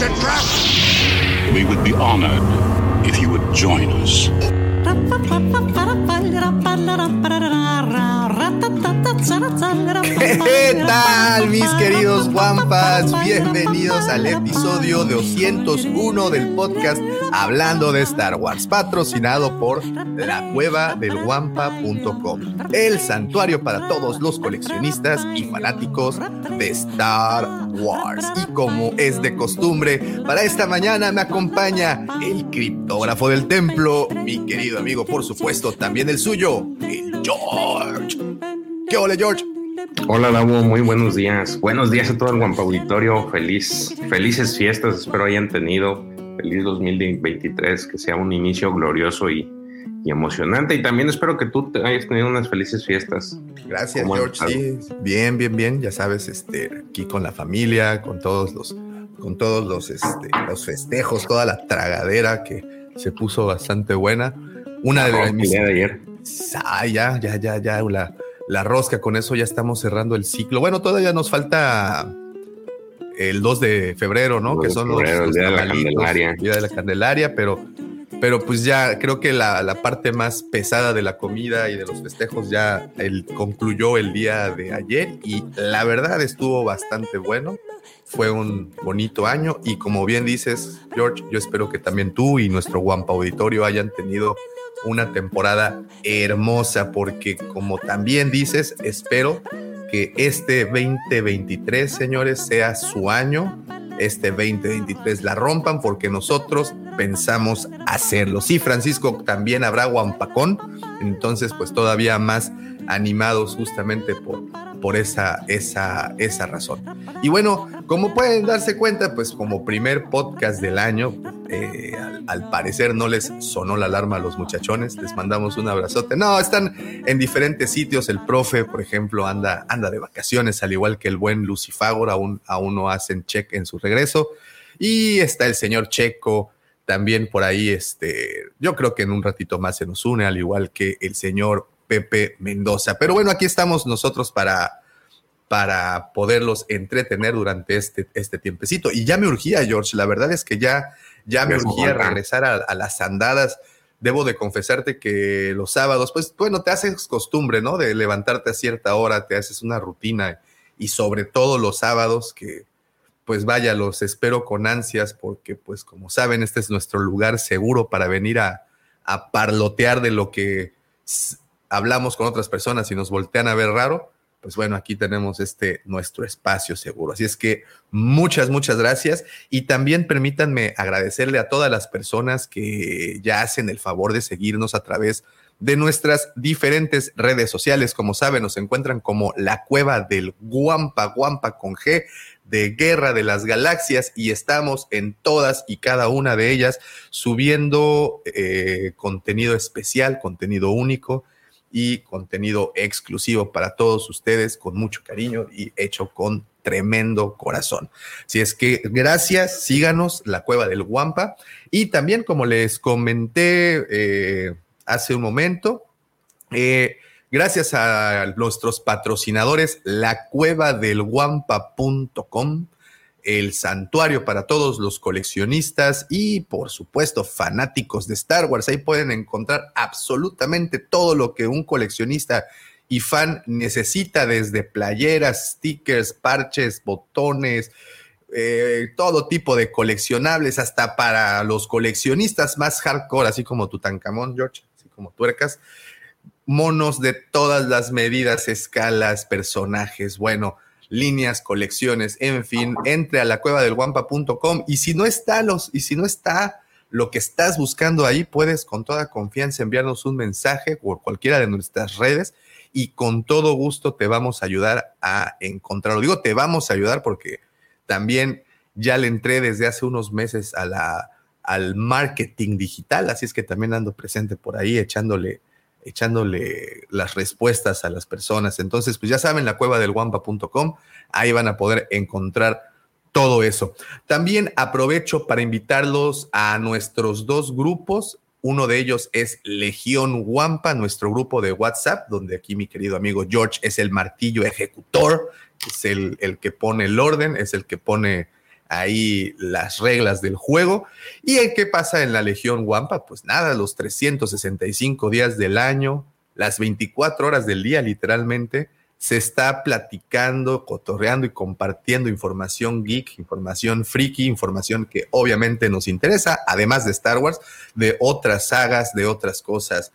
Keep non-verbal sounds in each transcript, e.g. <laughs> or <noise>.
A trap! We would be honored if you would join us. ¿Qué tal, mis queridos guampas? Bienvenidos al episodio 201 del podcast Hablando de Star Wars, patrocinado por la cueva del guampa.com, el santuario para todos los coleccionistas y fanáticos de Star Wars. Y como es de costumbre, para esta mañana me acompaña el criptógrafo del templo, mi querido amigo, por supuesto, también el suyo, el George. ¿Qué hola, George? Hola, Davo, muy buenos días. Buenos días a todo el Guampa Auditorio. Feliz, felices fiestas, espero hayan tenido. Feliz 2023, que sea un inicio glorioso y, y emocionante. Y también espero que tú te hayas tenido unas felices fiestas. Gracias, ¿Cómo George. Sí, bien, bien, bien. Ya sabes, este, aquí con la familia, con todos los, con todos los, este, los festejos, toda la tragadera que se puso bastante buena. Una de las mis de ayer. Ah, ya, ya, ya, ya, la, la rosca, con eso ya estamos cerrando el ciclo. Bueno, todavía nos falta el 2 de febrero, ¿no? 2 que son febrero, los, el Día de la Candelaria. Día de la Candelaria, pero, pero pues ya creo que la, la parte más pesada de la comida y de los festejos ya el, concluyó el día de ayer y la verdad estuvo bastante bueno. Fue un bonito año y como bien dices, George, yo espero que también tú y nuestro Guampa Auditorio hayan tenido una temporada hermosa porque como también dices, espero que este 2023, señores, sea su año. Este 2023 la rompan porque nosotros pensamos hacerlo. Sí, Francisco, también habrá Guampacón, entonces pues todavía más animados justamente por, por esa, esa, esa razón. Y bueno, como pueden darse cuenta, pues como primer podcast del año, eh, al, parecer no les sonó la alarma a los muchachones, les mandamos un abrazote. No, están en diferentes sitios, el profe, por ejemplo, anda, anda de vacaciones, al igual que el buen Lucifagor, aún, aún no hacen check en su regreso. Y está el señor Checo, también por ahí, este, yo creo que en un ratito más se nos une, al igual que el señor Pepe Mendoza. Pero bueno, aquí estamos nosotros para, para poderlos entretener durante este, este tiempecito. Y ya me urgía, George, la verdad es que ya, ya me urgía regresar a, a, las andadas. Debo de confesarte que los sábados, pues bueno, te haces costumbre, ¿no? De levantarte a cierta hora, te haces una rutina y sobre todo los sábados que, pues vaya, los espero con ansias porque, pues como saben, este es nuestro lugar seguro para venir a, a parlotear de lo que hablamos con otras personas y nos voltean a ver raro, pues bueno, aquí tenemos este nuestro espacio seguro. Así es que muchas, muchas gracias. Y también permítanme agradecerle a todas las personas que ya hacen el favor de seguirnos a través de nuestras diferentes redes sociales. Como saben, nos encuentran como la cueva del Guampa, Guampa con G, de Guerra de las Galaxias, y estamos en todas y cada una de ellas subiendo eh, contenido especial, contenido único y contenido exclusivo para todos ustedes con mucho cariño y hecho con tremendo corazón. Si es que gracias, síganos, la cueva del Guampa. Y también, como les comenté eh, hace un momento, eh, gracias a nuestros patrocinadores, la cueva del guampa.com, el santuario para todos los coleccionistas y por supuesto fanáticos de Star Wars. Ahí pueden encontrar absolutamente todo lo que un coleccionista y fan necesita desde playeras, stickers, parches, botones, eh, todo tipo de coleccionables, hasta para los coleccionistas más hardcore, así como Tutankamón, George, así como tuercas, monos de todas las medidas, escalas, personajes, bueno, líneas, colecciones, en fin, entre a la cueva del guampa.com y si no está los, y si no está lo que estás buscando ahí, puedes con toda confianza enviarnos un mensaje por cualquiera de nuestras redes y con todo gusto te vamos a ayudar a encontrarlo. Digo, te vamos a ayudar porque también ya le entré desde hace unos meses a la, al marketing digital, así es que también ando presente por ahí echándole, echándole las respuestas a las personas. Entonces, pues ya saben, la cueva del guampa.com, ahí van a poder encontrar todo eso. También aprovecho para invitarlos a nuestros dos grupos. Uno de ellos es Legión Wampa, nuestro grupo de WhatsApp, donde aquí mi querido amigo George es el martillo ejecutor, es el, el que pone el orden, es el que pone ahí las reglas del juego. ¿Y en qué pasa en la Legión Wampa? Pues nada, los 365 días del año, las 24 horas del día literalmente, se está platicando, cotorreando y compartiendo información geek, información friki, información que obviamente nos interesa, además de Star Wars, de otras sagas, de otras cosas.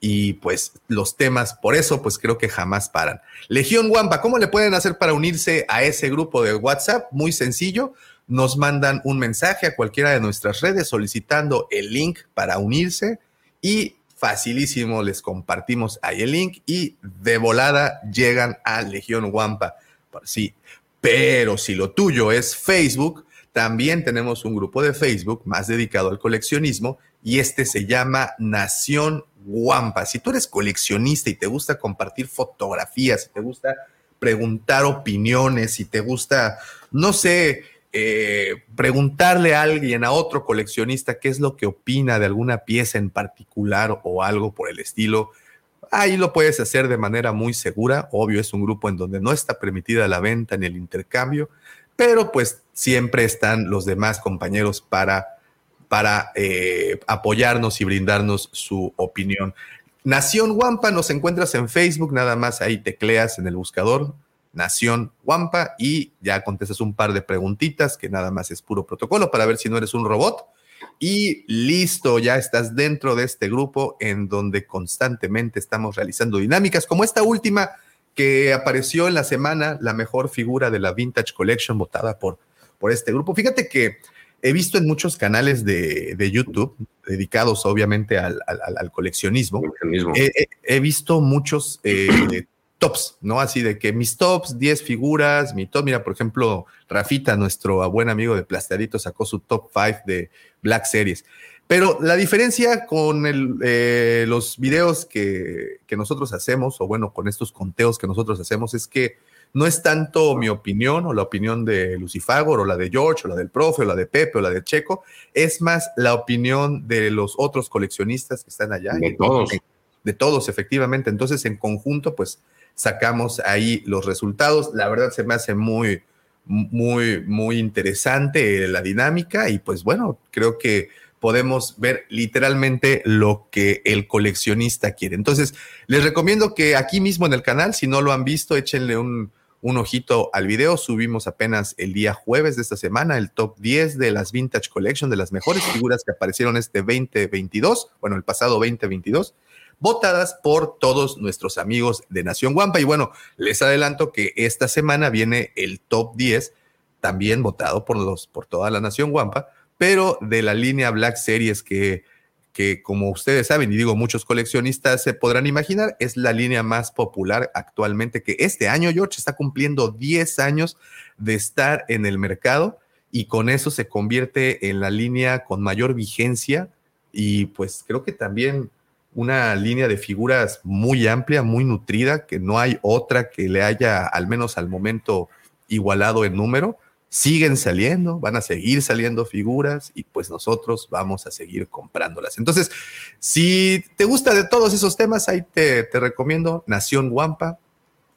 Y pues los temas, por eso, pues creo que jamás paran. Legión Wampa, ¿cómo le pueden hacer para unirse a ese grupo de WhatsApp? Muy sencillo, nos mandan un mensaje a cualquiera de nuestras redes solicitando el link para unirse y facilísimo, les compartimos ahí el link y de volada llegan a Legión Wampa. Sí, pero si lo tuyo es Facebook, también tenemos un grupo de Facebook más dedicado al coleccionismo y este se llama Nación Wampa. Si tú eres coleccionista y te gusta compartir fotografías, si te gusta preguntar opiniones, si te gusta, no sé, eh, preguntarle a alguien, a otro coleccionista, qué es lo que opina de alguna pieza en particular o algo por el estilo, ahí lo puedes hacer de manera muy segura. Obvio, es un grupo en donde no está permitida la venta ni el intercambio, pero pues siempre están los demás compañeros para, para eh, apoyarnos y brindarnos su opinión. Nación Wampa, nos encuentras en Facebook, nada más ahí tecleas en el buscador Nación Wampa y ya contestas un par de preguntitas que nada más es puro protocolo para ver si no eres un robot. Y listo, ya estás dentro de este grupo en donde constantemente estamos realizando dinámicas como esta última que apareció en la semana, la mejor figura de la Vintage Collection votada por, por este grupo. Fíjate que he visto en muchos canales de, YouTube dedicados obviamente al, coleccionismo, He, visto muchos eh, <clears throat> tops, ¿no? Así de que mis tops, 10 figuras, mi top, mira, por ejemplo, Rafita, nuestro buen amigo de Plasteadito, sacó su top 5 de Black Series. Pero la diferencia con eh, los videos que, que, nosotros hacemos, o bueno, con estos conteos que nosotros hacemos, es que no es tanto mi opinión o la opinión de Lucifagor o la de George o la del profe o la de Pepe o la de Checo, es más la opinión de los otros coleccionistas que están allá. De todos. De todos, efectivamente. Entonces, en conjunto, pues sacamos ahí los resultados. La verdad se me hace muy, muy, muy interesante la dinámica y pues bueno, creo que podemos ver literalmente lo que el coleccionista quiere. Entonces, les recomiendo que aquí mismo en el canal, si no lo han visto, échenle un, un ojito al video. Subimos apenas el día jueves de esta semana el top 10 de las Vintage Collection, de las mejores <gasps> figuras que aparecieron este 2022, bueno, el pasado 2022 votadas por todos nuestros amigos de Nación Guampa. Y bueno, les adelanto que esta semana viene el top 10, también votado por, los, por toda la Nación Guampa, pero de la línea Black Series que, que como ustedes saben, y digo muchos coleccionistas se podrán imaginar, es la línea más popular actualmente, que este año, George, está cumpliendo 10 años de estar en el mercado y con eso se convierte en la línea con mayor vigencia y pues creo que también una línea de figuras muy amplia, muy nutrida, que no hay otra que le haya, al menos al momento, igualado en número. Siguen saliendo, van a seguir saliendo figuras y pues nosotros vamos a seguir comprándolas. Entonces, si te gusta de todos esos temas, ahí te, recomiendo Nación Guampa,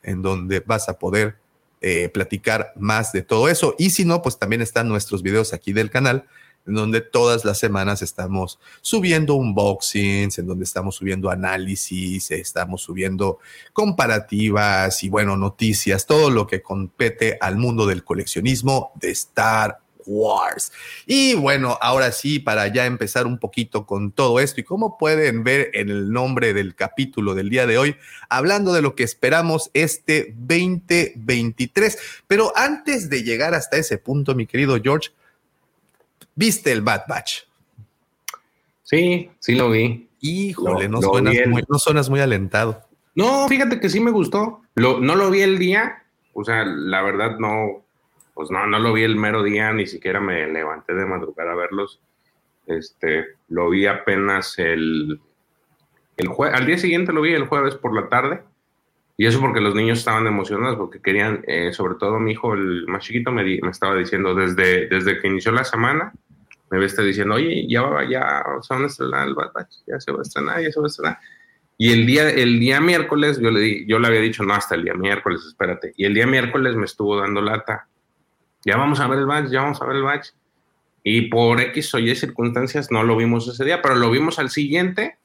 en donde vas a poder eh, platicar más de todo eso. Y si no, pues también están nuestros videos aquí del canal en donde todas las semanas estamos subiendo unboxings, en donde estamos subiendo análisis, estamos subiendo comparativas y bueno, noticias, todo lo que compete al mundo del coleccionismo de Star Wars. Y bueno, ahora sí, para ya empezar un poquito con todo esto y como pueden ver en el nombre del capítulo del día de hoy, hablando de lo que esperamos este 2023. Pero antes de llegar hasta ese punto, mi querido George, ¿Viste el Bad Batch? Sí, sí lo vi. Híjole, no, suenas muy, no, suenas muy, alentado. No, fíjate que sí me gustó. no lo vi el día, o sea, la verdad no, pues no, no lo vi el mero día, ni siquiera me levanté de madrugada a verlos. Este, lo vi apenas el, el jueves, al día siguiente lo vi el jueves por la tarde. Y eso porque los niños estaban emocionados, porque querían, eh, sobre todo mi hijo, el más chiquito, me, estaba diciendo desde, desde que inició la semana, me está diciendo, oye, ya va, ya se el ya se va a estrenar, ya se va a estrenar. Y el día, el día miércoles, yo le, di, yo le había dicho, no, hasta el día miércoles, espérate. Y el día miércoles me estuvo dando lata. Ya vamos a ver el batch, ya vamos a ver el batch. Y por X o Y circunstancias no lo vimos ese día, pero lo vimos al siguiente.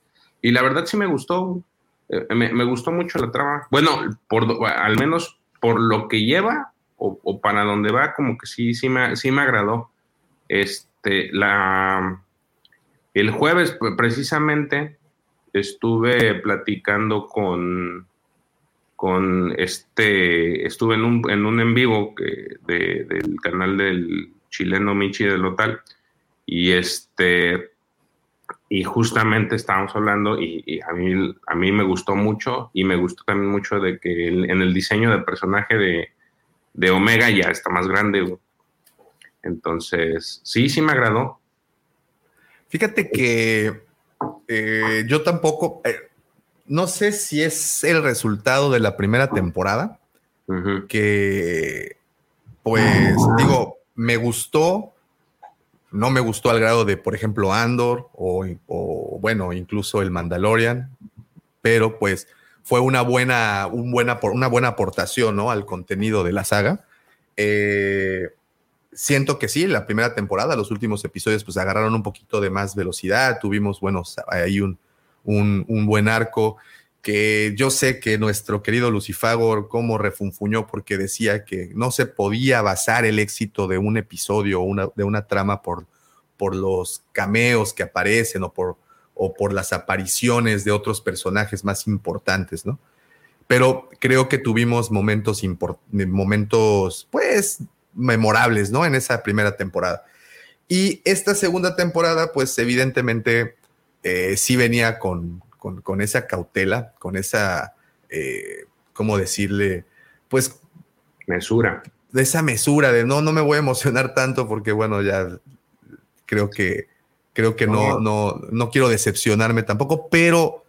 Y la verdad sí me gustó. Eh, me, gustó mucho la trama. Bueno, por, al menos por lo que lleva o, para donde va, como que sí, sí me, sí me agradó. Este, la, el jueves, precisamente, estuve platicando con, con este, estuve en un en, un en vivo que, de, del canal del chileno Michi del Lotal y este y justamente estábamos hablando y, y, a mí a mí me gustó mucho y me gustó también mucho de que el, en el diseño del personaje de, de Omega ya está más grande entonces sí sí me agradó fíjate que eh, yo tampoco, eh, no sé si es el resultado de la primera temporada, uh -huh. que pues digo, me gustó, no me gustó al grado de, por ejemplo, Andor o, bueno, incluso el Mandalorian, pero pues fue una buena, un buena, una buena aportación ¿no? al contenido de la saga. Eh, siento que sí, la primera temporada, los últimos episodios, pues agarraron un poquito de más velocidad, tuvimos, bueno, ahí un, buen arco, que yo sé que nuestro querido Lucifagor como refunfuñó porque decía que no se podía basar el éxito de un episodio o una, de una trama por, por los cameos que aparecen o por, o por las apariciones de otros personajes más importantes, ¿no? Pero creo que tuvimos momentos, momentos pues, memorables, ¿no? En esa primera temporada. Y esta segunda temporada, pues evidentemente eh, sí venía con, con, con, esa cautela, con esa, eh, ¿cómo decirle? Pues... Mesura. De esa mesura de no, no me voy a emocionar tanto porque, bueno, ya creo que, creo que no, no, no quiero decepcionarme tampoco, pero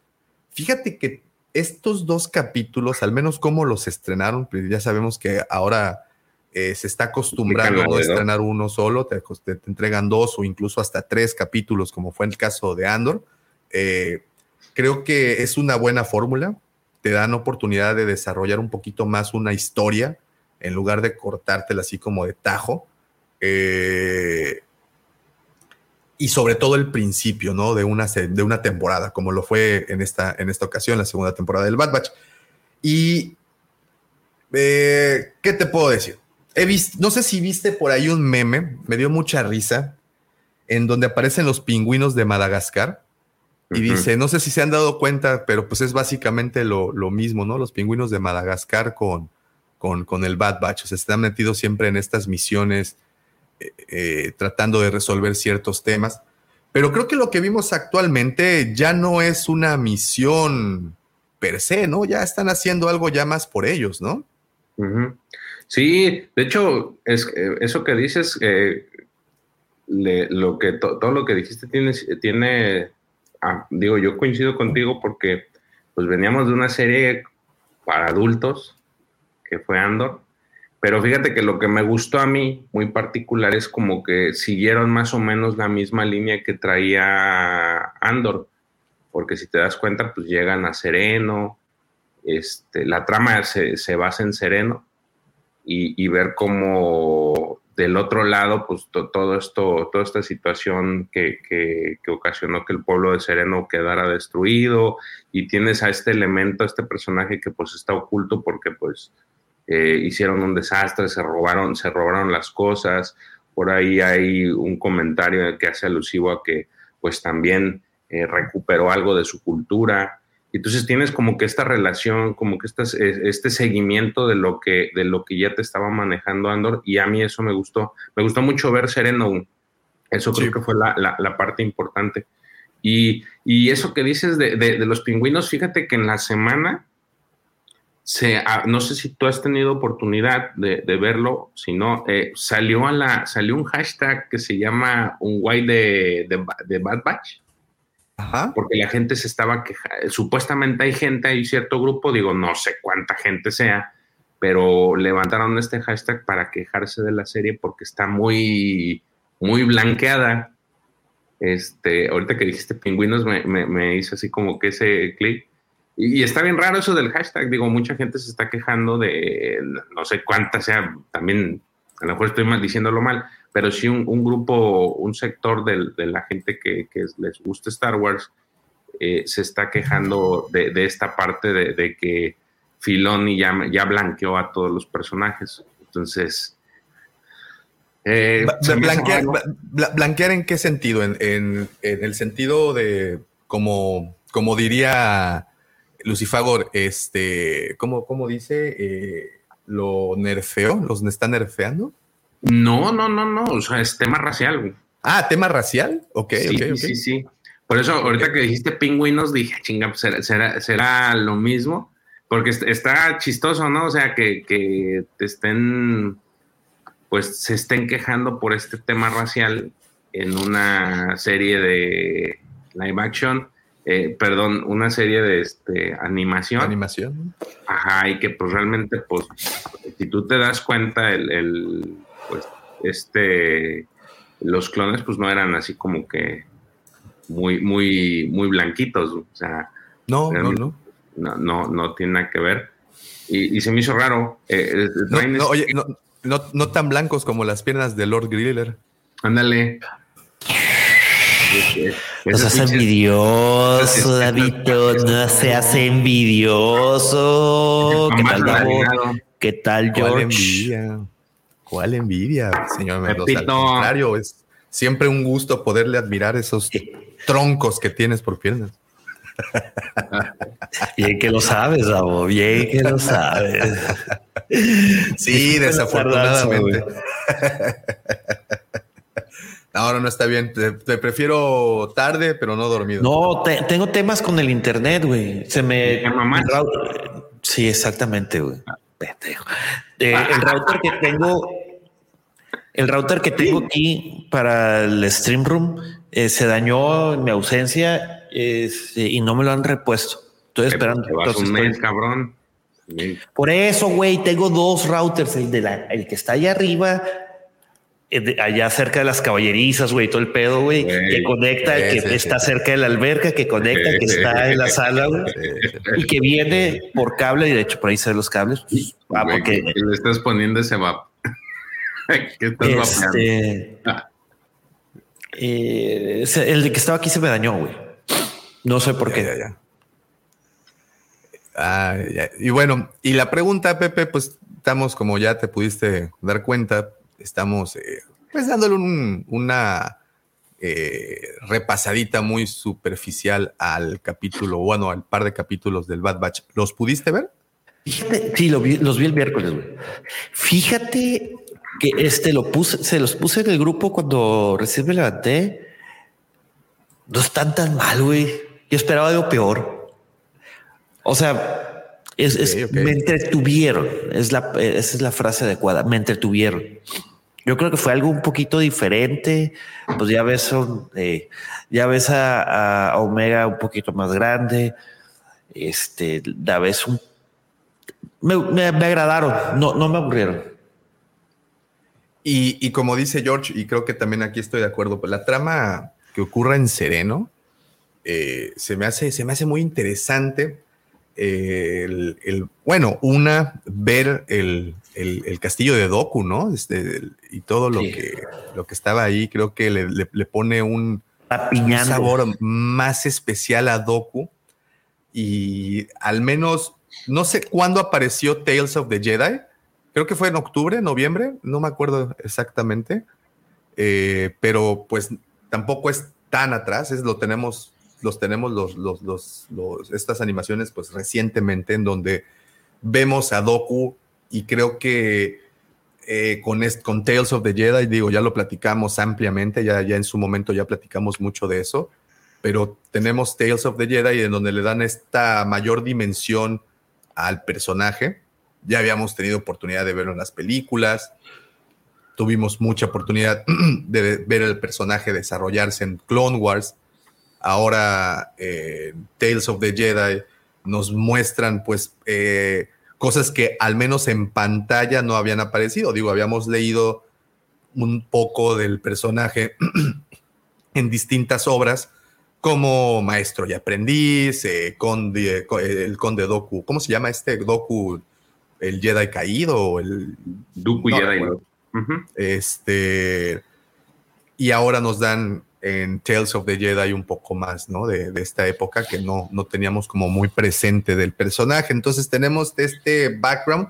fíjate que estos dos capítulos, al menos como los estrenaron, pues ya sabemos que ahora eh, se está acostumbrando a estrenar uno solo, te, te, te, entregan dos o incluso hasta tres capítulos, como fue el caso de Andor. Eh, creo que es una buena fórmula, te dan oportunidad de desarrollar un poquito más una historia en lugar de cortártela así como de tajo. Eh, y sobre todo el principio, ¿no? De una, de una temporada, como lo fue en esta, en esta ocasión, la segunda temporada del Bad Batch. Y, eh, ¿qué te puedo decir? He visto, no sé si viste por ahí un meme, me dio mucha risa, en donde aparecen los pingüinos de Madagascar. Y uh -huh. dice, no sé si se han dado cuenta, pero pues es básicamente lo, lo mismo, ¿no? Los pingüinos de Madagascar con, con, con, el Bad Batch. O sea, están metidos siempre en estas misiones, eh, eh, tratando de resolver ciertos temas. Pero creo que lo que vimos actualmente ya no es una misión per se, ¿no? Ya están haciendo algo ya más por ellos, ¿no? Uh -huh. Sí, de hecho, es, eh, eso que dices, eh, le, lo que to, todo lo que dijiste tiene, tiene digo, yo coincido contigo porque pues veníamos de una serie para adultos que fue Andor, pero fíjate que lo que me gustó a mí muy particular es como que siguieron más o menos la misma línea que traía Andor, porque si te das cuenta, pues llegan a Sereno, este, la trama se, se basa en Sereno, y, y, ver cómo del otro lado, pues to, todo esto, toda esta situación que, que, que, ocasionó que el pueblo de Sereno quedara destruido y tienes a este elemento, a este personaje que pues está oculto porque pues eh, hicieron un desastre, se robaron, se robaron las cosas, por ahí hay un comentario que hace alusivo a que pues también eh, recuperó algo de su cultura, entonces tienes como que esta relación, como que estas, este seguimiento de lo, que, de lo que ya te estaba manejando Andor y a mí eso me gustó. Me gustó mucho ver Sereno. Eso creo sí. que fue la, la, la, parte importante. Y, y eso que dices de, de, de, los pingüinos, fíjate que en la semana se, ah, no sé si tú has tenido oportunidad de, verlo, si no, eh, salió, a la, salió un hashtag que se llama un guay de, de, Bad Batch. Ajá. Porque la gente se estaba quejando. Supuestamente hay gente, hay cierto grupo, digo, no sé cuánta gente sea, pero levantaron este hashtag para quejarse de la serie porque está muy, muy blanqueada. Este, ahorita que dijiste pingüinos, me, me, me hizo así como que ese clic y, está bien raro eso del hashtag. Digo, mucha gente se está quejando de no sé cuánta sea, también a lo mejor estoy mal, diciéndolo mal, pero sí un, grupo, un sector de, la gente que, les gusta Star Wars eh, se está quejando de, esta parte de, que Filoni ya, ya blanqueó a todos los personajes. Entonces. Eh, blanquear, en qué sentido? En, en, el sentido de, como, como diría Lucifagor, este, ¿cómo, cómo dice? Eh, ¿Lo nerfeó? ¿Los está nerfeando? No, no, no, no. O sea, es tema racial. Ah, tema racial. Ok, sí, ok, Sí, sí. Por eso, ahorita que dijiste pingüinos, dije, chinga, pues será, será, lo mismo. Porque está chistoso, ¿no? O sea, que, que te estén, pues se estén quejando por este tema racial en una serie de live action eh, perdón, una serie de este, animación. Animación. Ajá, y que pues realmente, pues, si tú te das cuenta, el, pues, este, los clones, pues no eran así como que muy, muy, muy blanquitos, o sea. No, no, no. No, no, tiene nada que ver. Y, se me hizo raro. Eh, eh, no, oye, no, no, tan blancos como las piernas de Lord Griller. Ándale. No seas envidioso, Davidito, no seas envidioso. ¿Qué tal, ¿Qué tal, George? ¿Cuál envidia? ¿Cuál envidia, señor Mendoza? Al contrario, es siempre un gusto poderle admirar esos troncos que tienes por piernas. <laughs> Bien que lo sabes, Abo, bien que lo sabes. Sí, desafortunadamente. Ahora <laughs> no está bien. Te, prefiero tarde, pero no dormido. No, tengo temas con el internet, güey. Se me. Sí, exactamente, güey. Eh, el router que tengo, el router que tengo aquí para el stream room eh, se dañó en mi ausencia y no me lo han repuesto. Estoy esperando. un mes, cabrón. Por eso, güey, tengo dos routers, el, de la, el que está allá arriba eh, allá cerca de las caballerizas, güey, todo el pedo, güey, que conecta, que está cerca de la alberca, que conecta, que está en la sala, güey, y que viene por cable, y de hecho por ahí se ven los cables. Pues, ah, porque le estás poniendo ese vap. <laughs> ¿Qué estás este, eh, el de que estaba aquí se me dañó, güey. No sé por qué. Ah, y bueno, y la pregunta, Pepe, pues estamos como ya te pudiste dar cuenta, estamos eh, pues dándole una eh, repasadita muy superficial al capítulo, bueno, al par de capítulos del Bad Batch. ¿Los pudiste ver? sí, los vi el miércoles. Fíjate que este lo puse, se los puse en el grupo cuando recién me levanté. No están tan mal, güey. Yo esperaba algo peor. O sea, es, me entretuvieron. Es la, esa es la frase adecuada. Me entretuvieron. Yo creo que fue algo un poquito diferente. Pues ya ves, eh, ya ves a, Omega un poquito más grande. Este, la ves un. Me, agradaron, no, no me aburrieron. Y, como dice George, y creo que también aquí estoy de acuerdo, pues la trama que ocurra en Sereno eh, se, me hace, se me hace muy interesante. El, bueno, una, ver el, el, castillo de Doku, ¿no? Este, y todo lo, que, lo que estaba ahí, creo que le, pone un, sabor más especial a Doku. Y al menos, no sé cuándo apareció Tales of the Jedi. Creo que fue en octubre, noviembre, no me acuerdo exactamente. Eh, pero pues tampoco es tan atrás, es, lo tenemos, los tenemos los, los, los, estas animaciones pues recientemente en donde vemos a Doku y creo que eh, con, con Tales of the Jedi, digo, ya lo platicamos ampliamente, ya, ya en su momento ya platicamos mucho de eso, pero tenemos Tales of the Jedi en donde le dan esta mayor dimensión al personaje. Ya habíamos tenido oportunidad de verlo en las películas. Tuvimos mucha oportunidad <clears throat> de ver el personaje desarrollarse en Clone Wars. Ahora, eh, Tales of the Jedi nos muestran, pues, eh, cosas que al menos en pantalla no habían aparecido. Digo, habíamos leído un poco del personaje <clears throat> en distintas obras, como Maestro y Aprendiz, eh, conde, el Conde Doku. ¿Cómo se llama este Doku? ¿El Jedi Caído? O el, Doku Jedi. Este. Y ahora nos dan en Tales of the Jedi un poco más, ¿no? De, de, esta época que no, no teníamos como muy presente del personaje. Entonces tenemos este background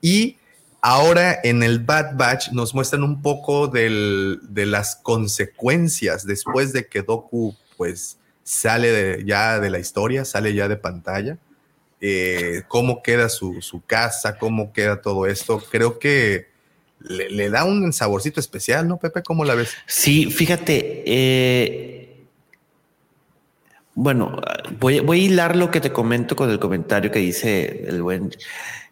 y ahora en el Bad Batch nos muestran un poco del, de las consecuencias después de que Doku pues sale de, ya de la historia, sale ya de pantalla. Eh, cómo queda su, su, casa, cómo queda todo esto. Creo que le, le, da un saborcito especial, ¿no, Pepe? ¿Cómo la ves? Sí, fíjate. Eh, bueno, voy, voy, a hilar lo que te comento con el comentario que dice el buen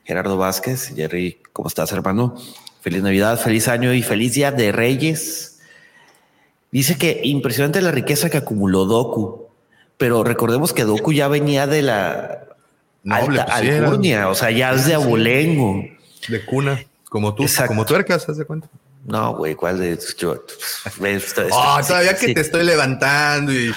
Gerardo Vázquez. Jerry, ¿cómo estás, hermano? Feliz Navidad, feliz año y feliz día de Reyes. Dice que impresionante la riqueza que acumuló Doku, pero recordemos que Doku ya venía de la no, alta alcurnia, o sea, ya es de abolengo. De cuna, como tú, Exacto. como tuercas, ¿haz de cuenta? No, güey, ¿cuál de yo? oh, todavía sí, que sí. te estoy levantando y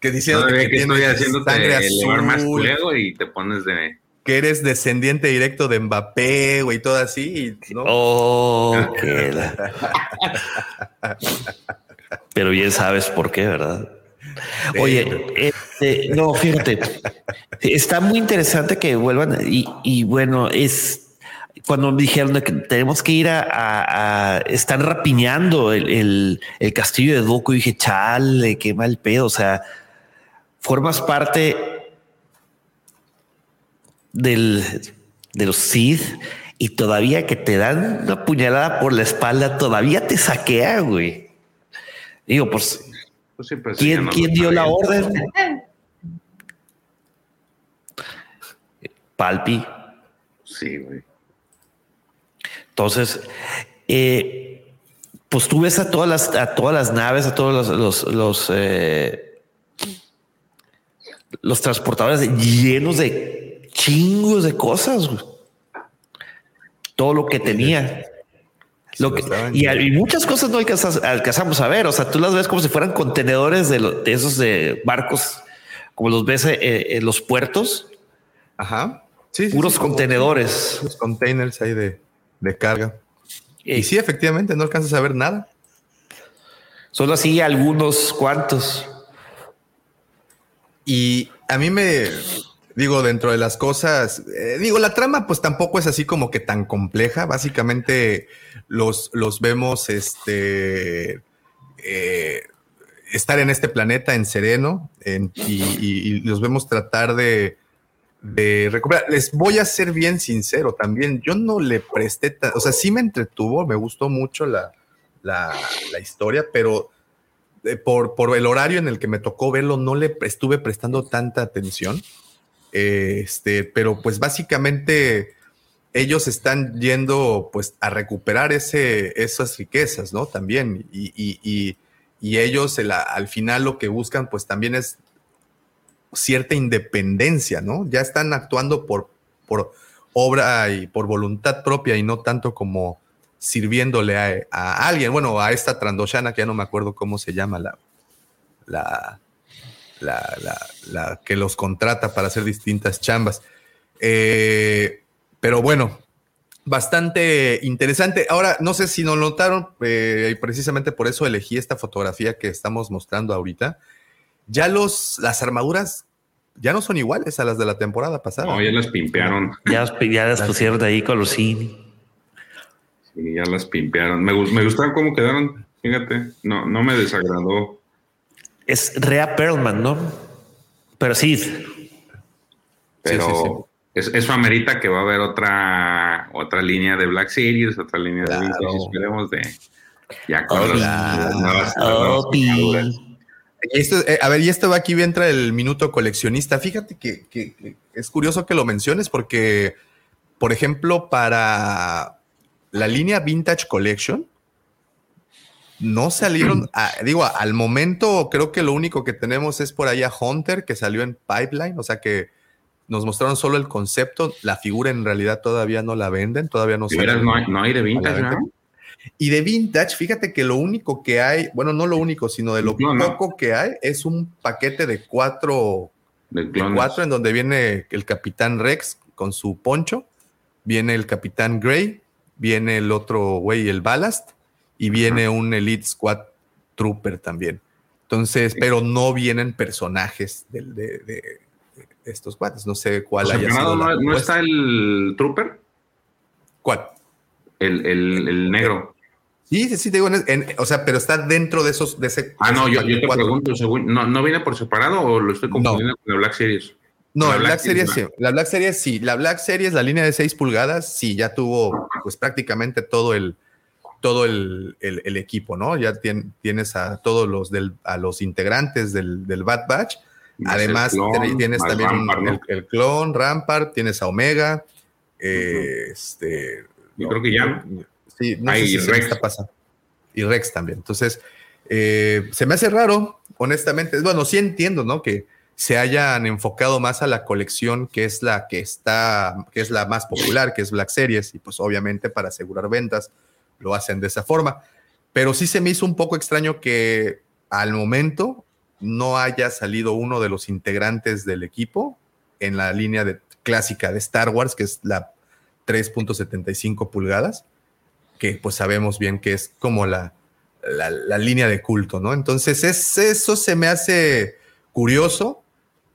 que diciendo que, que estoy haciendo sangre azul más culero y te pones de que eres descendiente directo de Mbappé, güey, todo así, ¿no? Oh, <laughs> Pero bien sabes por qué, ¿verdad? Oye, este, no, fíjate, está muy interesante que vuelvan y, y bueno, es cuando me dijeron que tenemos que ir a, a, a están rapiñando el, el, el, castillo de Doku, dije, chale, qué mal pedo. O sea, formas parte del, de los Sith y todavía que te dan una puñalada por la espalda, todavía te saquea, güey. Digo, pues, pues, sí, pues ¿quién, ¿quién dio la orden? <laughs> Palpi. Sí, güey. Entonces, eh, pues tú ves a todas las, a todas las naves, a todos los, los, los, eh, los transportadores llenos de chingos de cosas. Güey. Todo lo que tenía. Lo que, y, y, muchas cosas no alcanzas, alcanzamos a ver. O sea, tú las ves como si fueran contenedores de, lo, de esos de barcos, como los ves eh, en los puertos. Ajá. Sí, puros sí, contenedores. Los containers ahí de, de carga. Eh, y sí, efectivamente, no alcanzas a ver nada. Solo así algunos cuantos. Y a mí me digo, dentro de las cosas, eh, digo, la trama pues tampoco es así como que tan compleja. Básicamente los, los vemos este, eh, estar en este planeta en sereno en, y, y, y, los vemos tratar de, de, recuperar. Les voy a ser bien sincero también, yo no le presté, o sea, sí me entretuvo, me gustó mucho la, la, la historia, pero eh, por, por el horario en el que me tocó verlo, no le estuve prestando tanta atención. Este, pero pues básicamente ellos están yendo pues a recuperar ese, esas riquezas, ¿no? También. Y, y, y, y ellos el, al final lo que buscan pues también es cierta independencia, ¿no? Ya están actuando por, por obra y por voluntad propia y no tanto como sirviéndole a, alguien. Bueno, a esta Trandoshana, que ya no me acuerdo cómo se llama la, la, la, la, que los contrata para hacer distintas chambas. Eh, pero bueno, bastante interesante. Ahora, no sé si no lo notaron, eh, y precisamente por eso elegí esta fotografía que estamos mostrando ahorita. Ya los, las armaduras ya no son iguales a las de la temporada pasada. No, ya las pimpearon. Ya, ya las pusieron de ahí con los cine. Sí, ya las pimpearon. Me, me gustaron cómo quedaron. Fíjate, no, no me desagradó es Rea Perlman, ¿no? Pero sí. Pero sí, sí, sí. Es, eso amerita que va a haber otra otra línea de Black Series, otra línea claro. de Vintage, esperemos de ya con las nuevas esto, eh, a ver, y esto va aquí entra el minuto coleccionista. Fíjate que, que- que es curioso que lo menciones porque, por ejemplo, para la línea Vintage Collection, no salieron, a- digo, al momento creo que lo único que tenemos es por ahí a Hunter que salió en Pipeline, o sea que nos mostraron solo el concepto, la figura en realidad todavía no la venden, todavía no sale no hay, no hay de vintage, venta. Y de vintage, fíjate que lo único que hay, bueno, no lo único, sino de lo No, no. poco que hay, es un paquete de cuatro, De cuatro en donde viene el capitán Rex con su poncho, viene el capitán Gray, viene el otro güey, el Ballast, y viene un Elite Squad Trooper también. Entonces, pero no vienen personajes de, de- de estos cuates. No sé cuál O sea, haya sido. no, está el Trooper? ¿Cuál? El, el, el negro. Sí, sí, sí, te digo, en- en- o sea, pero está dentro de esos, de ese. Ah, no, yo, yo te pregunto, según, no, ¿no viene por separado o lo estoy confundiendo con la Black Series? No, La el Black Black Series Series, sí. La Black Series sí. La Black Series, la línea de 6 pulgadas, sí, ya tuvo pues prácticamente todo el todo el, el- el equipo, ¿no? Ya tien- tienes a todos los del, a los integrantes del, del Bad Batch. Más Además, clon, tienes también un- ¿no? el, el clon, Rampart, tienes a Omega, eh, este. Yo creo que ya. Sí, no Ah, sé si Rex. está pasando. Y Rex también. Entonces, eh, se me hace raro, honestamente. Bueno, sí entiendo, ¿no? Que se hayan enfocado más a la colección, que es la que está, que es la más popular, que es Black Series, y pues obviamente para asegurar ventas lo hacen de esa forma. Pero sí se me hizo un poco extraño que al momento no haya salido uno de los integrantes del equipo en la línea de, clásica de Star Wars, que es la 3.75 pulgadas, que pues sabemos bien que es como la, la, línea de culto, ¿no? Entonces es, eso se me hace curioso,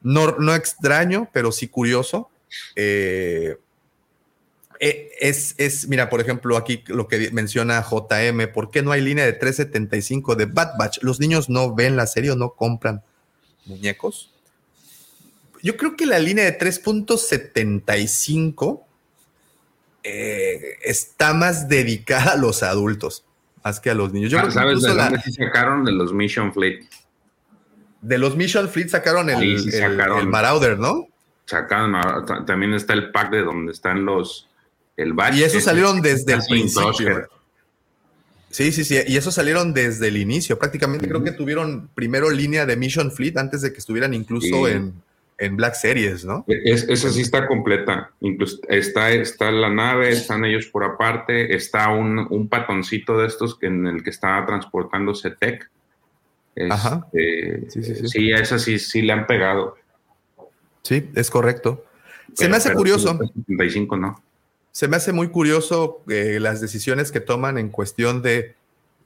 no, no extraño, pero sí curioso. Eh, eh, es, es, mira, por ejemplo, aquí lo que menciona JM, ¿por qué no hay línea de 375 de Bad Batch? Los niños no ven la serie o no compran muñecos. Yo creo que la línea de 3.75 eh, está más dedicada a los adultos, más que a los niños. Yo creo Ah, ¿Sabes de la- dónde sí sacaron? De los Mission Fleet. de los Mission Fleet sacaron el, Sí, sí el- sacaron. el Marauder, ¿no? Sacaron, ah, ta- también está el pack de donde están los. El batch. Y esos Ese salieron desde el principio. Sí, sí, sí. Y esos salieron desde el inicio. Prácticamente creo que tuvieron primero línea de Mission Fleet antes de que estuvieran incluso Sí. en, en Black Series, ¿no? Es, esa sí está completa. Incluso está, está la nave, están ellos por aparte, está un, un patoncito de estos que, en el que está transportándose Tech. Ajá. Este, Sí, sí, sí. sí, a esa sí, sí le han pegado. Sí, es correcto. Se me hace curioso. 75 no. Se me hace muy curioso eh, las decisiones que toman en cuestión de,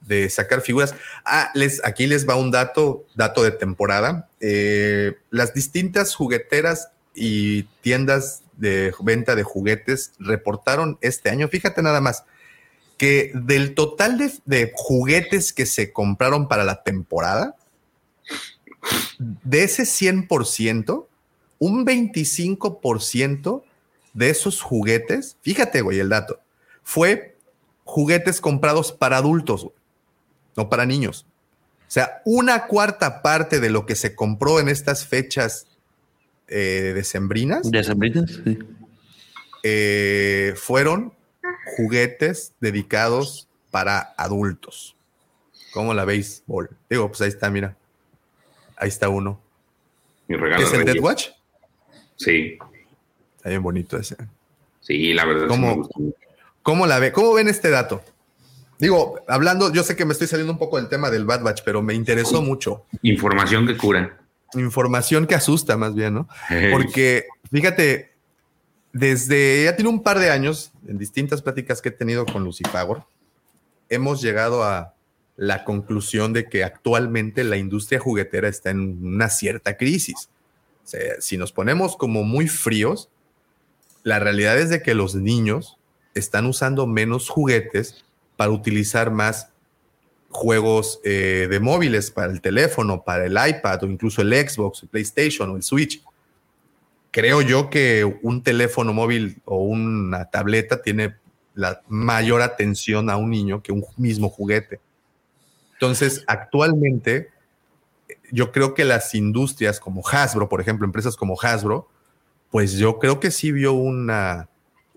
de sacar figuras. Ah, les, aquí les va un dato, dato de temporada. Eh, las distintas jugueteras y tiendas de venta de juguetes reportaron este año, fíjate nada más, que del total de, de juguetes que se compraron para la temporada, de ese 100%, un 25% de esos juguetes, fíjate, güey, el dato, fue juguetes comprados para adultos, no para niños. O sea, una cuarta parte de lo que se compró en estas fechas eh, decembrinas ¿Ya sembritas? Sí. eh, fueron juguetes dedicados para adultos. ¿Cómo la veis, Bol? Digo, pues ahí está, mira. Ahí está uno. Mi regalo. ¿Es el de Dead. Watch? Sí, Está bien bonito ese. sí, la verdad. sí ¿Cómo? me mucho. ¿Cómo la ve? ¿Cómo ven este dato? Digo, hablando, yo sé que me estoy saliendo un poco del tema del Bad Batch, pero me interesó mucho. Información que cura. Información que asusta más bien, ¿no? Porque, fíjate, desde ya tiene un par de años, en distintas pláticas que he tenido con Lucifagor, hemos llegado a la conclusión de que actualmente la industria juguetera está en una cierta crisis. O sea, si nos ponemos como muy fríos, la realidad es de que los niños están usando menos juguetes para utilizar más juegos eh, de móviles para el teléfono, para el iPad o incluso el Xbox, el PlayStation o el Switch. Creo yo que un teléfono móvil o una tableta tiene la mayor atención a un niño que un mismo juguete. Entonces, actualmente, yo creo que las industrias como Hasbro, por ejemplo, empresas como Hasbro, pues yo creo que sí vio una,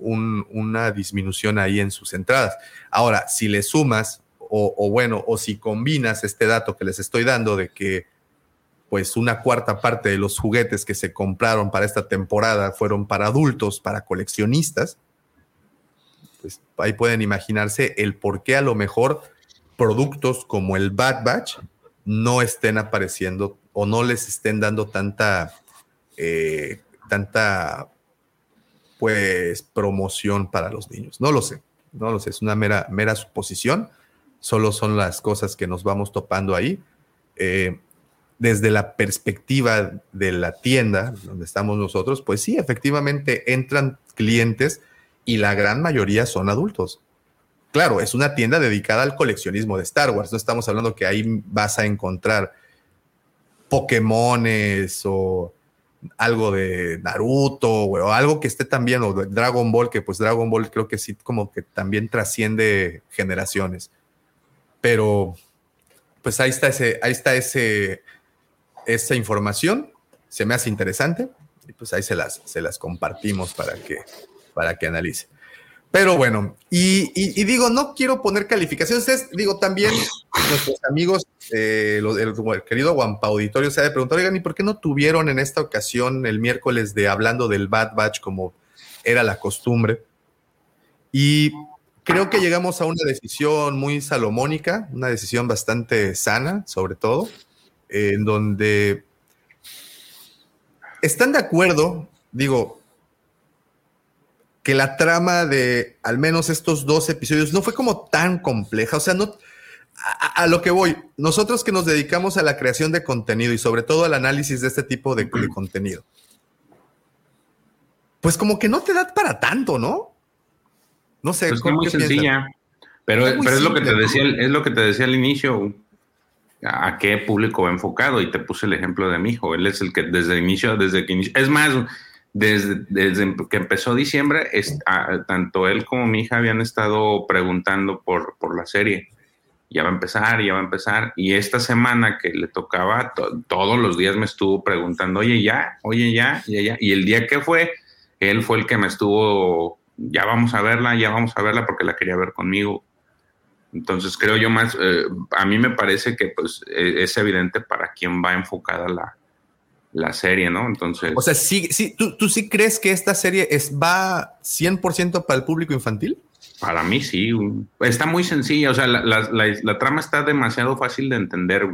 una disminución ahí en sus entradas. Ahora, si le sumas, o, bueno, o si combinas este dato que les estoy dando de que pues una cuarta parte de los juguetes que se compraron para esta temporada fueron para adultos, para coleccionistas, pues ahí pueden imaginarse el por qué a lo mejor productos como el Bad Batch no estén apareciendo o no les estén dando tanta, eh, tanta, pues, promoción para los niños. No lo sé, no lo sé, es una mera, mera suposición, solo son las cosas que nos vamos topando ahí. Eh, desde la perspectiva de la tienda donde estamos nosotros, pues sí, efectivamente entran clientes y la gran mayoría son adultos. Claro, es una tienda dedicada al coleccionismo de Star Wars. No estamos hablando que ahí vas a encontrar Pokémones o algo de Naruto o algo que esté también, o de Dragon Ball, que pues Dragon Ball creo que sí, como que también trasciende generaciones. Pero pues ahí está ese, ahí está ese, esa información, se me hace interesante y pues ahí se las, se las compartimos para que, para que analice. Pero bueno, y, digo, no quiero poner calificaciones. digo, también nuestros amigos, eh, el, querido Guampa Auditorio, se ha de preguntar, oigan, ¿y por qué no tuvieron en esta ocasión el miércoles de hablando del Bad Batch como era la costumbre? Y creo que llegamos a una decisión muy salomónica, una decisión bastante sana, sobre todo, en donde están de acuerdo, digo, que la trama de al menos estos dos episodios no fue como tan compleja, o sea, no... A, lo que voy, nosotros que nos dedicamos a la creación de contenido y sobre todo al análisis de este tipo de, contenido, pues como que no te da para tanto, ¿no? No sé. Es muy sencilla, pero, es, pero es lo que te decía, es lo que te decía al inicio a qué público va enfocado y te puse el ejemplo de mi hijo. Él es el que desde el inicio, desde que inició, es más, desde, desde que empezó diciembre, es, tanto él como mi hija habían estado preguntando por, por la serie. Ya va a empezar, ya va a empezar. Y esta semana que le tocaba, todos los días me estuvo preguntando, oye, ya, oye, ya, ya, ya. Y el día que fue, él fue el que me estuvo, ya vamos a verla, ya vamos a verla porque la quería ver conmigo. Entonces creo yo más, eh, a mí me parece que pues e, es evidente para quién va enfocada la, la serie, ¿no? Entonces... O sea, sí, sí, ¿tú, ¿tú, sí crees que esta serie es, va 100% para el público infantil? Para mí sí, está muy sencilla, o sea, la, la, la, trama está demasiado fácil de entender,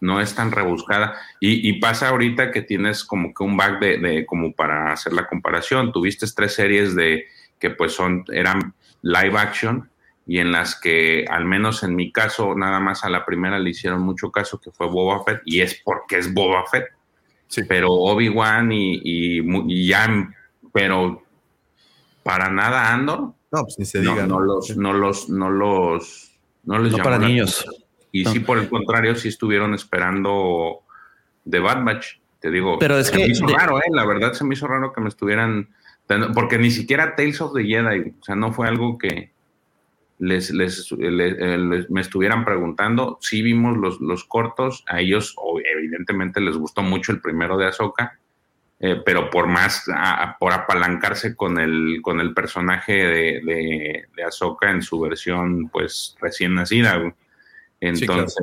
no es tan rebuscada. Y, y pasa ahorita que tienes como que un back de, de, como para hacer la comparación. Tuviste tres series de que pues son, eran live action y en las que, al menos en mi caso, nada más a la primera le hicieron mucho caso, que fue Boba Fett, y es porque es Boba Fett. Sí. Pero Obi-Wan y, y, ya, pero para nada Andor. No, pues ni se diga. No, los, no los, no los, no les no para niños. Y sí, por el contrario, sí estuvieron esperando The Bad Batch. Te digo, pero es se que me hizo raro, ¿eh? La verdad se me hizo raro que me estuvieran, porque ni siquiera Tales of the Jedi, o sea, no fue algo que, les, les, me estuvieran preguntando, si vimos los, los cortos, a ellos evidentemente les gustó mucho el primero de Ahsoka, eh, pero por más, por apalancarse con el, con el personaje de, de, de Ahsoka en su versión pues recién nacida. Entonces,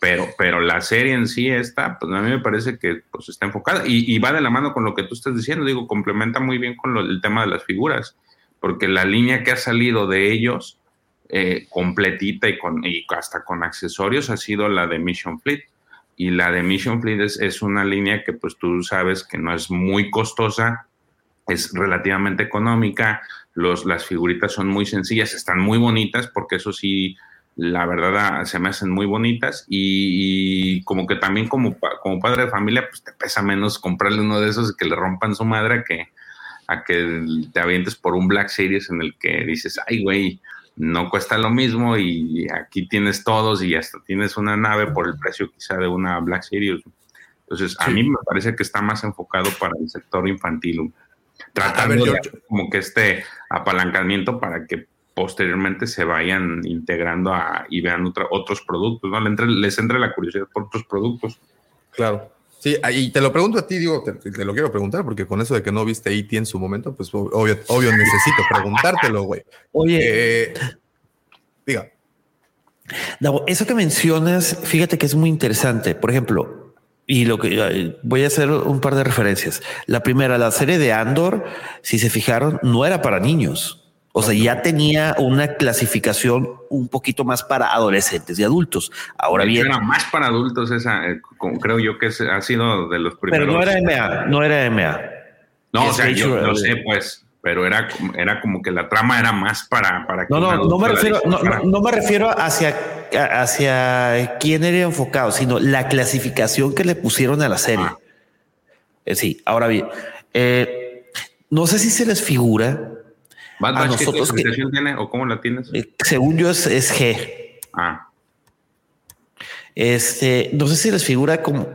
pero, pero la serie en sí está, pues a mí me parece que pues está enfocada y, y va de la mano con lo que tú estás diciendo, digo, complementa muy bien con lo, el tema de las figuras, porque la línea que ha salido de ellos eh, completita y, con, y hasta con accesorios ha sido la de Mission Fleet. Y la de Mission Fleet es, es, una línea que pues tú sabes que no es muy costosa, es relativamente económica, los, las figuritas son muy sencillas, están muy bonitas porque eso sí, la verdad ah, se me hacen muy bonitas y, como que también como, como padre de familia pues te pesa menos comprarle uno de esos que le rompan su madre que a que te avientes por un Black Series en el que dices, ay güey, no cuesta lo mismo y aquí tienes todos y hasta tienes una nave por el precio quizá de una Black Series. Entonces, a mí me parece que está más enfocado para el sector infantil, tratando de como que este apalancamiento para que posteriormente se vayan integrando a, y vean otros productos, ¿no? Les entre, les entre la curiosidad por otros productos. Claro. Sí, y te lo pregunto a ti, digo, te, te, lo quiero preguntar, porque con eso de que no viste E.T. en su momento, pues obvio, obvio necesito preguntártelo, güey. Oye. Eh, diga. Davo, eso que mencionas, fíjate que es muy interesante. Por ejemplo, y lo que voy a hacer un par de referencias. La primera, la serie de Andor, si se fijaron, no era para niños. O sea, ya tenía una clasificación un poquito más para adolescentes y adultos. Ahora bien. Era más para adultos esa, eh, creo yo que ha sido de los primeros. Pero no era MA, no era MA. No, o sea, yo no sé, pues, pero era, era como que la trama era más para. para no, no, no me, refiero, no, no, me refiero hacia, hacia quién era enfocado, sino la clasificación que le pusieron a la serie. Ah. Eh, sí, ahora bien, eh, no sé si se les figura Bad a nosotros ¿qué tiene o cómo la tienes? Eh, según yo es, es, G. Ah. Este, no sé si les figura como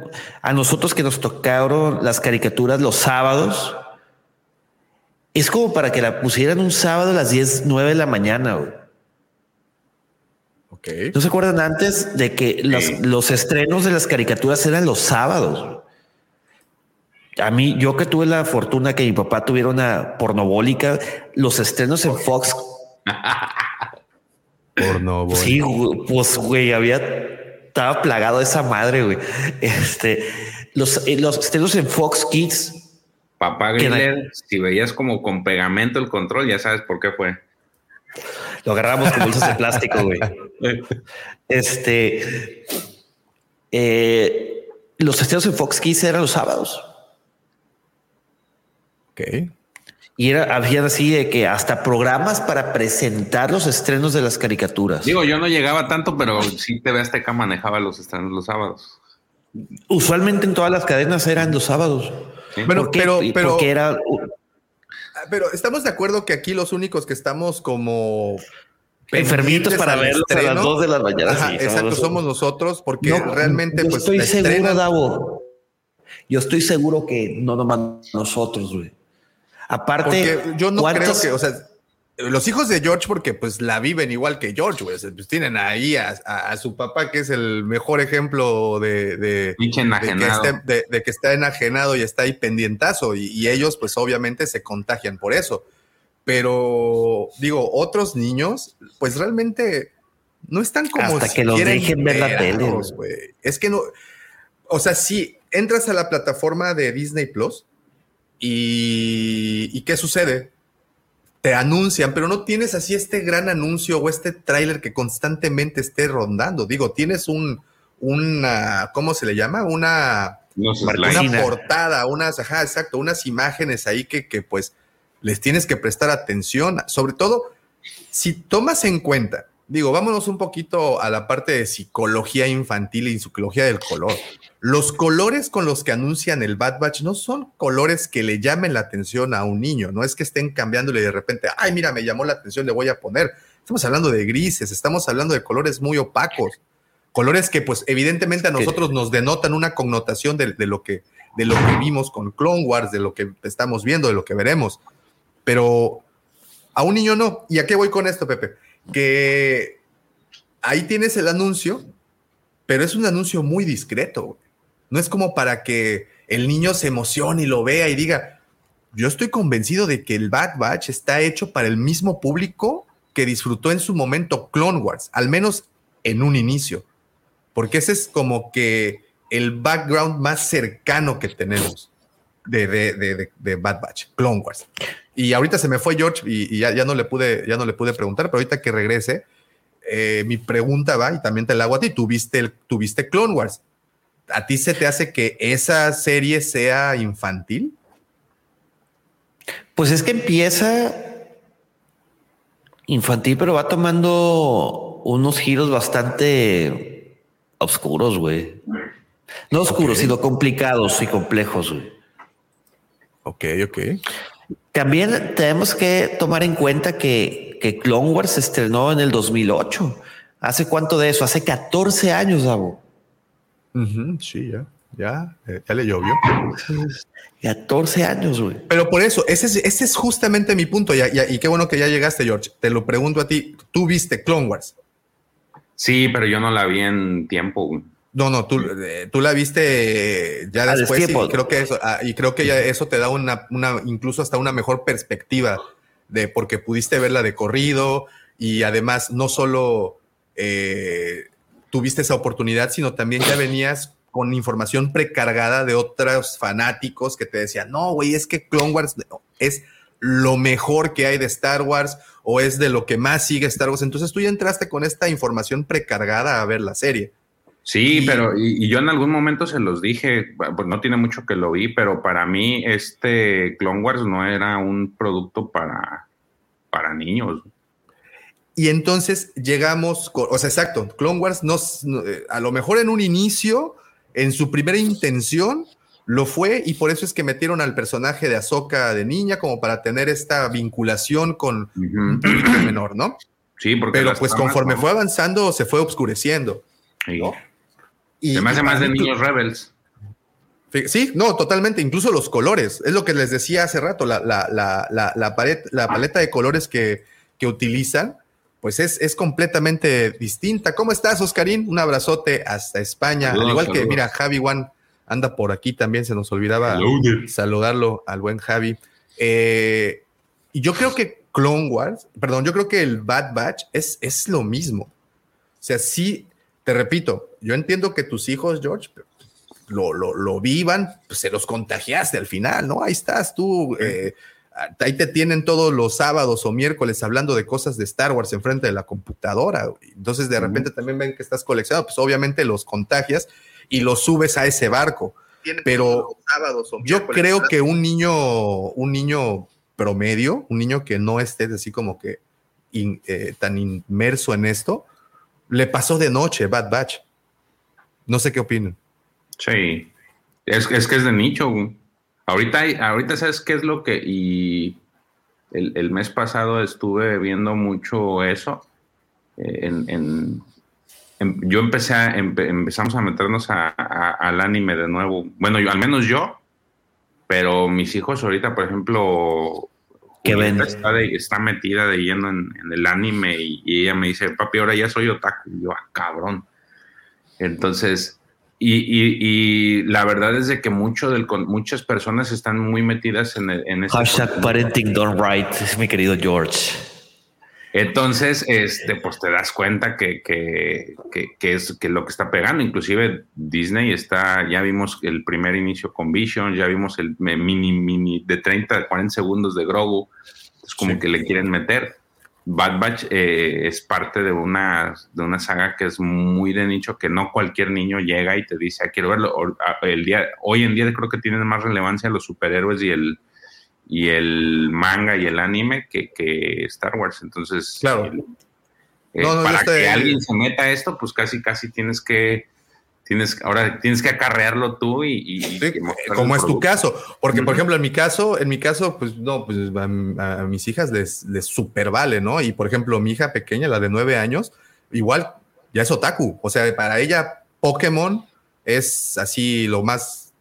a nosotros que nos tocaron las caricaturas los sábados. Es como para que la pusieran un sábado a las 10, 9 de la mañana. Okay. ¿No se acuerdan antes de que los estrenos de las caricaturas eran los sábados? A mí, yo que tuve la fortuna que mi papá tuviera una pornobólica, los estrenos en Fox. pornobólica. Sí, pues, güey, había, estaba plagado esa madre, güey. Este, los, eh, los estrenos en Fox Kids. Papá Griller, si veías como con pegamento el control, ya sabes por qué fue. Lo agarramos con bolsas de plástico, güey. Este, eh, los estrenos en Fox Kids eran los sábados. Y era, había así de que hasta programas para presentar los estrenos de las caricaturas. Digo, yo no llegaba tanto, pero sí TV Azteca manejaba los estrenos los sábados. Usualmente en todas las cadenas eran los sábados. Pero, pero, pero, Porque era. Pero estamos de acuerdo que aquí los únicos que estamos como enfermitos para verlos a las dos de la mañana. exacto, somos, nosotros, porque realmente, yo pues. Estoy seguro, Davo. Yo estoy seguro que no nomás nosotros, güey. Aparte, yo no creo que, o sea, los hijos de George, porque pues la viven igual que George, pues tienen ahí a, su papá, que es el mejor ejemplo de, de, de, que, está enajenado y está ahí pendientazo, y, ellos pues obviamente se contagian por eso. Pero digo, otros niños, pues realmente no están como hasta que los dejen ver la tele. Es que no, o sea, si entras a la plataforma de Disney Plus, y, qué sucede? Te anuncian, pero no tienes así este gran anuncio o este tráiler que constantemente esté rondando. Digo, tienes un, una, ¿cómo se le llama? Una, una portada, unas, ajá, exacto, unas imágenes ahí que, que pues les tienes que prestar atención. Sobre todo, si tomas en cuenta, digo, vámonos un poquito a la parte de psicología infantil y psicología del color. Los colores con los que anuncian el Bad Batch no son colores que le llamen la atención a un niño, no es que estén cambiándole de repente, ay, mira, me llamó la atención, le voy a poner. Estamos hablando de grises, estamos hablando de colores muy opacos, colores que pues evidentemente a nosotros nos denotan una connotación de, lo que, de lo que vimos con Clone Wars, de lo que estamos viendo, de lo que veremos, pero a un niño no. ¿Y a qué voy con esto, Pepe? Que ahí tienes el anuncio, pero es un anuncio muy discreto. No es como para que el niño se emocione y lo vea y diga, yo estoy convencido de que el Bad Batch está hecho para el mismo público que disfrutó en su momento Clone Wars, al menos en un inicio, porque ese es como que el background más cercano que tenemos de, de, Bad Batch, Clone Wars. Y ahorita se me fue George y, ya, no le pude, ya no le pude preguntar, pero ahorita que regrese, eh, mi pregunta va, y también te la hago a ti, ¿tuviste, el, ¿tuviste Clone Wars? ¿a ti se te hace que esa serie sea infantil? Pues es que empieza infantil, pero va tomando unos giros bastante oscuros, güey. No oscuros, sino complicados y complejos, güey. Ok, ok. También tenemos que tomar en cuenta que, que Clone Wars se estrenó en el 2008. ¿Hace cuánto de eso? Hace 14 años, Davo sí, ya, ya, eh, ya le llovió. 14 años, güey. Pero por eso, ese es, ese es justamente mi punto. Y, y, qué bueno que ya llegaste, George. Te lo pregunto a ti. ¿Tú viste Clone Wars? Sí, pero yo no la vi en tiempo. No, no, tú, eh, tú la viste eh, ya después y creo que eso, ah, y creo que ya eso te da una, una, incluso hasta una mejor perspectiva de porque pudiste verla de corrido y además no solo eh, tuviste esa oportunidad, sino también ya venías con información precargada de otros fanáticos que te decían, no, güey, es que Clone Wars es lo mejor que hay de Star Wars o es de lo que más sigue Star Wars. Entonces tú ya entraste con esta información precargada a ver la serie. Sí, pero y, y yo en algún momento se los dije, pues no tiene mucho que lo vi, pero para mí este Clone Wars no era un producto para, para niños. Y entonces llegamos, con, o sea, exacto, Clone Wars nos, no, eh, a lo mejor en un inicio, en su primera intención, lo fue y por eso es que metieron al personaje de Ahsoka de niña como para tener esta vinculación con un público menor, ¿no? Sí, porque Pero pues conforme fue avanzando, se fue oscureciendo. Sí. ¿no? Y, Se me hace y más de niños rebels. Sí, no, totalmente. Incluso los colores. Es lo que les decía hace rato. La, la, la, la, la pared- la paleta de colores que, que utilizan, pues es, es completamente distinta. ¿Cómo estás, Oscarín? Un abrazote hasta España. Saludos, Al igual que, mira, Javi Juan anda por aquí también. Se nos olvidaba saludarlo al buen Javi. Eh, y yo creo que Clone Wars, perdón, yo creo que el Bad Batch es, es lo mismo. O sea, sí, te repito, yo entiendo que tus hijos, George, lo, lo, lo vivan, pues se los contagiaste al final, ¿no? Ahí estás tú, eh, ahí te tienen todos los sábados o miércoles hablando de cosas de Star Wars enfrente de la computadora. Entonces de repente también ven que estás coleccionando, pues obviamente los contagias y los subes a ese barco. Pero yo creo que un niño, un niño promedio, un niño que no esté así como que in- eh, tan inmerso en esto, le pasó de noche Bad Batch. No sé qué opinan. Sí. Es, que es de nicho. Ahorita, ahorita sabes qué es lo que. Y el, mes pasado estuve viendo mucho eso. eh, En, yo empecé a, empe- empezamos a meternos al anime de nuevo. Bueno, yo, al menos yo, pero mis hijos ahorita, por ejemplo, Está, de- está metida de lleno en, en el anime y, y ella me dice, papi, ahora ya soy otaku. Y yo, ah, cabrón. Entonces, y, y- y la verdad es de que mucho del, con- muchas personas están muy metidas en, el- en este Hashtag parenting done right, es mi querido George. Entonces, este, pues te das cuenta que, que, que- que es que lo que está pegando. Inclusive Disney está, ya vimos el primer inicio con Vision, ya vimos el mini, mini de 30 a 40 segundos de Grogu. Es como Sí. que le quieren meter. Bad Batch eh, es parte de una, de una saga que es muy de nicho, que no cualquier niño llega y te dice, ah, quiero verlo. O- a- El día, hoy en día creo que tienen más relevancia los superhéroes y el, y el manga y el anime que, que Star Wars. Entonces, Claro. el- eh, No, no, yo para que alguien se meta a esto, pues casi, casi tienes que, tienes, ahora tienes que acarrearlo tú y, Sí, como es tu caso, porque por ejemplo en mi caso, en mi caso, pues no, pues a, a mis hijas les, les super vale, ¿no? Y por ejemplo mi hija pequeña, la de nueve años, igual ya es otaku, o sea, para ella Pokémon es así lo más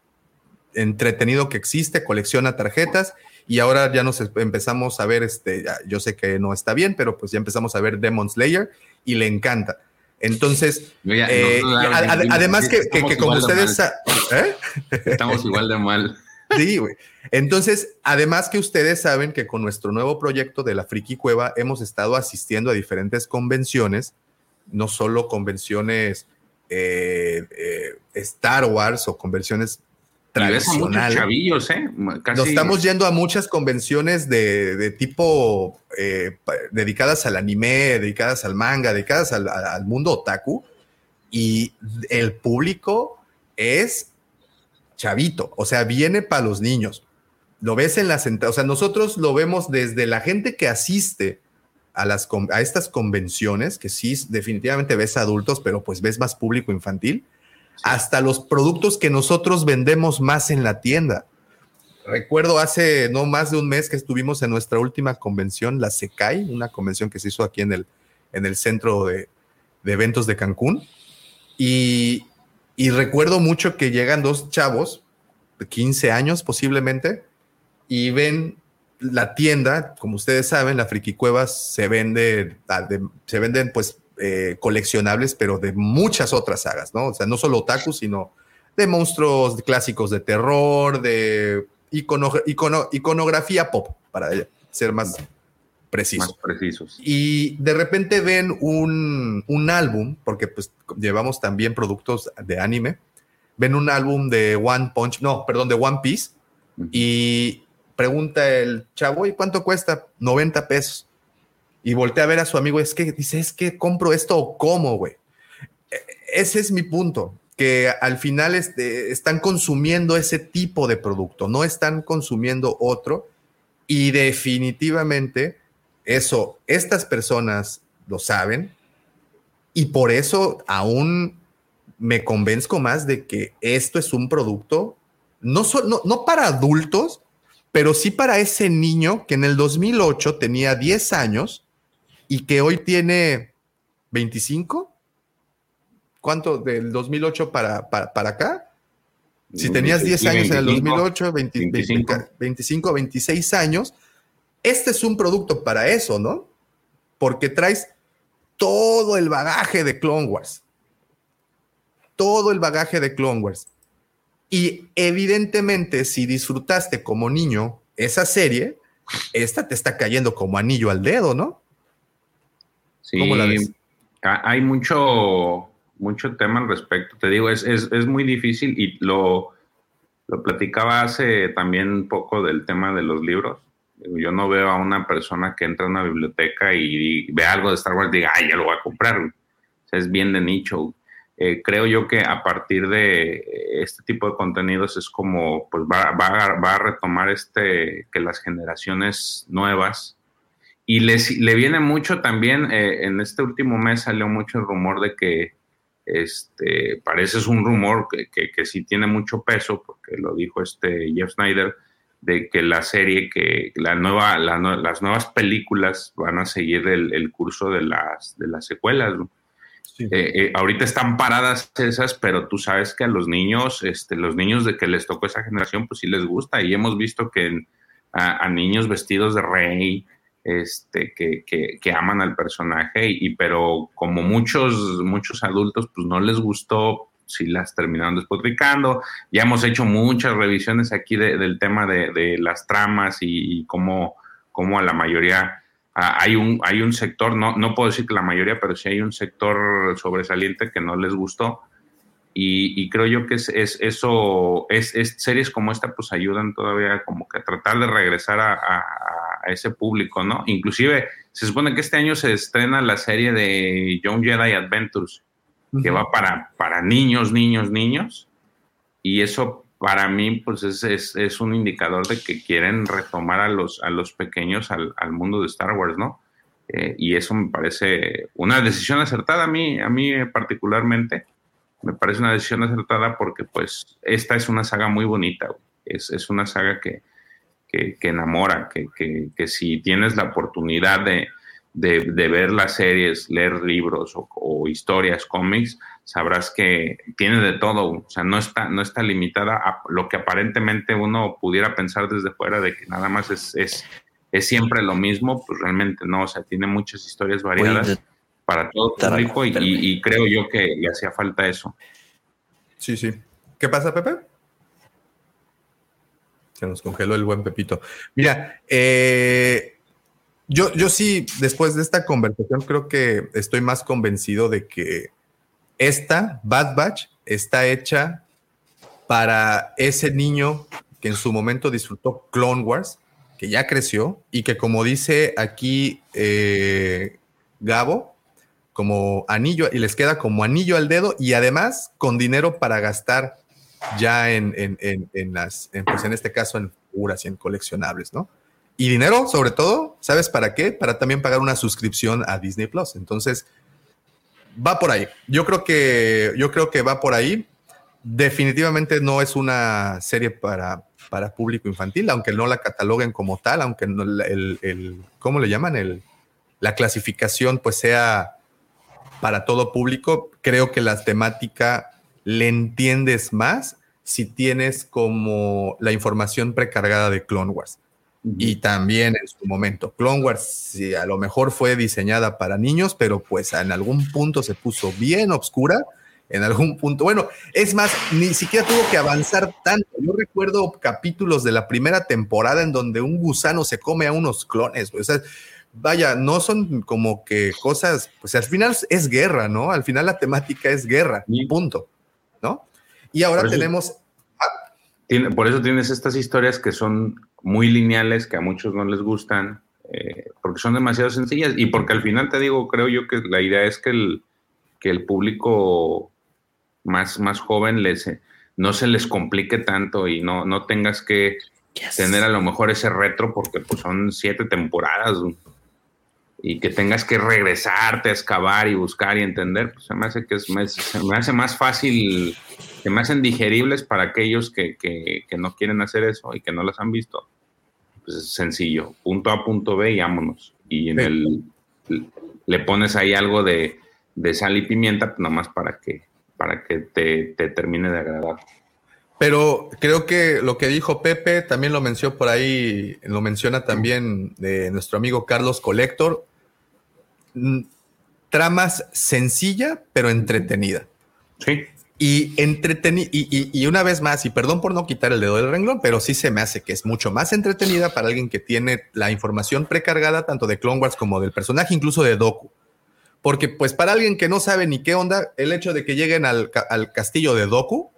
entretenido que existe, colecciona tarjetas y ahora ya nos empezamos a ver, este, yo sé que no está bien, pero pues ya empezamos a ver Demon Slayer y le encanta. Entonces, eh, ad- además que, que- como ustedes... ¿eh? Estamos igual de mal. Sí, güey. Entonces, además que ustedes saben que con nuestro nuevo proyecto de la Friki Cueva hemos estado asistiendo a diferentes convenciones, no solo convenciones eh, eh, Star Wars o convenciones Tradicionales. chavillos, ¿eh? Casi, Nos estamos yendo a muchas convenciones de, de tipo eh, dedicadas al anime, dedicadas al manga, dedicadas al, mundo otaku. Y el público es chavito, o sea, viene para los niños. Lo ves en las entradas, o sea, nosotros lo vemos desde la gente que asiste a, las, a estas convenciones, que sí, definitivamente ves adultos, pero pues ves más público infantil, hasta los productos que nosotros vendemos más en la tienda. Recuerdo hace no más de un mes que estuvimos en nuestra última convención, la SECAI, una convención que se hizo aquí en el, en el centro de, eventos de Cancún. Y, recuerdo mucho que llegan dos chavos de 15 años posiblemente y ven la tienda, como ustedes saben, la Friki Cueva se vende, ah, se venden pues eh, coleccionables, pero de muchas otras sagas, ¿no? O sea, no solo otaku, sino de monstruos clásicos de terror, de iconografía pop, para ser más preciso. precisos. Y de repente ven un, un, álbum, porque pues llevamos también productos de anime, ven un álbum de One Punch, no, perdón, de One Piece, y pregunta el chavo, ¿y cuánto cuesta? 90 pesos. Y voltea a ver a su amigo, es que dice, es que compro esto o cómo, güey. E, ese es mi punto, que al final este, están consumiendo ese tipo de producto, no están consumiendo otro. Y definitivamente eso, estas personas lo saben y por eso aún me convenzco más de que esto es un producto no, no, para adultos, pero sí para ese niño que en el 2008 tenía 10 años y que hoy tiene 25. ¿Cuánto del 2008 para, para, acá? Si tenías 10 años en el 2008, 25, 25, 26 años, este es un producto para eso, ¿no? Porque traes todo el bagaje de Clone Wars. Todo el bagaje de Clone Wars. Y evidentemente, si disfrutaste como niño esa serie, esta te está cayendo como anillo al dedo, ¿no? Sí, ¿Cómo la ves? Hay mucho, mucho tema al respecto. Te digo, es, es, es muy difícil y lo, lo platicaba hace también un poco del tema de los libros yo no veo a una persona que entra a una biblioteca y, ve algo de Star Wars y diga, ay, ya lo voy a comprar. es bien de nicho. Eh, creo yo que a partir de este tipo de contenidos es como, pues va, va, a retomar este, que las generaciones nuevas, y les, le viene mucho también, eh, en este último mes salió mucho el rumor de que, este, parece es un rumor que, que, que sí tiene mucho peso, porque lo dijo este Jeff Snyder, de que la serie, que la nueva, las nuevas películas van a seguir el, curso de las, de las secuelas. Eh, eh, ahorita están paradas esas, pero tú sabes que a los niños, este, los niños de que les tocó esa generación, pues sí les gusta. Y hemos visto que a, niños vestidos de rey, este, que, que, aman al personaje, y, pero como muchos, muchos adultos, pues no les gustó si las terminaron despotricando. Ya hemos hecho muchas revisiones aquí del tema de, las tramas y, cómo, a la mayoría hay, un, hay un sector, no, no puedo decir que la mayoría, pero sí hay un sector sobresaliente que no les gustó. Y, creo yo que es, eso, es, series como esta pues ayudan todavía como que a tratar de regresar a, ese público, ¿no? Inclusive se supone que este año se estrena la serie de Young Jedi Adventures que va para, para niños, niños, niños. Y eso para mí pues es, es, un indicador de que quieren retomar a los, a los pequeños al, al mundo de Star Wars, ¿no? Eh, y eso me parece una decisión acertada a mí, a mí particularmente. Me parece una decisión acertada porque pues esta es una saga muy bonita, es, es, una saga que, que, que enamora, que, que, si tienes la oportunidad de, de, ver las series, leer libros o, historias, cómics, sabrás que tiene de todo, o sea, no está, no está limitada a lo que aparentemente uno pudiera pensar desde fuera de que nada más es, es, es siempre lo mismo, pues realmente no, o sea, tiene muchas historias variadas para todo público y, y, creo yo que le hacía falta eso. Sí, sí. ¿Qué pasa, Pepe? Se nos congeló el buen Pepito. Mira, eh, yo, yo sí, después de esta conversación, creo que estoy más convencido de que esta Bad Batch está hecha para ese niño que en su momento disfrutó Clone Wars, que ya creció y que como dice aquí eh, Gabo, como anillo, y les queda como anillo al dedo y además con dinero para gastar ya en, en, las, pues en este caso en figuras y en coleccionables, ¿no? Y dinero, sobre todo, ¿sabes para qué? Para también pagar una suscripción a Disney Plus. Entonces, va por ahí. Yo creo que, yo creo que va por ahí. Definitivamente no es una serie para, para público infantil, aunque no la cataloguen como tal, aunque no el, el, ¿cómo le llaman? El, la clasificación pues sea para todo público. Creo que la temática le entiendes más si tienes como la información precargada de Clone Wars y también en su momento. Clone Wars sí, a lo mejor fue diseñada para niños, pero pues en algún punto se puso bien oscura. En algún punto, bueno, es más, ni siquiera tuvo que avanzar tanto. Yo recuerdo capítulos de la primera temporada en donde un gusano se come a unos clones. O sea, vaya, no son como que cosas, pues al final es guerra, ¿no? Al final la temática es guerra, punto, ¿no? Y ahora tenemos... Tiene, por eso tienes estas historias que son muy lineales, que a muchos no les gustan, eh, porque son demasiado sencillas y porque al final te digo, creo yo que la idea es que el, que el público más, más joven les, no se les complique tanto y no, no tengas que tener a lo mejor ese retro porque pues son siete temporadas y que tengas que regresarte a excavar y buscar y entender, pues se me hace que es me hace más fácil, se me hacen digeribles para aquellos que, que, no quieren hacer eso y que no las han visto. Pues es sencillo, punto A, punto B y vámonos. Y en el le pones ahí algo de, de sal y pimienta, pues nomás para que, para que te, te termine de agradar. Pero creo que lo que dijo Pepe también lo mencionó por ahí, lo menciona también de nuestro amigo Carlos Colector. Mm, tramas sencilla, pero entretenida. Sí. Y, entreteni y, y, una vez más, y perdón por no quitar el dedo del renglón, pero sí se me hace que es mucho más entretenida para alguien que tiene la información precargada tanto de Clone Wars como del personaje, incluso de Doku. Porque pues para alguien que no sabe ni qué onda, el hecho de que lleguen al, al castillo de Doku,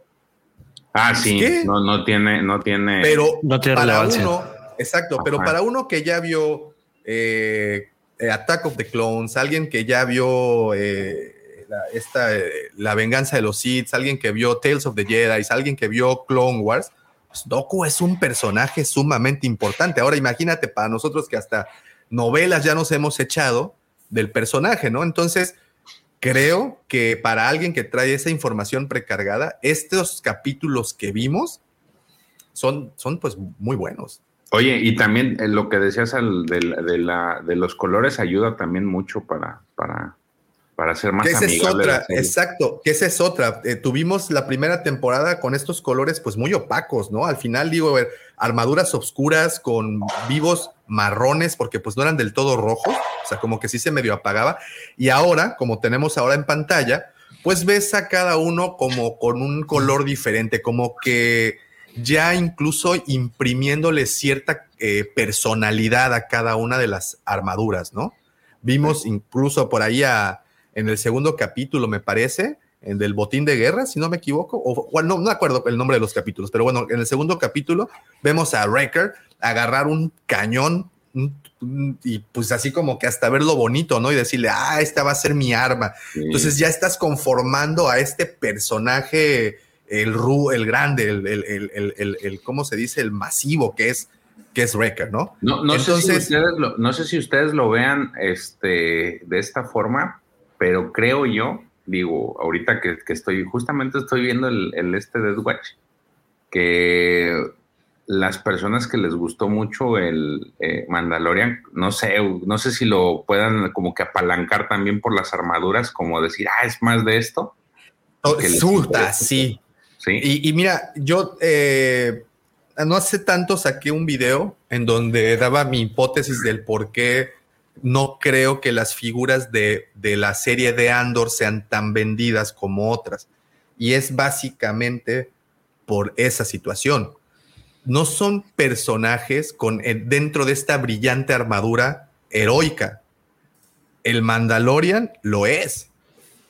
Ah, sí, no, no tiene, no tiene. Pero no tiene para uno, exacto, pero para uno que ya vio eh, eh, Attack of the Clones, alguien que ya vio eh, la, esta, la venganza de los Sith, alguien que vio Tales of the Jedi, alguien que vio Clone Wars, pues Doku es un personaje sumamente importante. Ahora imagínate para nosotros que hasta novelas ya nos hemos echado del personaje, ¿no? Entonces, creo que para alguien que trae esa información precargada, estos capítulos que vimos son, son pues muy buenos. Oye, y también eh, lo que decías de, la, de, los colores ayuda también mucho para, para, para ser más esa es otra, exacto, que esa es otra. Eh, tuvimos la primera temporada con estos colores pues muy opacos, ¿no? Al final digo, a ver, armaduras oscuras con vivos marrones porque pues no eran del todo rojos, o sea, como que sí se medio apagaba. Y ahora, como tenemos ahora en pantalla, pues ves a cada uno como con un color diferente, como que ya incluso imprimiéndole cierta eh, personalidad a cada una de las armaduras, ¿no? Vimos incluso por ahí en el segundo capítulo, me parece, en del botín de guerra, si no me equivoco, o no, no acuerdo el nombre de los capítulos, pero bueno, en el segundo capítulo vemos a Wrecker agarrar un cañón y pues así como que hasta verlo bonito, ¿no? Y decirle, ah, esta va a ser mi arma. Entonces ya estás conformando a este personaje, el, ru, el grande, el, el, el, ¿cómo se dice? El masivo que es, que es Wrecker, ¿no? No, no, sé si ustedes lo, no sé si ustedes lo vean este, de esta forma, pero creo yo, digo, ahorita que, estoy, justamente estoy viendo el, el este Death Watch, que las personas que les gustó mucho el eh, Mandalorian, no sé, no sé si lo puedan como que apalancar también por las armaduras, como decir, ah, es más de esto. Oh, sí. Sí. Y, mira, yo eh, no hace tanto saqué un video en donde daba mi hipótesis del por qué no creo que las figuras de, de la serie de Andor sean tan vendidas como otras. Y es básicamente por esa situación no son personajes con, eh, dentro de esta brillante armadura heroica. El Mandalorian lo es.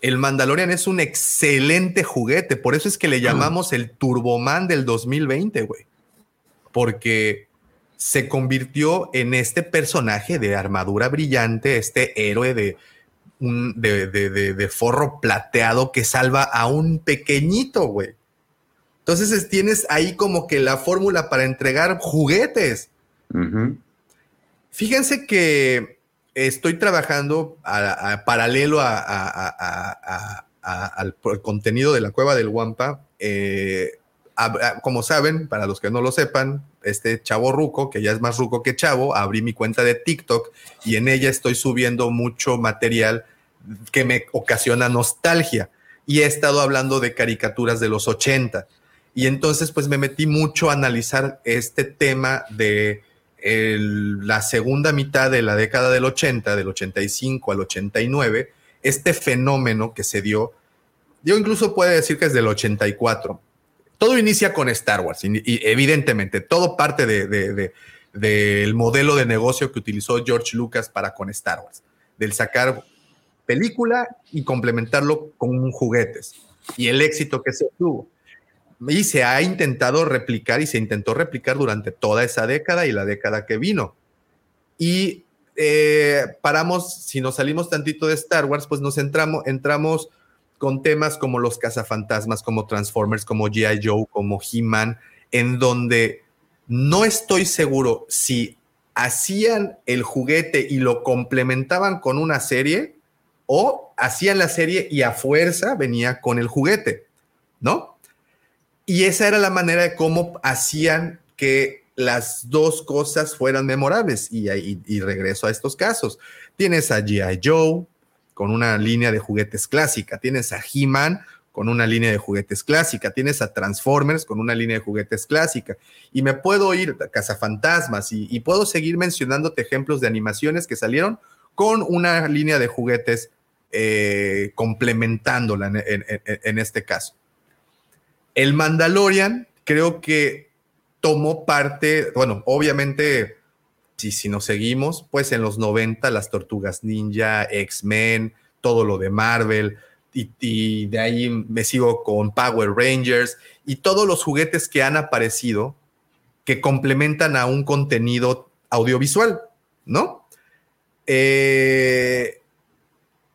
El Mandalorian es un excelente juguete, por eso es que le ah. llamamos el Turboman del 2020, güey. Porque se convirtió en este personaje de armadura brillante, este héroe de, un, de, de forro plateado que salva a un pequeñito, güey. Entonces tienes ahí como que la fórmula para entregar juguetes. Fíjense que estoy trabajando paralelo al contenido de la cueva del Wampa. Eh, como saben, para los que no lo sepan, este chavo ruco, que ya es más ruco que chavo, abrí mi cuenta de TikTok y en ella estoy subiendo mucho material que me ocasiona nostalgia. Y he estado hablando de caricaturas de los 80. Y entonces pues me metí mucho a analizar este tema de la segunda mitad de la década del 80, del 85 al 89, este fenómeno que se dio, yo incluso puedo decir que es del 84. Todo inicia con Star Wars, y, evidentemente, todo parte del modelo de negocio que utilizó George Lucas para con Star Wars, del sacar película y complementarlo con juguetes, y el éxito que se tuvo. Y se ha intentado replicar y se intentó replicar durante toda esa década y la década que vino. Y eh, paramos, si nos salimos tantito de Star Wars, pues nos entramos, entramos con temas como los cazafantasmas, como Transformers, como G.I. Joe, como He-Man, en donde no estoy seguro si hacían el juguete y lo complementaban con una serie o hacían la serie y a fuerza venía con el juguete, ¿no? Y esa era la manera de cómo hacían que las dos cosas fueran memorables. Y, regreso a estos casos. Tienes a G.I. Joe con una línea de juguetes clásica. Tienes a He-Man con una línea de juguetes clásica. Tienes a Transformers con una línea de juguetes clásica. Y me puedo ir a Cazafantasmas y, y puedo seguir mencionándote ejemplos de animaciones que salieron con una línea de juguetes eh, complementándola en este caso. El Mandalorian creo que tomó parte, bueno, obviamente, si, si nos seguimos, pues en los 90 las tortugas ninja, X-Men, todo lo de Marvel, y, de ahí me sigo con Power Rangers y todos los juguetes que han aparecido que complementan a un contenido audiovisual, ¿no? Eh,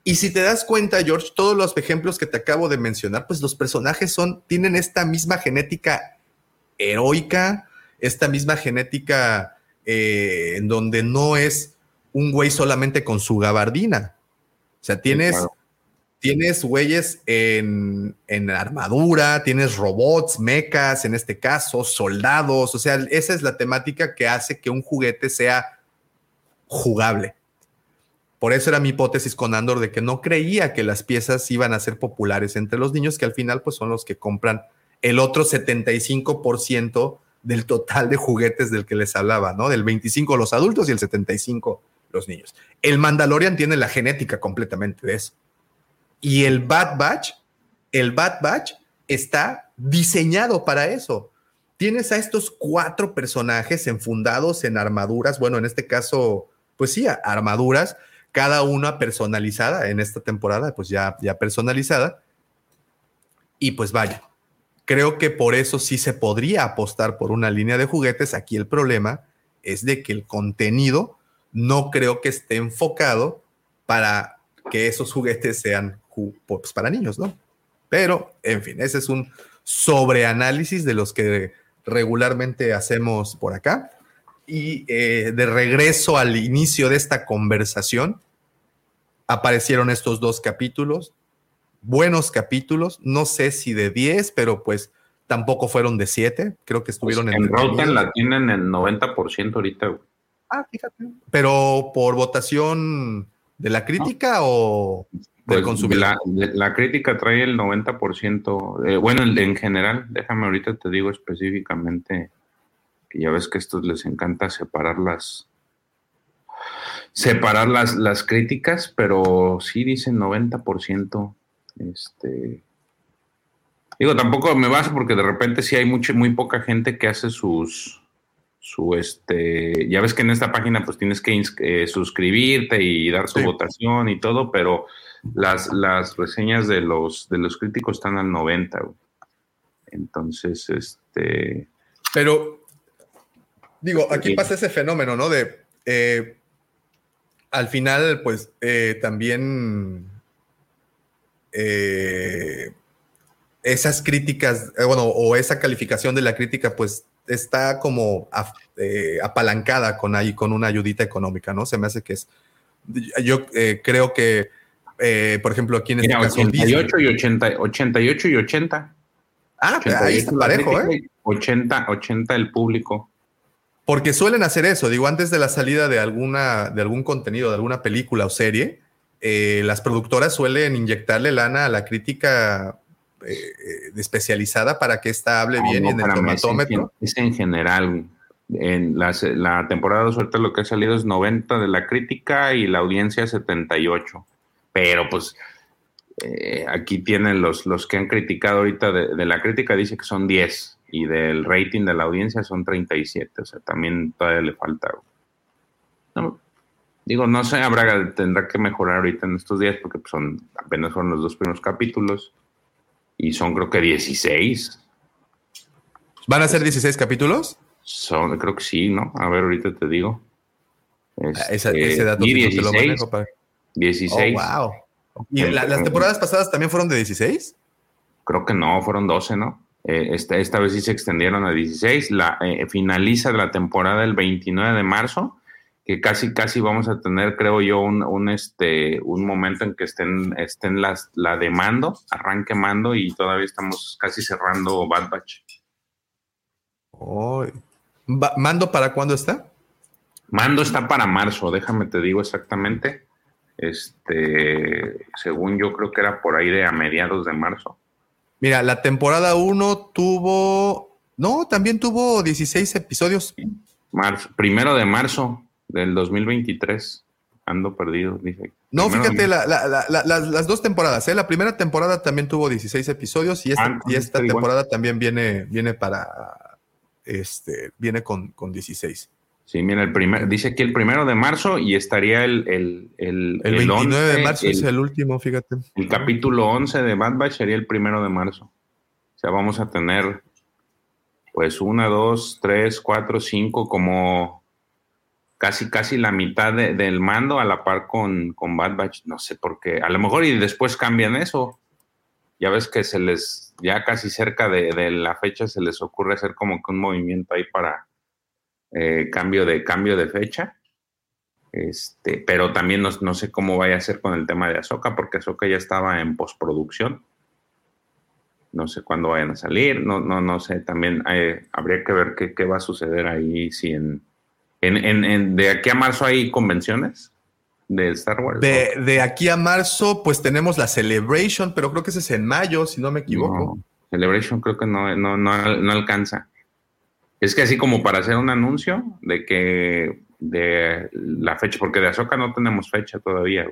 y si te das cuenta, George, todos los ejemplos que te acabo de mencionar, pues los personajes son, tienen esta misma genética heroica, esta misma genética eh, en donde no es un güey solamente con su gabardina. O sea, tienes, tienes güeyes en, en, armadura, tienes robots, mechas, en este caso, soldados. O sea, esa es la temática que hace que un juguete sea jugable. Por eso era mi hipótesis con Andor de que no creía que las piezas iban a ser populares entre los niños, que al final pues son los que compran el otro 75% del total de juguetes del que les hablaba, ¿no? Del 25 los adultos y el 75 los niños. El Mandalorian tiene la genética completamente de eso. Y el Bad Batch, el Bad Batch está diseñado para eso. Tienes a estos cuatro personajes enfundados en armaduras, bueno, en este caso, pues sí, armaduras, cada una personalizada en esta temporada, pues ya, ya personalizada. Y pues vaya, creo que por eso sí se podría apostar por una línea de juguetes. Aquí el problema es de que el contenido no creo que esté enfocado para que esos juguetes sean pues, para niños, ¿no? Pero, en fin, ese es un sobreanálisis de los que regularmente hacemos por acá. Y eh, de regreso al inicio de esta conversación, aparecieron estos dos capítulos, buenos capítulos, no sé si de 10, pero pues tampoco fueron de 7, creo que estuvieron pues en... Rotten la tienen en 90% ahorita. Ah, fíjate. Pero por votación de la crítica o del pues, consumidor. La, crítica trae el 90%, eh, bueno, en general, déjame ahorita te digo específicamente, que ya ves que a estos les encanta separar las, separar las, las críticas, pero sí dicen 90%. Este, digo, tampoco me baso porque de repente sí hay mucha, muy poca gente que hace sus, su este, ya ves que en esta página pues tienes que eh, suscribirte y dar tu votación y todo, pero las, las reseñas de los, de los críticos están al 90. Entonces, este... Pero, digo, aquí pasa ese fenómeno, ¿no? De, eh, al final, pues eh, también eh, esas críticas, eh, bueno, o esa calificación de la crítica, pues está como apalancada con ahí, con una ayudita económica, ¿no? Se me hace que es. Yo creo que, por ejemplo, aquí en este caso. 88 y 80, 88 y 80. Ah, ahí está parejo, ¿eh? 80, 80 el público. Porque suelen hacer eso, digo, antes de la salida de, alguna, de algún contenido, de alguna película o serie, eh, las productoras suelen inyectarle lana a la crítica eh, especializada para que ésta hable bien y en el tomatómetro. Es en general. En la, la temporada 2 ahorita lo que ha salido es 90 de la crítica y la audiencia 78. Pero pues eh, aquí tienen los, los que han criticado ahorita de, de la crítica, dice que son 10 y del rating de la audiencia son 37. O sea, también todavía le falta. No, digo, no sé, habrá, tendrá que mejorar ahorita en estos días porque pues, son apenas fueron los dos primeros capítulos y son creo que 16. ¿Van a ser 16 capítulos? Son, creo que sí, ¿no? A ver, ahorita te digo. Ah, esa- Este, ese dato y sí no te 16, lo manejo, pa- 16. Oh, wow. ¿Y la- las temporadas pasadas también fueron de 16? Creo que no, fueron 12, ¿no? Eh, esta, esta vez sí se extendieron a 16. La, eh, finaliza la temporada el 29 de marzo, que casi, casi vamos a tener, creo yo, un, un, este, un momento en que estén, estén las, la de mando, arranque mando, y todavía estamos casi cerrando Bad Batch. Oh. ¿Mando para cuándo está? Mando está para marzo, déjame te digo exactamente. Este, según yo creo que era por ahí de a mediados de marzo. Mira, la temporada 1 tuvo. No, también tuvo 16 episodios. Marzo, primero de marzo del 2023. Ando perdido, dije. No, Primero fíjate, la- la- la- la- las, las dos temporadas. ¿eh? La primera temporada también tuvo 16 episodios y esta, Ah, y esta igual. temporada también viene, viene para. Este, viene con, con 16. Sí, mira, el primer, dice aquí el primero de marzo y estaría el, el, el, El 29 de 11, marzo el, es el último, fíjate. el capítulo 11 de Bad Batch sería el primero de marzo. O sea, vamos a tener pues una, dos, tres, cuatro, cinco, como casi, casi la mitad de- del mando a la par con, con Bad Batch. No sé por qué. A lo mejor y después cambian eso. Ya ves que se les, ya casi cerca de, de la fecha se les ocurre hacer como que un movimiento ahí para eh, cambio de cambio de fecha. Este, pero también no, no sé cómo vaya a ser con el tema de Azoka, porque Azoka ya estaba en postproducción. No sé cuándo vayan a salir, no, no, no sé. También eh, habría que ver qué, qué va a suceder ahí. Si en, en, en- en- de aquí a marzo hay convenciones de Star Wars. De, de aquí a marzo, pues tenemos la Celebration, pero creo que ese es en mayo, si no me equivoco. No, Celebration creo que no, no, no, no alcanza. Es que así como para hacer un anuncio de que de la fecha, porque de Azoka no tenemos fecha todavía.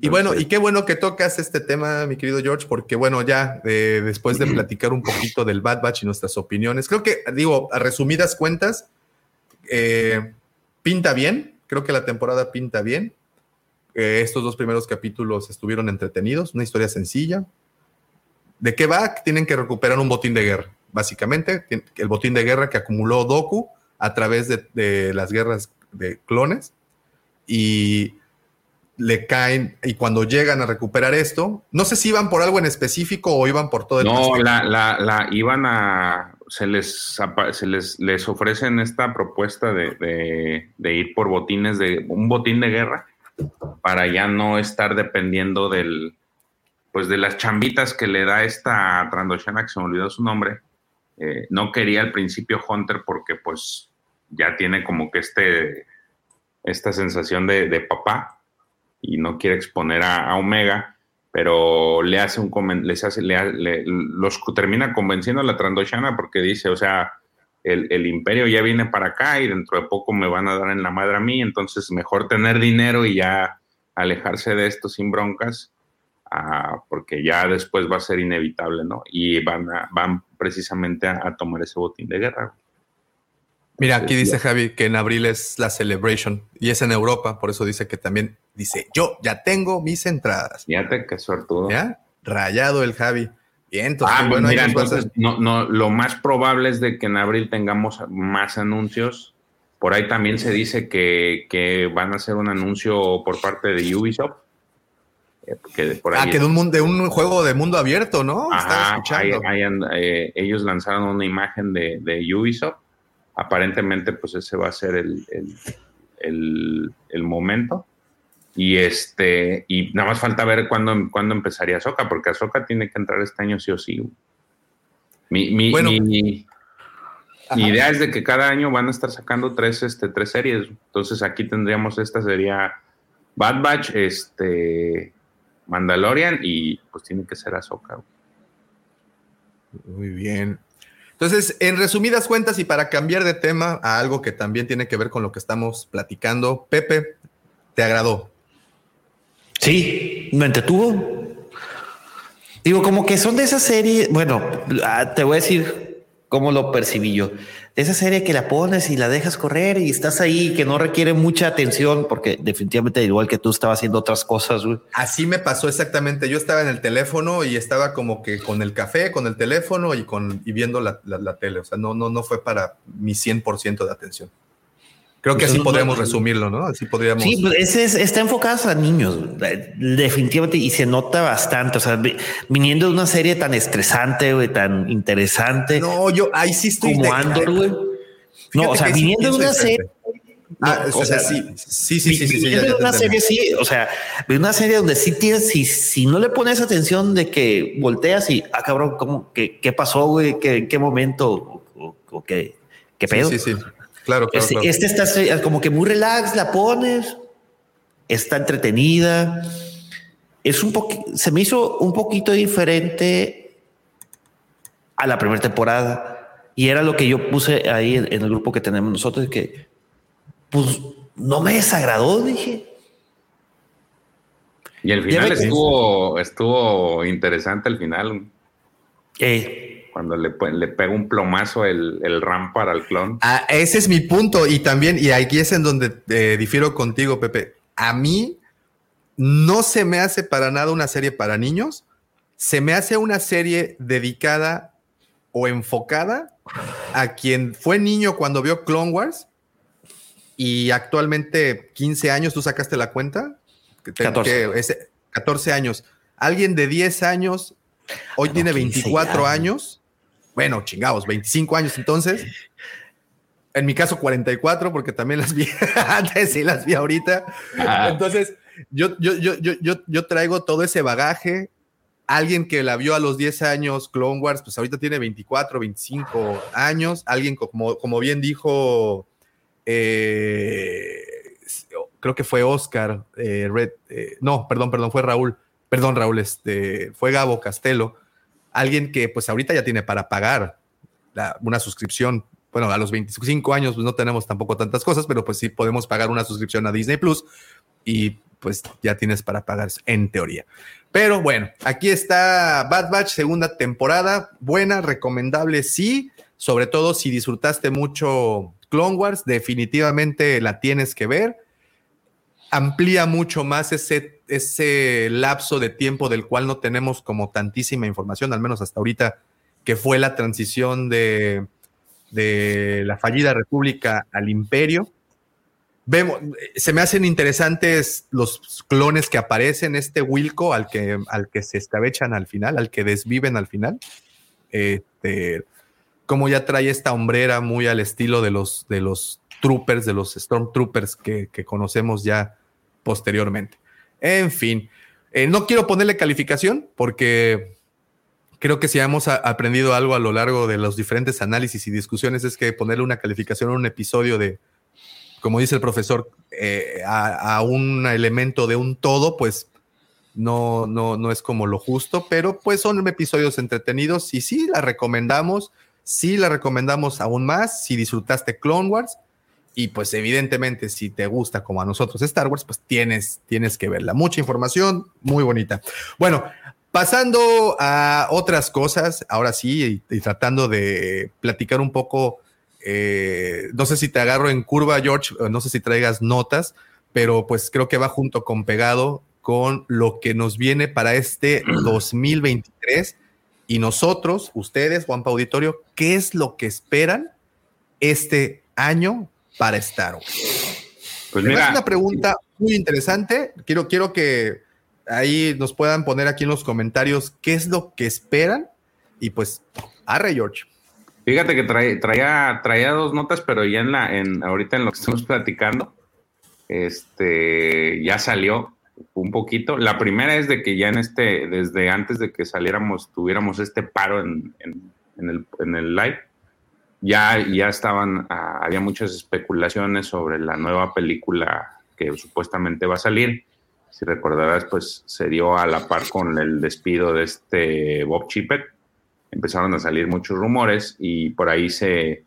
Y bueno, y qué bueno que tocas este tema, mi querido George, porque bueno, ya eh, después de platicar un poquito del Bad Batch y nuestras opiniones, creo que, digo, a resumidas cuentas, eh, pinta bien, creo que la temporada pinta bien. Eh, estos dos primeros capítulos estuvieron entretenidos, una historia sencilla. ¿De qué va? Tienen que recuperar un botín de guerra, básicamente, el botín de guerra que acumuló Doku a través de, de las guerras de clones. Y le caen, y cuando llegan a recuperar esto, no sé si iban por algo en específico o iban por todo el No, la, la, la iban a. Se les, se les, les ofrecen esta propuesta de, de- de ir por botines de. un botín de guerra para ya no estar dependiendo del. Pues de las chambitas que le da esta Trandoshana, que se me olvidó su nombre. Eh, no quería al principio Hunter porque, pues, ya tiene como que este. esta sensación de, de papá y no quiere exponer a, a Omega pero le hace un les hace, le, ha- le- los termina convenciendo a la Trandoshana porque dice, o sea, el, el imperio ya viene para acá y dentro de poco me van a dar en la madre a mí, entonces mejor tener dinero y ya alejarse de esto sin broncas, ah, porque ya después va a ser inevitable, ¿no? Y van, a- van precisamente a, a tomar ese botín de guerra. Mira, aquí dice ya. Javi que en abril es la Celebration y es en Europa, por eso dice que también dice, yo ya tengo mis entradas. Fíjate qué suertudo. ¿Ya? Rayado el Javi. Bien, entonces, Ah, bueno, mira, entonces no, no, lo más probable es de que en abril tengamos más anuncios. Por ahí también se dice que, que van a hacer un anuncio por parte de Ubisoft. Que por Ah, que de un, de un juego de mundo abierto, ¿no? Ajá, escuchando. ahí- ahí anda, eh, ellos lanzaron una imagen de, de Ubisoft. Aparentemente, pues ese va a ser el, el, el- el momento. Y este, y nada más falta ver cuándo, cuándo empezaría Soca, porque Soca tiene que entrar este año sí o sí. Mi, mi- Bueno. mi- idea es de que cada año van a estar sacando tres, este, tres series. Entonces aquí tendríamos esta sería Bad Batch, este, Mandalorian y pues tiene que ser Ahsoka. Muy bien. Entonces, en resumidas cuentas y para cambiar de tema a algo que también tiene que ver con lo que estamos platicando, Pepe, ¿te agradó? Sí, me entretuvo. Digo, como que son de esa serie, bueno, ah, te voy a decir cómo lo percibí yo. Esa serie que la pones y la dejas correr y estás ahí, que no requiere mucha atención, porque definitivamente igual que tú estaba haciendo otras cosas. Así me pasó exactamente. Yo estaba en el teléfono y estaba como que con el café, con el teléfono y, con, y viendo la, la, la tele. O sea, no, no, no fue para mi 100% de atención. Creo que así podríamos resumirlo, ¿no? Así podríamos. Sí, pues ese es, está enfocado a niños, definitivamente, y se nota bastante. O sea, viniendo de una serie tan estresante, güey, tan interesante. No, yo ahí sí estoy. Como Andor, güey. No, o sea, viniendo de una serie. Ah, o, sea, sí, sí, sí, sí, sí, una serie sí, o sea, una serie donde sí tienes, si, si no le pones atención de que volteas y, ah, cabrón, ¿cómo, qué, qué pasó, güey? ¿Qué, qué momento? ¿O, o qué, qué pedo? Sí, sí, sí. Claro, claro, este, este está como que muy relax, la pones, está entretenida. Es un poco, se me hizo un poquito diferente a la primera temporada. Y era lo que yo puse ahí en, el grupo que tenemos nosotros, que pues no me desagradó, dije. Y el final estuvo, estuvo interesante el final. Eh, cuando le, le pega un plomazo el, el Rampart al clon. Ah, ese es mi punto. Y también, y aquí es en donde eh, difiero contigo, Pepe. A mí no se me hace para nada una serie para niños. Se me hace una serie dedicada o enfocada a quien fue niño cuando vio Clone Wars y actualmente 15 años, ¿tú sacaste la cuenta? 14. 14 años. Alguien de 10 años, hoy tiene 24 años bueno, chingados, 25 años entonces. En mi caso, 44, porque también las vi <laughs> antes y las vi ahorita. Entonces, yo, yo, yo, yo, yo traigo todo ese bagaje. Alguien que la vio a los 10 años, Clone Wars, pues ahorita tiene 24, 25 años. Alguien, como, como bien dijo, eh, creo que fue Oscar, eh, Red, eh, no, perdón, perdón, fue Raúl, perdón, Raúl, este, fue Gabo Castelo alguien que pues ahorita ya tiene para pagar una suscripción. Bueno, a los 25 años pues no tenemos tampoco tantas cosas, pero pues sí podemos pagar una suscripción a Disney Plus y pues ya tienes para pagar en teoría. Pero bueno, aquí está Bad Batch, segunda temporada, buena, recomendable, sí, sobre todo si disfrutaste mucho Clone Wars, definitivamente la tienes que ver. Amplía mucho más ese ese lapso de tiempo del cual no tenemos como tantísima información, al menos hasta ahorita, que fue la transición de, de la fallida república al imperio. Vemos, se me hacen interesantes los clones que aparecen, este Wilco al que, al que se escabechan al final, al que desviven al final. Este, como ya trae esta hombrera muy al estilo de los, de los troopers, de los stormtroopers que, que conocemos ya posteriormente. En fin, eh, no quiero ponerle calificación porque creo que si hemos aprendido algo a lo largo de los diferentes análisis y discusiones es que ponerle una calificación a un episodio de, como dice el profesor, eh, a, un elemento de un todo, pues no, no, no es como lo justo, pero pues son episodios entretenidos y sí la recomendamos, sí la recomendamos aún más si disfrutaste Clone Wars y pues evidentemente si te gusta como a nosotros Star Wars, pues tienes, tienes que verla. Mucha información, muy bonita. Bueno, pasando a otras cosas, ahora sí, y, tratando de platicar un poco, eh, no sé si te agarro en curva, George, no sé si traigas notas, pero pues creo que va junto con pegado con lo que nos viene para este <clears throat> 2023. Y nosotros, ustedes, Juan Auditorio, ¿qué es lo que esperan este año para Star Wars? Pues mira, es una pregunta muy interesante. Quiero, quiero que ahí nos puedan poner aquí en los comentarios qué es lo que esperan. Y pues, arre, George. Fíjate que traía, traía dos notas, pero ya en la, en, ahorita en lo que estamos platicando, este, ya salió un poquito. La primera es de que ya en este, desde antes de que saliéramos, tuviéramos este paro en, en, el, en el live, ya, ya estaban, ah, había muchas especulaciones sobre la nueva película que supuestamente va a salir. Si recordarás, pues se dio a la par con el despido de este Bob Chippett. empezaron a salir muchos rumores y por ahí se,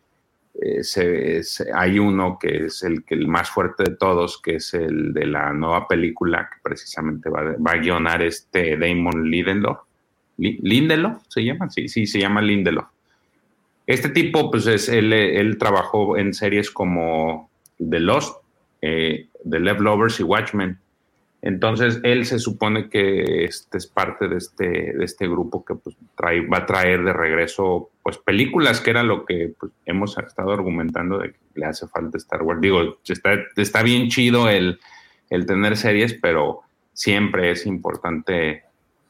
eh, se, hay uno que es el, que el más fuerte de todos, que es el de la nueva película que precisamente va, va a guionar este Damon Lindelof. Lindelof se llama, sí, sí, se llama Lindelof. Este tipo, pues es, él, trabajó en series como The Lost, eh, The Left Lovers y Watchmen. Entonces, él se supone que este es parte de este, de este grupo que pues, trae, va a traer de regreso pues, películas, que era lo que pues, hemos estado argumentando de que le hace falta Star Wars. Digo, está, está bien chido el, el tener series, pero siempre es importante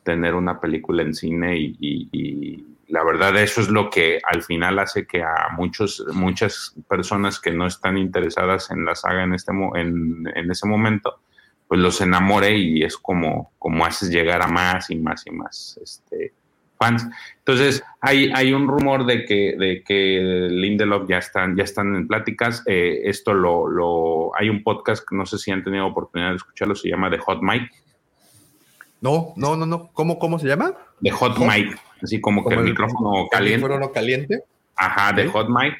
tener una película en cine y, la verdad eso es lo que al final hace que a muchos, muchas personas que no están interesadas en la saga en, este, en, en ese momento, pues los enamore y es como, como haces llegar a más y más y más este, fans. Entonces, hay, hay un rumor de que, de que Lindelof ya están, ya están en pláticas. Eh, esto lo, hay un podcast no sé si han tenido oportunidad de escucharlo, se llama The Hot Mic. No, no, no, no. ¿Cómo, cómo se llama? The Hot, Mic, así como, que el, micrófono caliente. ¿El micrófono caliente? Ajá, The Hot Mic.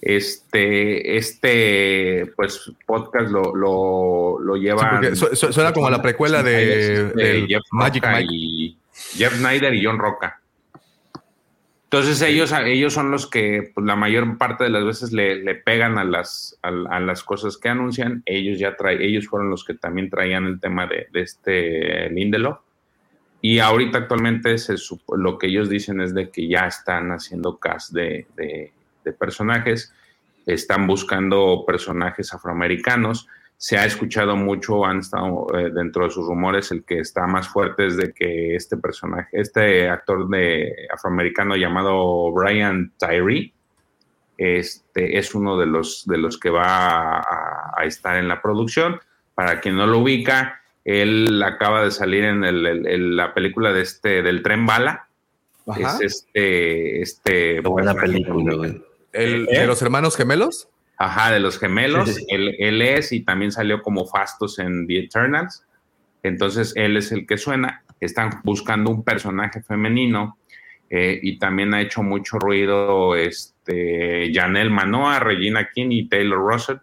Este, este, pues, podcast lo, lo, lo lleva. suena como la precuela de, de Jeff Magic Mike. Y Jeff Snyder y John Roca. Entonces ellos, ellos son los que pues, la mayor parte de las veces le, le pegan a las, a, a, las cosas que anuncian. Ellos ya traen, ellos fueron los que también traían el tema de, de este Lindelof. Y ahorita actualmente se, lo que ellos dicen es de que ya están haciendo cast de, personajes, están buscando personajes afroamericanos. Se ha escuchado mucho, han estado eh, dentro de sus rumores, el que está más fuerte es de que este personaje, este actor de afroamericano llamado Brian Tyree, este es uno de los, de los que va a estar en la producción. Para quien no lo ubica, él acaba de salir en, el, el, el, la película de este, del tren bala. Ajá. Es este, este. Buena película, güey. ¿El, ¿Eh? ¿De los hermanos gemelos? Ajá, de los gemelos. él, él, es y también salió como Fastos en The Eternals. Entonces, él es el que suena. Están buscando un personaje femenino eh, y también ha hecho mucho ruido este, Janelle Manoa, Regina King y Taylor Russell.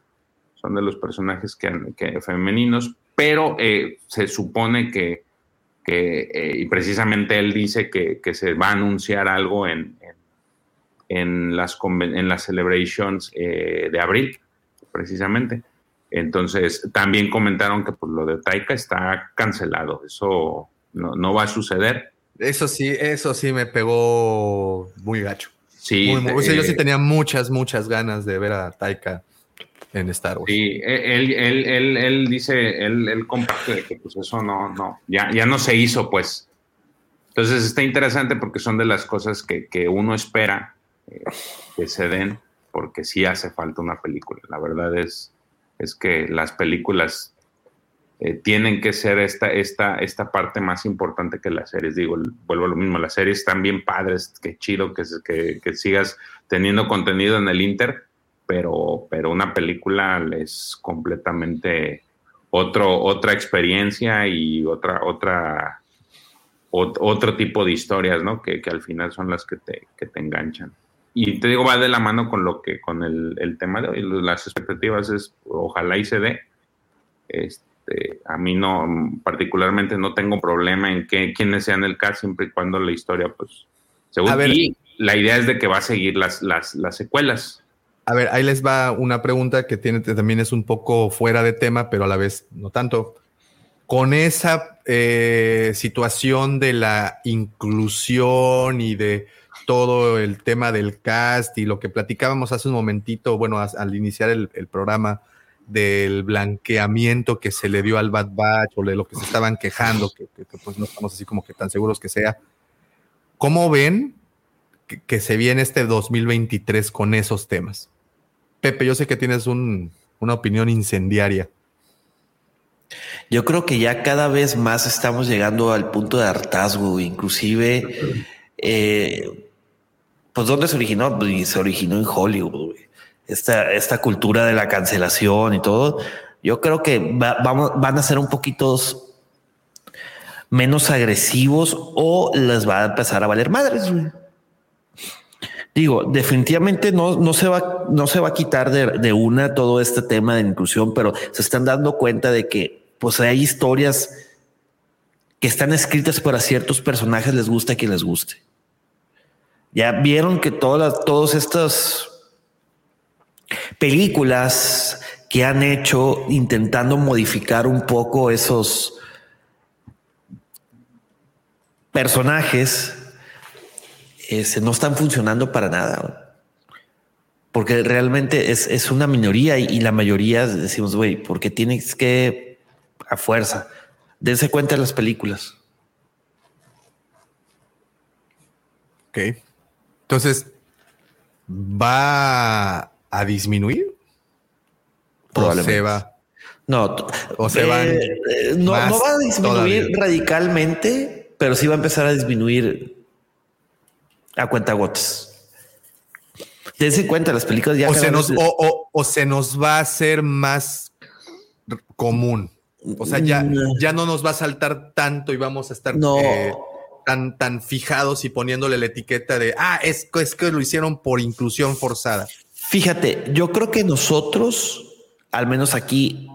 Son de los personajes que, que femeninos, pero eh, se supone que, que eh, y precisamente él dice que, que, se va a anunciar algo en, en las, en las celebrations eh, de abril, precisamente. Entonces, también comentaron que pues, lo de Taika está cancelado. Eso no, no, va a suceder. Eso sí, eso sí me pegó muy gacho. Sí. Muy, muy, o sea, yo sí tenía muchas, muchas ganas de ver a Taika en Star Wars. Sí, él, él, él, él dice, él, comparte que pues eso no, no, ya, ya no se hizo, pues. Entonces está interesante porque son de las cosas que, que uno espera eh, que se den, porque sí hace falta una película. La verdad es, es que las películas eh, tienen que ser esta, esta, esta parte más importante que las series. Digo, vuelvo a lo mismo, las series están bien padres, qué chido que, que, que sigas teniendo contenido en el Inter, pero, pero una película es completamente otro, otra experiencia y otra, otra, ot, otro tipo de historias, ¿no? Que, que, al final son las que te, que te enganchan y te digo, va de la mano con lo que, con el, el tema de hoy. Las expectativas es, ojalá y se dé. Este, a mí no, particularmente no tengo problema en que quienes sean el cast, siempre y cuando la historia, pues, según a ver, y la idea es de que va a seguir las, las, las secuelas. A ver, ahí les va una pregunta que tiene, también es un poco fuera de tema, pero a la vez no tanto. Con esa eh, situación de la inclusión y de todo el tema del cast y lo que platicábamos hace un momentito, bueno, al iniciar el, programa del blanqueamiento que se le dio al Bad Batch o de lo que se estaban quejando, que, pues no estamos así como que tan seguros que sea. ¿Cómo ven que, que, se viene este 2023 con esos temas? Pepe, yo sé que tienes un, una opinión incendiaria. Yo creo que ya cada vez más estamos llegando al punto de hartazgo, inclusive eh, pues ¿dónde se originó? Pues se originó en Hollywood. Esta, esta cultura de la cancelación y todo. Yo creo que van a ser un poquito menos agresivos o les va a empezar a valer madres, güey. Digo, definitivamente no, no, se, va, no se va a quitar de, de una todo este tema de inclusión, pero se están dando cuenta de que pues hay historias que están escritas para ciertos personajes, les gusta a quien les guste. Ya vieron que todas, todas estas películas que han hecho intentando modificar un poco esos personajes este, no están funcionando para nada. Porque realmente es, es una minoría y, la mayoría decimos, güey, porque tienes que a fuerza. Dense cuenta de las películas. Ok. Entonces, ¿va a disminuir? Probablemente. ¿O se va? No, o se eh, eh, no, no, va a disminuir radicalmente, pero sí va a empezar a disminuir a cuenta gotas. Dense cuenta, las películas ya. O se, nos, o, o, se nos va a hacer más común. O sea, ya, mm. ya no nos va a saltar tanto y vamos a estar eh, tan, tan fijados y poniéndole la etiqueta de, ah, es, es que lo hicieron por inclusión forzada. Fíjate, yo creo que nosotros, al menos aquí,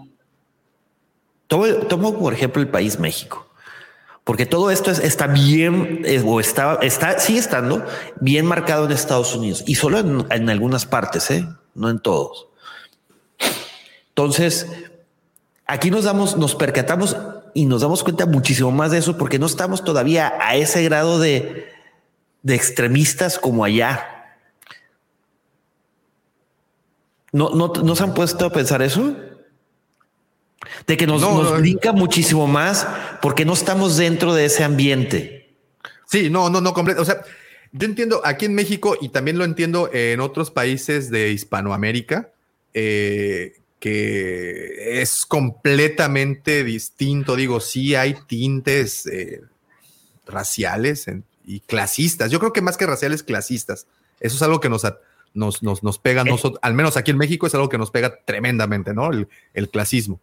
tomo, tomo por ejemplo el país México, porque todo esto está bien eh, o está, está, sigue estando bien marcado en Estados Unidos y solo en, en algunas partes, ¿eh? no en todos. Entonces, Aquí nos damos, nos percatamos y nos damos cuenta muchísimo más de eso porque no estamos todavía a ese grado de, de extremistas como allá. ¿No, no, se han puesto a pensar eso? De que nos, nos brinca muchísimo más porque no estamos dentro de ese ambiente. Sí, no, no, no, completo. O sea, yo entiendo aquí en México y también lo entiendo en otros países de Hispanoamérica, eh, que es completamente distinto. Digo, sí hay tintes eh, raciales y clasistas. Yo creo que más que raciales, clasistas. Eso es algo que nos, nos, nos, nos pega, eh. nosotros, al menos aquí en México es algo que nos pega tremendamente, ¿no? El, el, clasismo.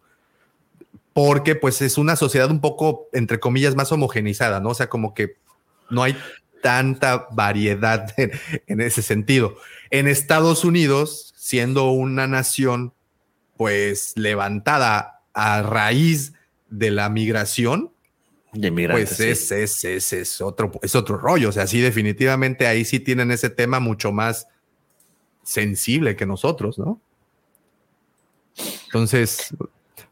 Porque pues es una sociedad un poco, entre comillas, más homogenizada, ¿no? O sea, como que no hay tanta variedad <laughs> en, en ese sentido. En Estados Unidos, siendo una nación pues levantada a raíz de la migración, de pues es, es, es, es, otro, es otro rollo. O sea, sí, definitivamente ahí sí tienen ese tema mucho más sensible que nosotros, ¿no? Entonces,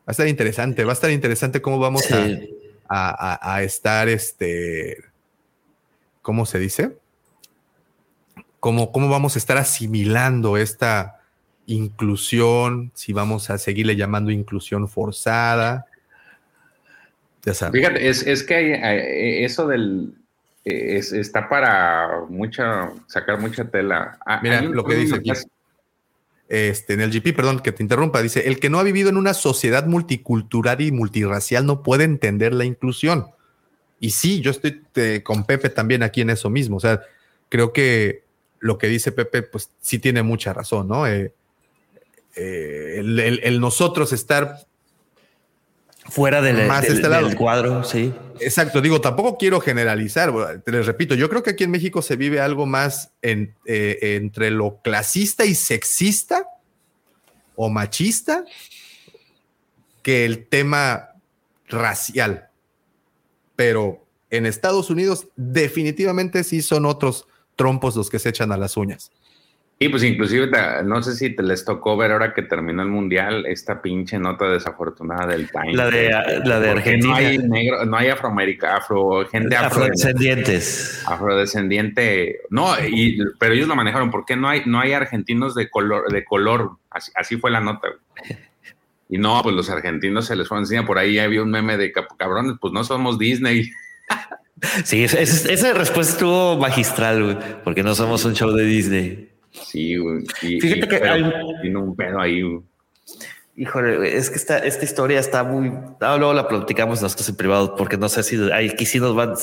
a estar interesante, va a estar interesante cómo vamos a, a, estar, este, ¿cómo se dice? ¿Cómo, ¿Cómo vamos a estar asimilando esta, inclusión, si vamos a seguirle llamando inclusión forzada. Ya sabes. Fíjate, es, que eso del está para mucha sacar mucha tela. Ah, Mira lo que dice aquí. Este, en el GP, perdón que te interrumpa, dice, el que no ha vivido en una sociedad multicultural y multirracial no puede entender la inclusión. Y sí, yo estoy con Pepe también aquí en eso mismo. O sea, creo que lo que dice Pepe, pues sí tiene mucha razón, ¿no? Eh, eh, el, nosotros estar fuera del, más este cuadro, sí. Exacto, digo, tampoco quiero generalizar, te les repito, yo creo que aquí en México se vive algo más en, eh, entre lo clasista y sexista o machista que el tema racial. Pero en Estados Unidos definitivamente sí son otros trompos los que se echan a las uñas. Y pues inclusive, no sé si te les tocó ver ahora que terminó el mundial esta pinche nota desafortunada del Time. La de, la de Argentina. No hay, negro, no hay afroamérica, afro, gente afrodescendientes. Afrodescendiente. No, y, pero ellos lo manejaron. ¿Por qué no hay, no hay argentinos de color? De color? Así, así fue la nota. Y no, pues los argentinos se les fue encima. Por ahí había un meme de cabrones, pues no somos Disney. Sí, esa, esa respuesta estuvo magistral, güey, porque no somos un show de Disney. Sí, güey. Fíjate que hay un pedo ahí, güey. Híjole, es que esta, esta historia está muy. Ah, luego la platicamos nosotros en privado, porque no sé si aquí sí nos van,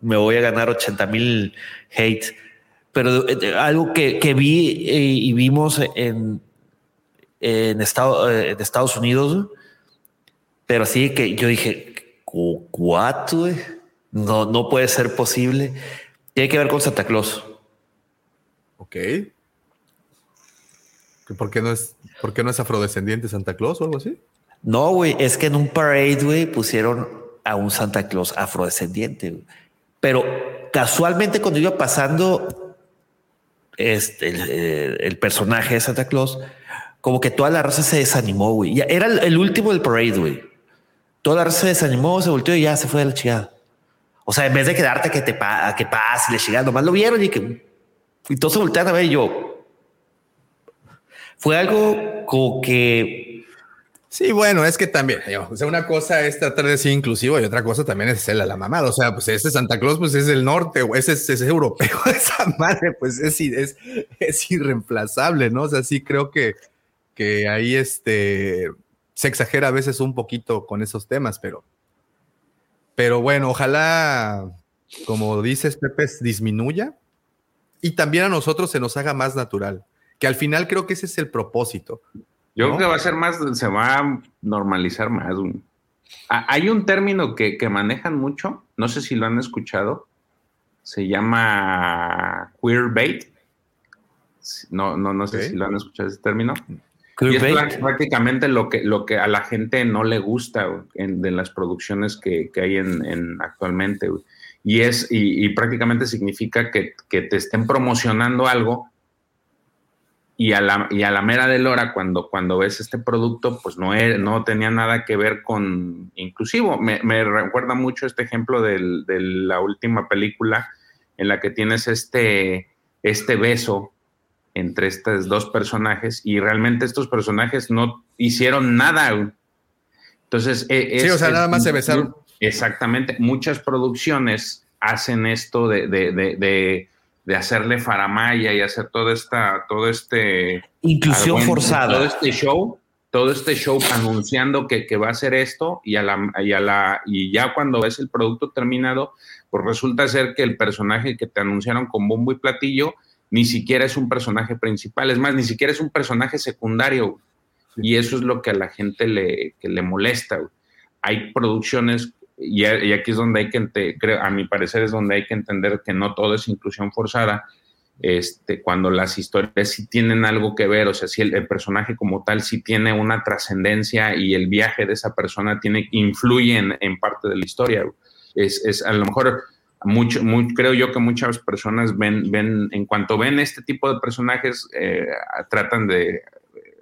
me voy a ganar 80 mil hate. Pero eh, algo que, que vi eh, y vimos en, en, Estado, eh, en Estados Unidos, pero sí que yo dije, ¿what? No, no puede ser posible. Tiene que ver con Santa Claus. Ok. ¿Por qué no es, por qué no es afrodescendiente Santa Claus o algo así? No, güey, es que en un parade, güey, pusieron a un Santa Claus afrodescendiente. Pero casualmente cuando iba pasando este, el, personaje de Santa Claus, como que toda la raza se desanimó, güey. Era el, último del parade, güey. Toda la raza se desanimó, se volteó y ya se fue de la chingada. O sea, en vez de quedarte que te pa que pase le chingada, nomás lo vieron y que y todos se a ver yo. Fue algo como que Sí, bueno, es que también, digo, o sea, una cosa es tratar de ser inclusivo y otra cosa también es a la mamada. O sea, pues ese Santa Claus, pues es del norte, o ese es, europeo, <laughs> esa madre, pues es, es irreemplazable, ¿no? O sea, sí creo que, que ahí este se exagera a veces un poquito con esos temas, pero, pero bueno, ojalá, como dices, Pepe, disminuya y también a nosotros se nos haga más natural, que al final creo que ese es el propósito. Yo ¿no? creo que va a ser más, se va a normalizar más. Hay un término que, que manejan mucho, no sé si lo han escuchado, se llama queerbait. No, no, no sé si lo han escuchado ese término. Y es prácticamente lo que, lo que a la gente no le gusta en- de las producciones que, que hay en, en actualmente. Y es, y, y prácticamente significa que, que te estén promocionando algo y a la, y a la mera de hora, cuando, cuando ves este producto, pues no, era- no tenía nada que ver con inclusivo. Me, me recuerda mucho este ejemplo del- de la última película en la que tienes este, este beso entre estos dos personajes y realmente estos personajes no hicieron nada. Entonces, e- Sí, es- o sea, es- nada más se besaron. Exactamente. Muchas producciones hacen esto de, de, de, de, de hacerle faramaya y hacer toda esta, todo este Inclusión forzada. Todo este show, todo este show anunciando que, que va a hacer esto y a la, y a la, y ya cuando ves el producto terminado, pues resulta ser que el personaje que te anunciaron con bombo y platillo ni siquiera es un personaje principal, es más, ni siquiera es un personaje secundario. Y eso es lo que a la gente le, que le molesta. Hay producciones, y, aquí es donde hay que, creo, a mi parecer es donde hay que entender que no todo es inclusión forzada, este, cuando las historias sí tienen algo que ver, o sea, si el, personaje como tal sí tiene una trascendencia y el viaje de esa persona tiene, influye en, en parte de la historia. Es, es a lo mejor mucho, creo yo que muchas personas ven, ven, en cuanto ven este tipo de personajes, eh, tratan de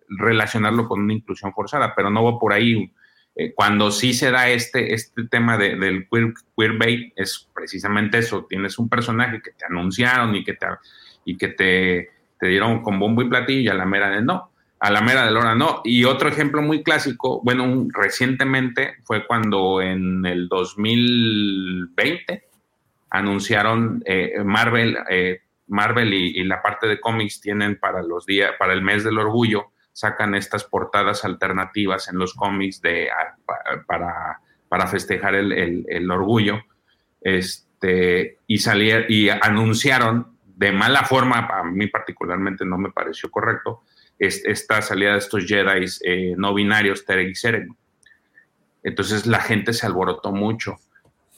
relacionarlo con una inclusión forzada, pero no va por ahí. Eh, cuando sí se da este, este tema de- del queer, queerbait, es precisamente eso, tienes un personaje que te anunciaron y que te, y que te, dieron con bombo y platillo y a la mera de no, a la mera de la hora no. Y otro ejemplo muy clásico, bueno, un- recientemente fue cuando en el 2020 anunciaron eh, Marvel, eh, Marvel y, y la parte de cómics tienen para los días, para el mes del orgullo, sacan estas portadas alternativas en los cómics de, a- pa- para, para festejar el, el- orgullo. Este, y, y anunciaron de mala forma, a mí particularmente no me pareció correcto, es- esta salida de estos Jedi eh, no binarios, Tereg y Sereg. Entonces la gente se alborotó mucho.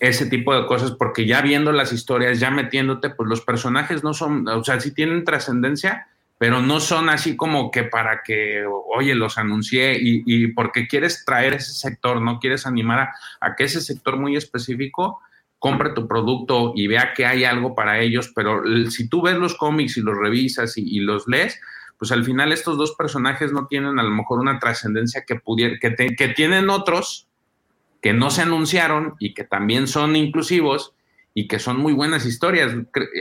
Ese tipo de cosas, porque ya viendo las historias, ya metiéndote, pues los personajes no son, o sea, sí tienen trascendencia, pero no son así como que para que, oye, los anuncié y, porque quieres traer ese sector, no quieres animar a, que ese sector muy específico compre tu producto y vea que hay algo para ellos, pero si tú ves los cómics y los revisas y, los lees, pues al final estos dos personajes no tienen a lo mejor una trascendencia que pudiera, que, que tienen otros que no se anunciaron y que también son inclusivos y que son muy buenas historias.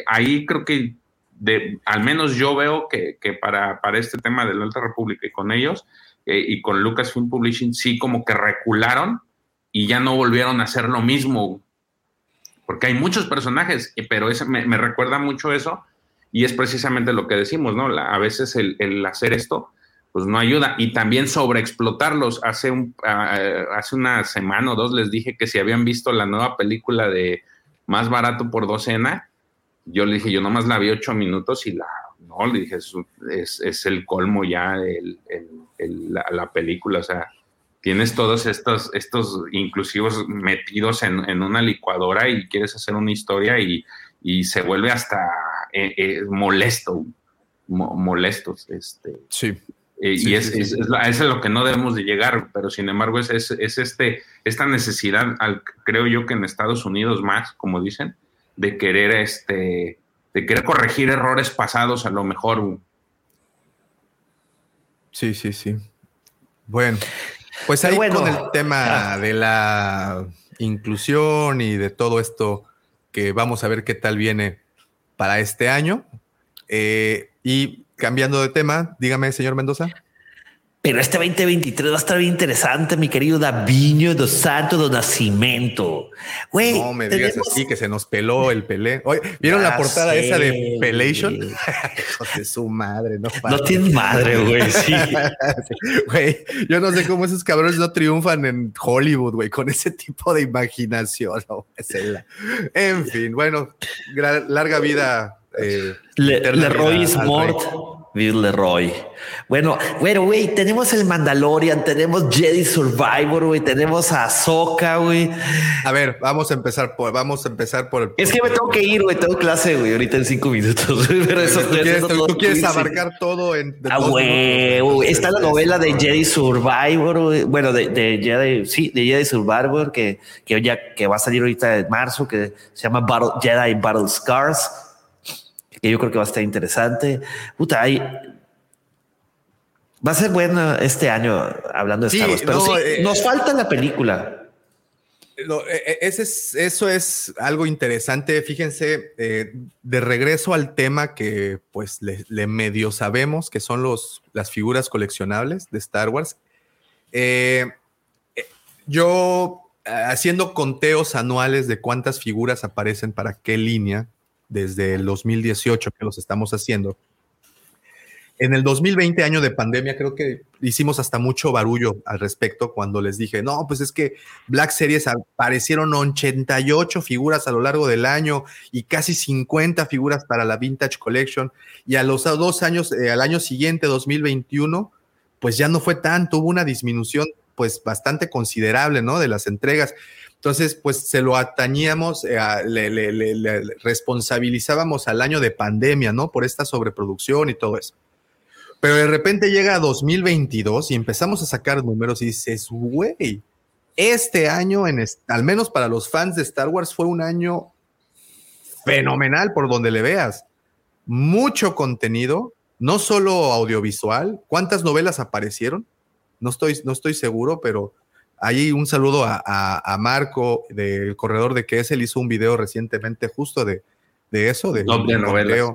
Ahí creo que de, al menos yo veo que, que para, para este tema de la Alta República y con ellos eh, y con Lucasfilm Publishing sí como que recularon y ya no volvieron a hacer lo mismo. Porque hay muchos personajes, pero ese me, recuerda mucho eso y es precisamente lo que decimos, ¿no? A veces el, el hacer esto pues no ayuda. Y también sobreexplotarlos. Hace, un, ah, hace una semana o dos les dije que si habían visto la nueva película de Más barato por docena, yo le dije, yo nomás la vi ocho minutos y la, no, le dije, es, es, es el colmo ya el, el, el, la, la, película. O sea, tienes todos estos, estos inclusivos metidos en, en una licuadora y quieres hacer una historia y, y se vuelve hasta eh, eh, molesto. molestos. Este, sí. Eh, y es, es, es, lo que no debemos de llegar, pero sin embargo es, es, este, esta necesidad, al, creo yo que en Estados Unidos más, como dicen, de querer, este, de querer corregir errores pasados a lo mejor. Sí, sí, sí. Bueno, pues ahí con el tema de la inclusión y de todo esto que vamos a ver qué tal viene para este año. Eh, y cambiando de tema, dígame, señor Mendoza. Pero este 2023 va a estar bien interesante, mi querido Daviño dos Santos do Nascimento. Güey, no me digas así que se nos peló el pelé. ¿Vieron la portada esa de Pelation? <laughs> de su madre, no No tiene madre, güey. <laughs> Sí. Güey, yo no sé cómo esos cabrones no triunfan en Hollywood, güey, con ese tipo de imaginación. En fin, bueno, larga vida. Eh, Le, Leroy Smart. Bill Leroy. Bueno, bueno, güey, tenemos el Mandalorian, tenemos Jedi Survivor, güey, tenemos a Ahsoka, güey. A ver, vamos a empezar por, vamos a empezar por el. Es que me tengo que ir, güey, tengo clase, güey, ahorita en cinco minutos. Pero eso, ¿Tú, quieres, tú, quieres abarcar todo en. Ah, güey, está la novela de Jedi Survivor, bueno, de, de, Jedi, sí, de Jedi Survivor, que, que ya que va a salir ahorita en marzo, que se llama Jedi Battle Scars que yo creo que va a estar interesante. Puta, hay, va a ser buena este año hablando de Star Wars, pero sí, eh, nos falta la película. Eh, ese es, eso es algo interesante. Fíjense, eh, de regreso al tema que pues le, medio sabemos, que son los, las figuras coleccionables de Star Wars. yo haciendo conteos anuales de cuántas figuras aparecen para qué línea, desde el 2018 que los estamos haciendo. En el 2020, año de pandemia, creo que hicimos hasta mucho barullo al respecto cuando les dije, no, pues es que Black Series aparecieron 88 figuras a lo largo del año y casi 50 figuras para la Vintage Collection. Y a los dos años, eh, al año siguiente, 2021, pues ya no fue tanto, hubo una disminución pues bastante considerable, ¿no? De las entregas. Entonces, pues se lo atañíamos, eh, le, responsabilizábamos al año de pandemia, ¿no? Por esta sobreproducción y todo eso. Pero de repente llega 2022 y empezamos a sacar números y dices, güey, este año, al menos para los fans de Star Wars, fue un año fenomenal por donde le veas. Mucho contenido, no solo audiovisual. ¿Cuántas novelas aparecieron? No estoy, no estoy seguro, pero Ahí un saludo a, Marco del corredor de que es, él hizo un video recientemente justo de, eso, de, de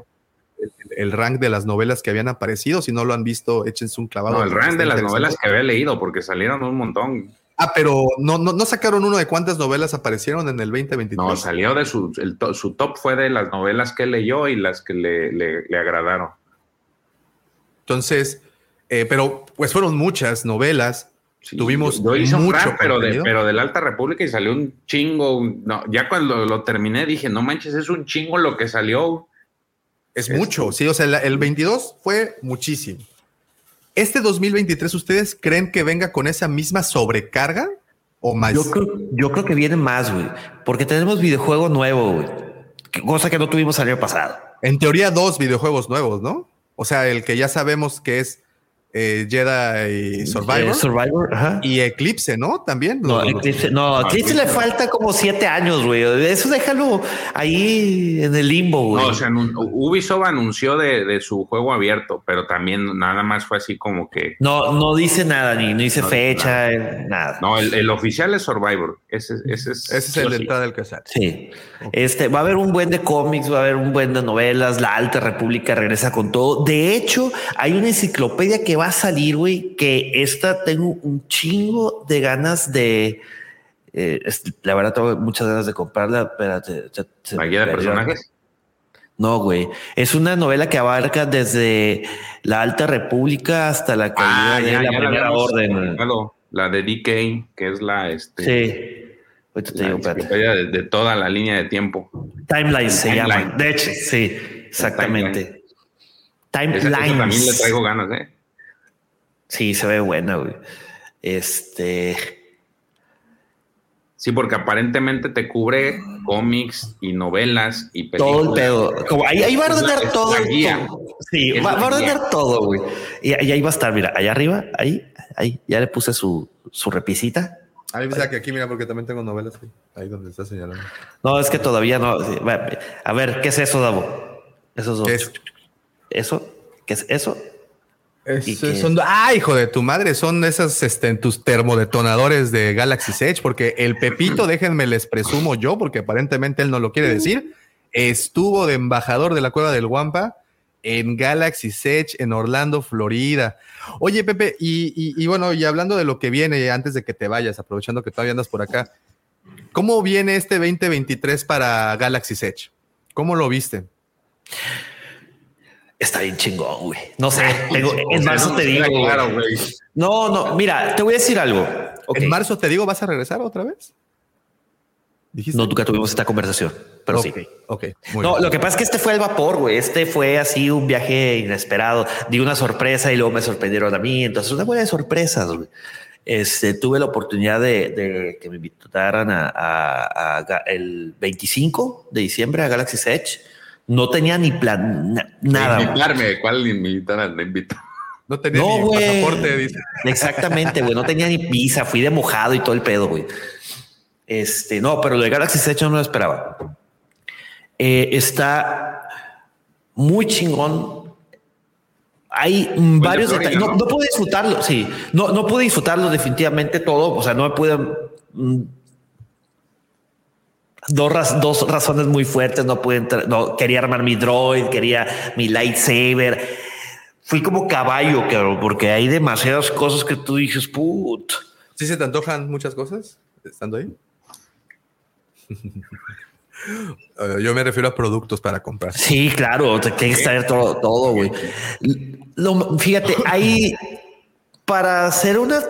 El, rank de las novelas que habían aparecido. Si no lo han visto, échense un clavado. No, el rank de las novelas que había leído, porque salieron un montón. Ah, pero no, no, sacaron uno de cuántas novelas aparecieron en el 2023. No, salió de su, su top fue de las novelas que leyó y las que le, le, agradaron. Entonces, eh, pero pues fueron muchas novelas Tuvimos mucho, pero, de, pero de la Alta República y salió un chingo. No, ya cuando lo terminé dije, no manches, es un chingo lo que salió. Es, mucho, sí, o sea, el, 22 fue muchísimo. ¿Este 2023 ustedes creen que venga con esa misma sobrecarga o más? Yo creo, yo creo que viene más, güey, porque tenemos videojuego nuevo, güey, cosa que no tuvimos el año pasado. En teoría, dos videojuegos nuevos, ¿no? O sea, el que ya sabemos que es eh, Jedi Survivor. Survivor Y Eclipse, ¿no? También. No, Eclipse, no, Eclipse le falta como siete años, güey. Eso déjalo ahí en el limbo, güey. No, o sea, Ubisoft anunció de, su juego abierto, pero también nada más fue así como que. No, no dice nada, ni no dice fecha, nada. No, el, oficial es Survivor. Ese, ese es, ese es el de entrada del casal. Sí. Este, va a haber un buen de cómics, va a haber un buen de novelas. La Alta República regresa con todo. De hecho, hay una enciclopedia que va a salir, güey, que esta tengo un chingo de ganas de. Eh, la verdad, tengo muchas ganas de comprarla. Espérate. ¿La guía de personajes? No, güey. Es una novela que abarca desde la Alta República hasta la caída ah, de la Primera Orden. la de DK, que es la. Este, sí. de, de, toda la línea de tiempo. Timeline se llama. De hecho, sí, exactamente. Timeline. También le traigo ganas, ¿eh? Sí, se ve buena, güey. Este. Sí, porque aparentemente te cubre cómics y novelas y películas. Todo el pedo. Como ahí, ahí va a ordenar todo. La guía. Sí, Es va, a ordenar todo, güey. Y, y ahí va a estar, mira, allá arriba, ahí, ahí, ya le puse su, su repisita. A mí me que aquí, mira, porque también tengo novelas ahí, ahí donde está señalando. No, es que todavía no. sí, va, A ver, ¿qué es eso, Davo? Esos dos. ¿Qué es? ¿Eso? ¿Qué es eso? Son, ah, hijo de tu madre, son esas, este, tus termodetonadores de Galaxy Edge, porque el Pepito, déjenme les presumo yo, porque aparentemente él no lo quiere decir, estuvo de embajador de la cueva del Guampa en Galaxy Edge en Orlando, Florida. Oye, Pepe, y, y- y bueno, y hablando de lo que viene antes de que te vayas, aprovechando que todavía andas por acá, ¿cómo viene este 2023 para Galaxy Edge? ¿Cómo lo viste? Está bien chingón, güey. No sé, tengo, O en marzo te digo. claro, güey. No, no, mira, te voy a decir algo. En marzo te digo, ¿vas a regresar otra vez? ¿Dijiste? No, nunca tuvimos esta conversación, pero sí. Ok, muy No, bien. lo que pasa es que este fue el vapor, güey. Este fue así un viaje inesperado. Di una sorpresa y luego me sorprendieron a mí. Entonces, una buena de sorpresas, güey. Este, tuve la oportunidad de, de que me invitaran a, a- a Ga- el 25 de diciembre a Galaxy Edge. No tenía ni plan, na- nada. Invitarme, ¿cuál invitar? Me invito. No tenía No, ni pasaporte, dice. Exactamente, güey. No tenía ni visa, fui de mojado y todo el pedo, güey. Este, no, pero lo de Galaxy Edge no lo esperaba. Eh, está muy chingón. Hay mm, varios detalles. No, ¿no? no pude disfrutarlo, sí. No, no pude disfrutarlo definitivamente todo. O sea, no me pude. Dos, raz- dos razones muy fuertes. No pude entrar. No quería armar mi droid, quería mi lightsaber. Fui como caballo, cabrón, porque hay demasiadas cosas que tú dices, put. ¿Sí se te antojan muchas cosas estando ahí? <laughs> Yo me refiero a productos para comprar. Sí, claro, te tienes que saber todo, todo, güey. Fíjate, ahí para hacer una,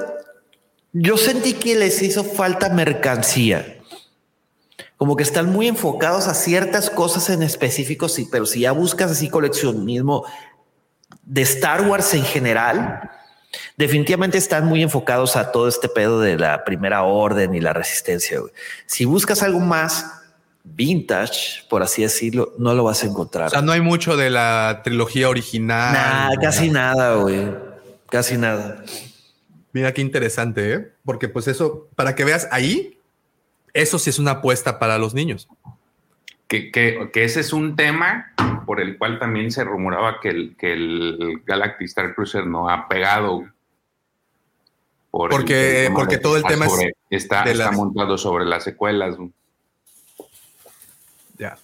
yo sentí que les hizo falta mercancía. Como que están muy enfocados a ciertas cosas en específico, sí, pero si ya buscas así coleccionismo de Star Wars en general, definitivamente están muy enfocados a todo este pedo de la primera orden y la resistencia. güey. Si buscas algo más vintage, por así decirlo, no lo vas a encontrar. O sea, no hay mucho de la trilogía original. Nada, casi nada, güey. Casi nada. Mira qué interesante, ¿eh? Porque pues eso, para que veas ahí, eso sí es una apuesta para los niños. Que, que- que ese es un tema por el cual también se rumoraba que el, que el Galactic Star Cruiser no ha pegado. Por Porque- el porque de- todo el tema es está, de está las- montado sobre las secuelas. Ya.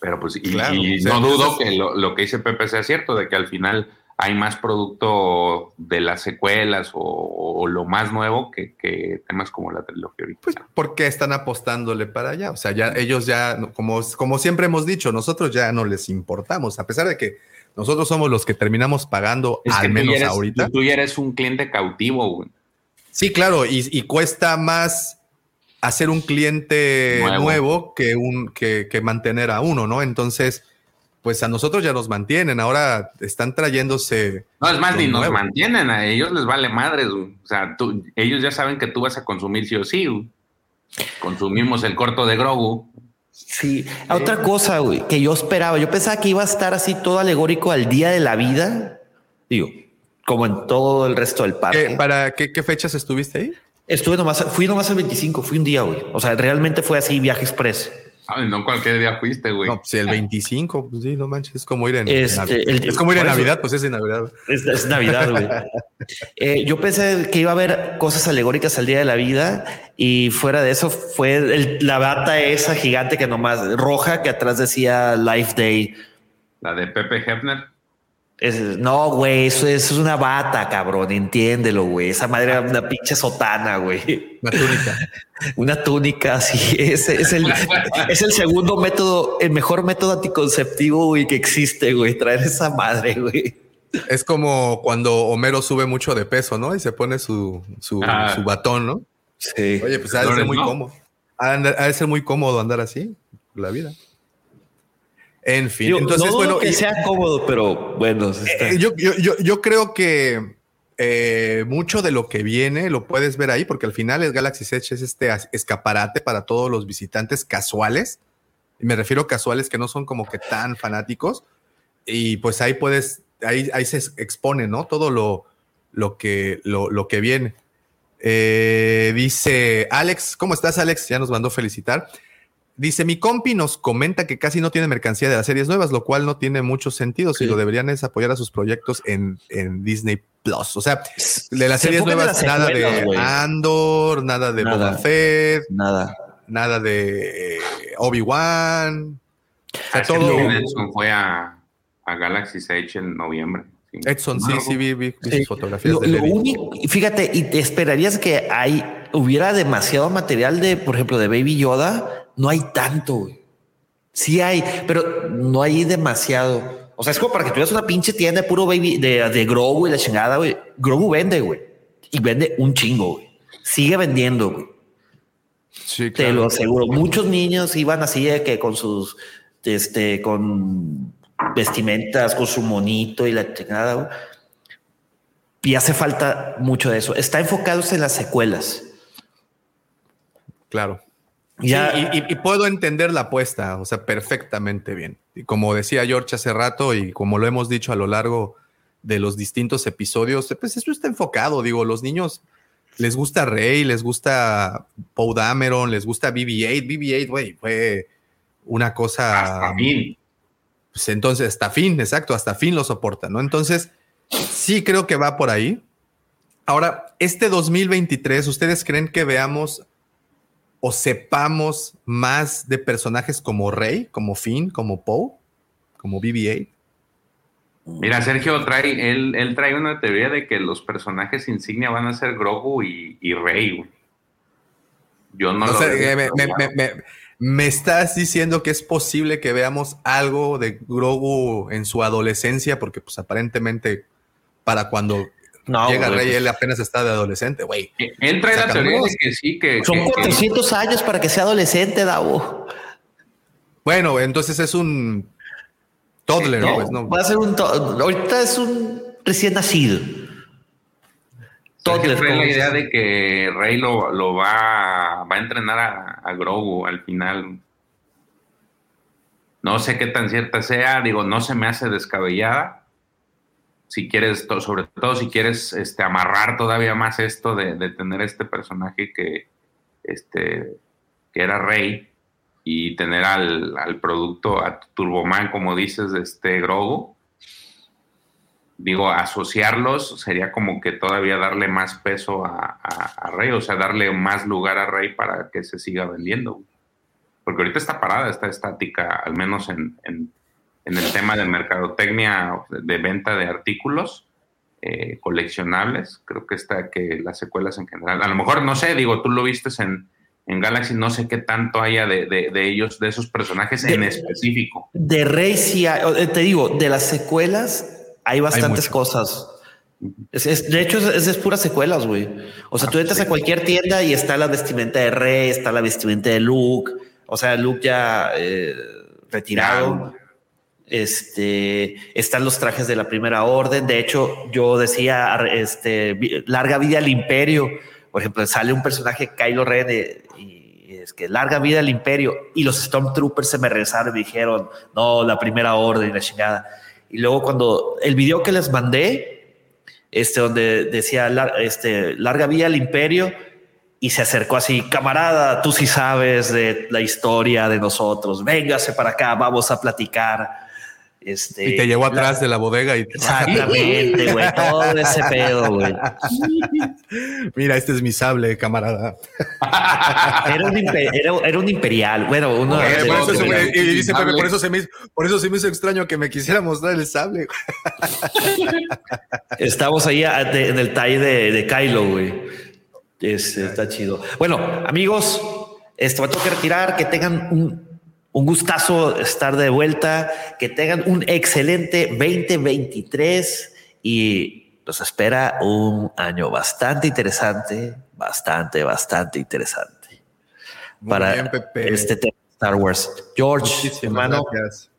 Pero pues, y, Claro, y no dudo que lo, lo que dice Pepe sea cierto, de que al final hay más producto de las secuelas o, o lo más nuevo que, que temas como la trilogía Pues original. porque están apostándole para allá. O sea, ya ellos ya, como, como siempre hemos dicho, nosotros ya no les importamos, a pesar de que nosotros somos los que terminamos pagando Es al menos eres, ahorita. Tú, tú ya eres un cliente cautivo, güey. Sí, claro, y, y cuesta más hacer un cliente Nuevo. nuevo, que, un, que, que mantener a uno, ¿no? Entonces, pues a nosotros ya nos mantienen, ahora están trayéndose. No, es más, ni nos mantienen, a ellos les vale madres, güey. O sea, tú- ellos ya saben que tú vas a consumir sí o sí, güey. Consumimos el corto de Grogu. Sí. Otra cosa, güey, que yo esperaba, yo pensaba que iba a estar así todo alegórico al día de la vida. Digo, como en todo el resto del ¿Qué- parque. ¿Para qué, qué fechas estuviste ahí? Estuve nomás, fui nomás el 25, fui un día, güey. O sea, realmente fue así, viaje express. Ay, no cualquier día fuiste, güey. No, pues el 25, pues sí, no manches, es como ir en, Este, el- es como ir en eso- Navidad, pues es en Navidad. Es, es Navidad, güey. <laughs> Eh, yo pensé que iba a haber cosas alegóricas al día de la vida y fuera de eso fue el- la bata esa gigante que nomás roja que atrás decía Life Day. La de Pepe Hefner. Es- no, güey, eso, eso es una bata, cabrón. Entiéndelo, güey. Esa madre era una pinche sotana, güey. Una túnica. <laughs> Una túnica, sí. Es, es, el, es el segundo método, el mejor método anticonceptivo, güey, que existe, güey. Traer esa madre, güey. Es como cuando Homero sube mucho de peso, ¿no? Y se pone su, su, Ah. su batón, ¿no? Sí. Oye, pues ha de ser muy ¿no? cómodo. Ha de, andar- ha de ser muy cómodo andar así, la vida. En fin, Digo, entonces, no bueno, que y- sea cómodo, pero bueno, está- eh, yo, yo, yo, yo creo que eh, mucho de lo que viene lo puedes ver ahí, porque al final el Galaxy Edge es este escaparate para todos los visitantes casuales. Y me refiero a casuales que no son como que tan fanáticos, y pues ahí puedes, ahí, ahí se expone, ¿no? Todo lo, lo, que, lo, lo que viene. Eh, dice Alex, ¿cómo estás, Alex? Ya nos mandó felicitar. Dice, mi compi nos comenta que casi no tiene mercancía de las series nuevas, lo cual no tiene mucho sentido. Si lo deberían es apoyar a sus proyectos en, en Disney Plus. O sea, de las Se series nuevas, las nada secuelas, de. Andor, nada de Nada. Boba Fett, Nada. nada de eh, Obi-Wan. O sea, Así todo. que Nelson fue a, a Galaxy Edge en noviembre. Sí. Edson, sí, sí, vi, vi- vi Sí. sus fotografías Lo, de lo único, fíjate, y te esperarías que hay, hubiera demasiado material de, por ejemplo, de Baby Yoda. No hay tanto, güey. Sí hay, pero no hay demasiado. O sea, es como para que tuvieras una pinche tienda de puro baby de, de Grogu y la chingada, güey. Grogu vende, güey. Y vende un chingo, güey. Sigue vendiendo, güey. Sí, Te lo aseguro. Muchos niños iban así de que con sus, este, con vestimentas, con su monito y la chingada. güey. Y hace falta mucho de eso. Está enfocados en las secuelas. Claro. Ya, Sí, y, y- y puedo entender la apuesta, o sea, perfectamente bien. Y como decía George hace rato y como lo hemos dicho a lo largo de los distintos episodios, pues eso está enfocado. Digo, los niños les gusta Rey, les gusta Poe Dameron, les gusta BB-8. BB-8, güey, fue una cosa. Hasta fin. Pues entonces, hasta fin, exacto, hasta fin lo soporta, ¿no? Entonces, sí creo que va por ahí. Ahora, este 2023, ¿ustedes creen que veamos o sepamos más de personajes como Rey, como Finn, como Poe, como BB-8? Mira, Sergio trae, él, él trae una teoría de que los personajes insignia van a ser Grogu y, y Rey. Yo no lo veo eh, me- me- me estás diciendo que es posible que veamos algo de Grogu en su adolescencia, porque pues aparentemente para cuando no, llega güey, Rey pues, él apenas está de adolescente, güey. Él trae la teoría de que sí, que, Son que- que- 400 años para que sea adolescente, Davo. Bueno, entonces es un toddler, No, pues, ¿no? Va a ser un. to- Ahorita es un recién nacido. Toddler, trae la idea de que Rey lo, lo va, va a entrenar a, a Grogu al final. No sé qué tan cierta sea, digo, no se me hace descabellada. Si quieres, sobre todo si quieres este, amarrar todavía más esto de, tener este personaje que, este, que era Rey y tener al, al producto, a Turboman, como dices, de este Grogu, digo, asociarlos sería como que todavía darle más peso a, Rey, o sea, darle más lugar a Rey para que se siga vendiendo. Porque ahorita está parada, está estática, al menos en, en- en el tema de mercadotecnia, de venta de artículos eh, coleccionables. Creo que está que las secuelas en general, a lo mejor, no sé, digo, tú lo vistes en, en Galaxy, no sé qué tanto haya de, de- de ellos, de esos personajes en De- específico. De Rey sí hay- eh, te digo, de las secuelas hay bastantes cosas. Es- es- de hecho, es, es puras secuelas, güey. O sea, tú entras a cualquier tienda y está la vestimenta de Rey, está la vestimenta de Luke. O sea, Luke ya eh, retirado. Este, están los trajes de la primera orden. De hecho, yo decía, este, larga vida al imperio. Por ejemplo, sale un personaje, Kylo Ren, eh, y es que larga vida al imperio. Y los Stormtroopers se me regresaron y dijeron, no, la primera orden la. Y luego cuando el video que les mandé, este, donde decía, este, larga vida al imperio, y se acercó así, camarada, tú sí sabes de la historia de nosotros, véngase para acá, vamos a platicar. Este, Y te llevó atrás de la bodega y <laughs> Exactamente, <laughs> güey, todo ese pedo, güey. <laughs> Mira, este es mi sable, camarada. Era un, impe- era, era un imperial, bueno, uno de por los- eso se me- y dice. Pepe, por eso se me hizo, por eso se me hizo extraño que me quisiera mostrar el sable. Estamos ahí a- de- en el tie de, de Kylo, güey. Este, está chido. Bueno, amigos, esto me tengo que retirar. Que tengan un, un gustazo estar de vuelta. Que tengan un excelente 2023 y nos espera un año bastante interesante, bastante, bastante interesante Muy para bien, este tema de Star Wars. George, Muchísimas hermano, gracias.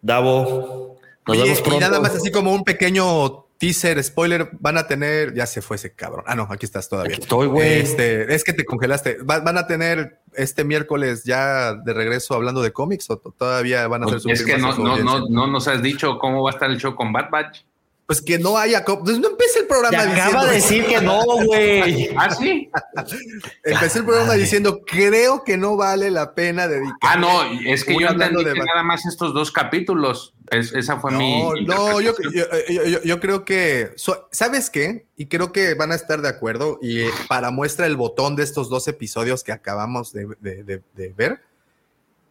Davo, nos Oye, vemos y pronto. nada más así como un pequeño teaser, spoiler, van a tener, ya se fue ese cabrón. Ah, no, aquí estás todavía. Aquí estoy, güey. Este, es que te congelaste. Va- ¿Van a tener este miércoles ya de regreso hablando de cómics o to- todavía van a hacer Es que no, su no, no, no nos has dicho cómo va a estar el show con Bad Batch. Pues que no haya. Pues no empecé el programa Te diciendo. acaba de decir que no, güey. <laughs> Ah, sí. <laughs> Empecé el programa diciendo, creo que no vale la pena dedicar. Ah, no, es que yo entendí de que Bat- nada más estos dos capítulos. Es- esa fue mi. No, no, yo, yo, yo- yo creo que, so- ¿sabes qué? Y creo que van a estar de acuerdo. Y eh, para muestra el botón de estos dos episodios que acabamos de, de- de- de ver,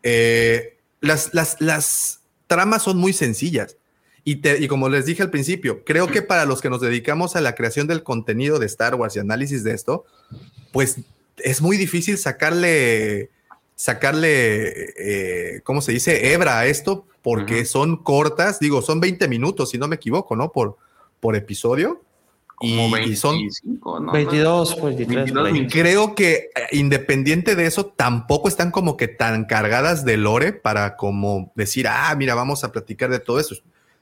eh, las, las, las tramas son muy sencillas. Y, te- y como les dije al principio, creo que para los que nos dedicamos a la creación del contenido de Star Wars y análisis de esto, pues es muy difícil sacarle, sacarle, eh, ¿cómo se dice? Hebra a esto, porque son cortas, digo, son 20 minutos, si no me equivoco, ¿no? Por, por episodio. Como Y, y son, 25, ¿no? 22, 23. 22, güey. creo que eh, independiente de eso, tampoco están como que tan cargadas de lore para como decir, ah, mira, vamos a platicar de todo eso.